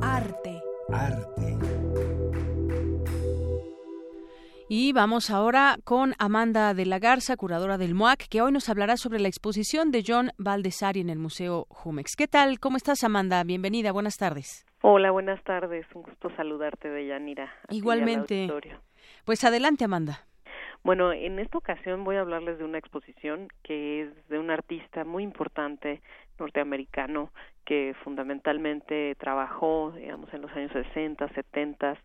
Arte. Arte. Y vamos ahora con Amanda de la Garza, curadora del MOAC, que hoy nos hablará sobre la exposición de John Baldessari en el Museo Jumex. ¿Qué tal? ¿Cómo estás, Amanda? Bienvenida, buenas tardes. Hola, buenas tardes. Un gusto saludarte, Deyanira. Igualmente. Pues adelante, Amanda. Bueno, en esta ocasión voy a hablarles de una exposición que es de un artista muy importante norteamericano que fundamentalmente trabajó, digamos, en los años 60, 70,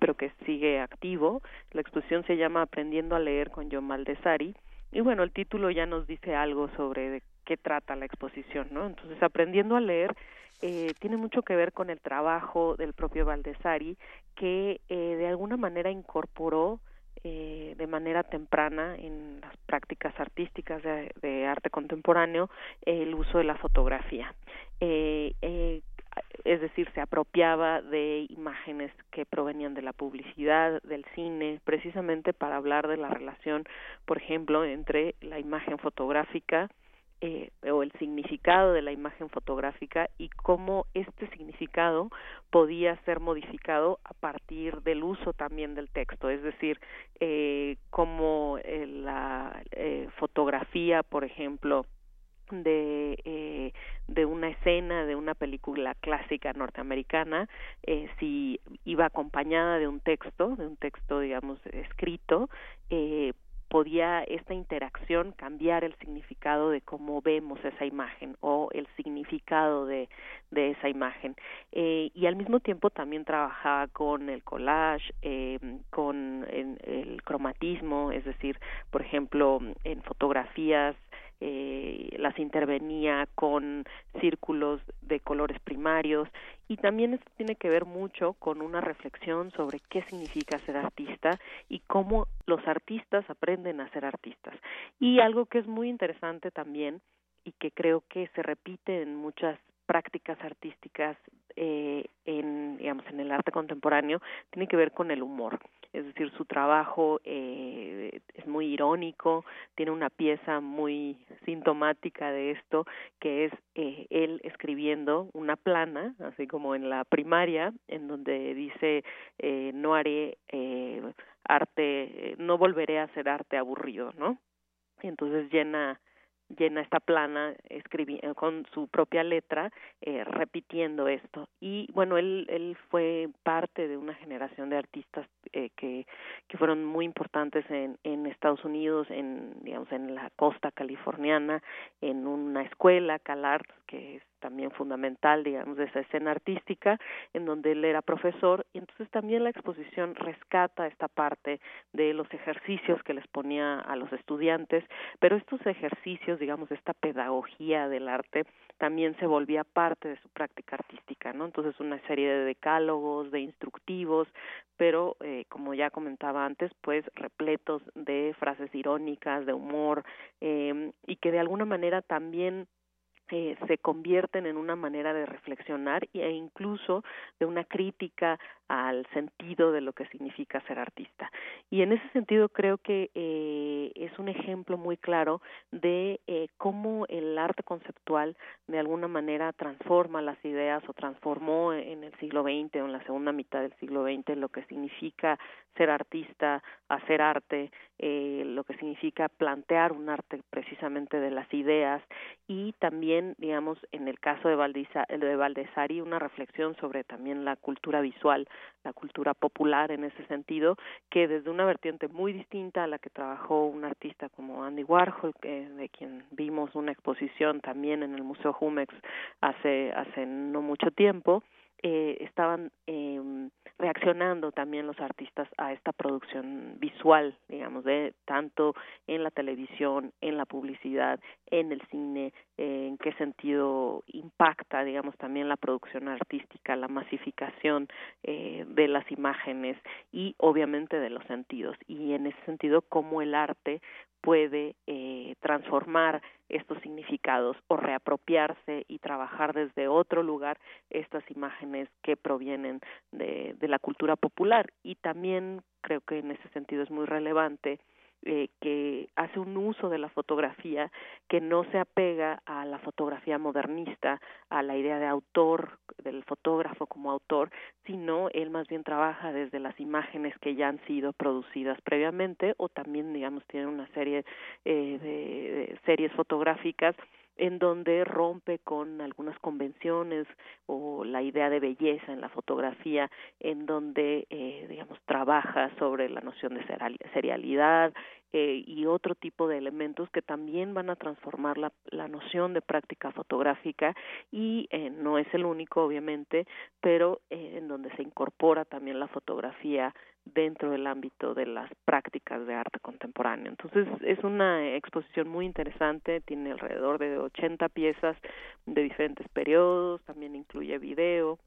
pero que sigue activo. La exposición se llama Aprendiendo a leer con John Maldesari y bueno, el título ya nos dice algo sobre de qué trata la exposición, ¿no? Entonces, Aprendiendo a leer eh, tiene mucho que ver con el trabajo del propio Valdesari que eh, de alguna manera incorporó eh, de manera temprana en las prácticas artísticas de, arte contemporáneo el uso de la fotografía. Eh, eh, es decir, se apropiaba de imágenes que provenían de la publicidad, del cine, precisamente para hablar de la relación, por ejemplo, entre la imagen fotográfica eh, o el significado de la imagen fotográfica y cómo este significado podía ser modificado a partir del uso también del texto, es decir, eh, cómo eh, la eh, fotografía, por ejemplo, de, eh, de una escena de una película clásica norteamericana eh, si iba acompañada de un texto de un texto digamos escrito eh, podía esta interacción cambiar el significado de cómo vemos esa imagen o el significado de, de esa imagen. Eh, y al mismo tiempo también trabajaba con el collage, eh, con el, el cromatismo, es decir, por ejemplo, en fotografías eh, las intervenía con círculos de colores primarios y también esto tiene que ver mucho con una reflexión sobre qué significa ser artista y cómo los artistas aprenden a ser artistas. Y algo que es muy interesante también y que creo que se repite en muchas prácticas artísticas eh, en digamos en el arte contemporáneo tiene que ver con el humor. Es decir su trabajo eh, es muy irónico tiene una pieza muy sintomática de esto que es eh, él escribiendo una plana así como en la primaria en donde dice eh, no haré eh, arte no volveré a hacer arte aburrido no y entonces llena llena esta plana escribi eh, con su propia letra eh, repitiendo esto. Y bueno él él fue parte de una generación de artistas eh, que que fueron muy importantes en en Estados Unidos en digamos en la costa californiana en una escuela CalArts que es también fundamental, digamos, de esa escena artística, en donde él era profesor, y entonces también la exposición rescata esta parte de los ejercicios que les ponía a los estudiantes, pero estos ejercicios, digamos, esta pedagogía del arte, también se volvía parte de su práctica artística, ¿no? Entonces una serie de decálogos, de instructivos, pero eh, como ya comentaba antes, pues repletos de frases irónicas, de humor, eh, y que de alguna manera también eh, se convierten en una manera de reflexionar e incluso de una crítica al sentido de lo que significa ser artista. Y en ese sentido creo que eh, es un ejemplo muy claro de eh, cómo el arte conceptual de alguna manera transforma las ideas o transformó en el siglo XX o en la segunda mitad del siglo XX lo que significa ser artista, hacer arte, eh, lo que significa plantear un arte precisamente de las ideas y también, digamos, en el caso de, Valdiza, de Valdesari, una reflexión sobre también la cultura visual la cultura popular en ese sentido, que desde una vertiente muy distinta a la que trabajó un artista como Andy Warhol, que, de quien vimos una exposición también en el Museo Jumex hace, hace no mucho tiempo, eh, estaban eh, reaccionando también los artistas a esta producción visual, digamos, de tanto en la televisión, en la publicidad, en el cine, eh, en qué sentido impacta, digamos, también la producción artística, la masificación eh, de las imágenes y obviamente de los sentidos. Y en ese sentido, cómo el arte puede eh, transformar estos significados o reapropiarse y trabajar desde otro lugar estas imágenes que provienen de, de la cultura popular. Y también creo que en ese sentido es muy relevante eh, que hace un uso de la fotografía que no se apega a la fotografía modernista, a la idea de autor, del fotógrafo como autor, sino él más bien trabaja desde las imágenes que ya han sido producidas previamente o también, digamos, tiene una serie eh, de, de series fotográficas en donde rompe con algunas convenciones o la idea de belleza en la fotografía, en donde, eh, digamos, trabaja sobre la noción de serialidad eh, y otro tipo de elementos que también van a transformar la, la noción de práctica fotográfica y eh, no es el único, obviamente, pero eh, en donde se incorpora también la fotografía dentro del ámbito de las prácticas de arte contemporáneo. Entonces es una exposición muy interesante, tiene alrededor de 80 piezas de diferentes periodos, también incluye video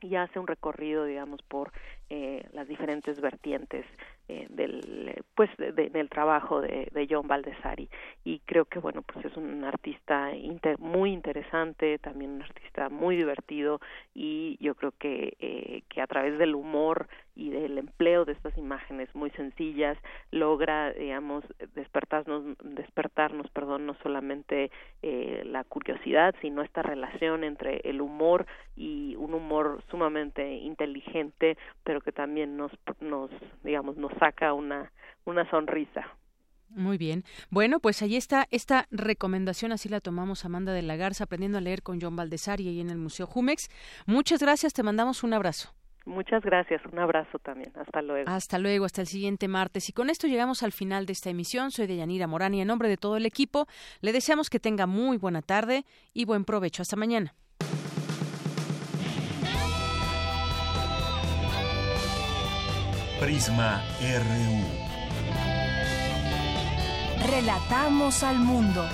y hace un recorrido, digamos, por eh, las diferentes vertientes eh, del pues del trabajo de, de, John Baldessari y creo que bueno pues es un artista muy interesante también un artista muy divertido y yo creo que eh, que a través del humor y del empleo de estas imágenes muy sencillas logra digamos despertarnos despertarnos perdón no solamente eh, la curiosidad sino esta relación entre el humor y un humor sumamente inteligente pero que también nos nos digamos nos saca una, una sonrisa. Muy bien. Bueno, pues ahí está esta recomendación, así la tomamos Amanda de la Garza, aprendiendo a leer con John Baldessari ahí en el Museo Jumex. Muchas gracias, te mandamos un abrazo. Muchas gracias, un abrazo también. Hasta luego. Hasta luego, hasta el siguiente martes. Y con esto llegamos al final de esta emisión. Soy de Yanira Morán y en nombre de todo el equipo le deseamos que tenga muy buena tarde y buen provecho. Hasta mañana. Prisma RU. Relatamos al mundo.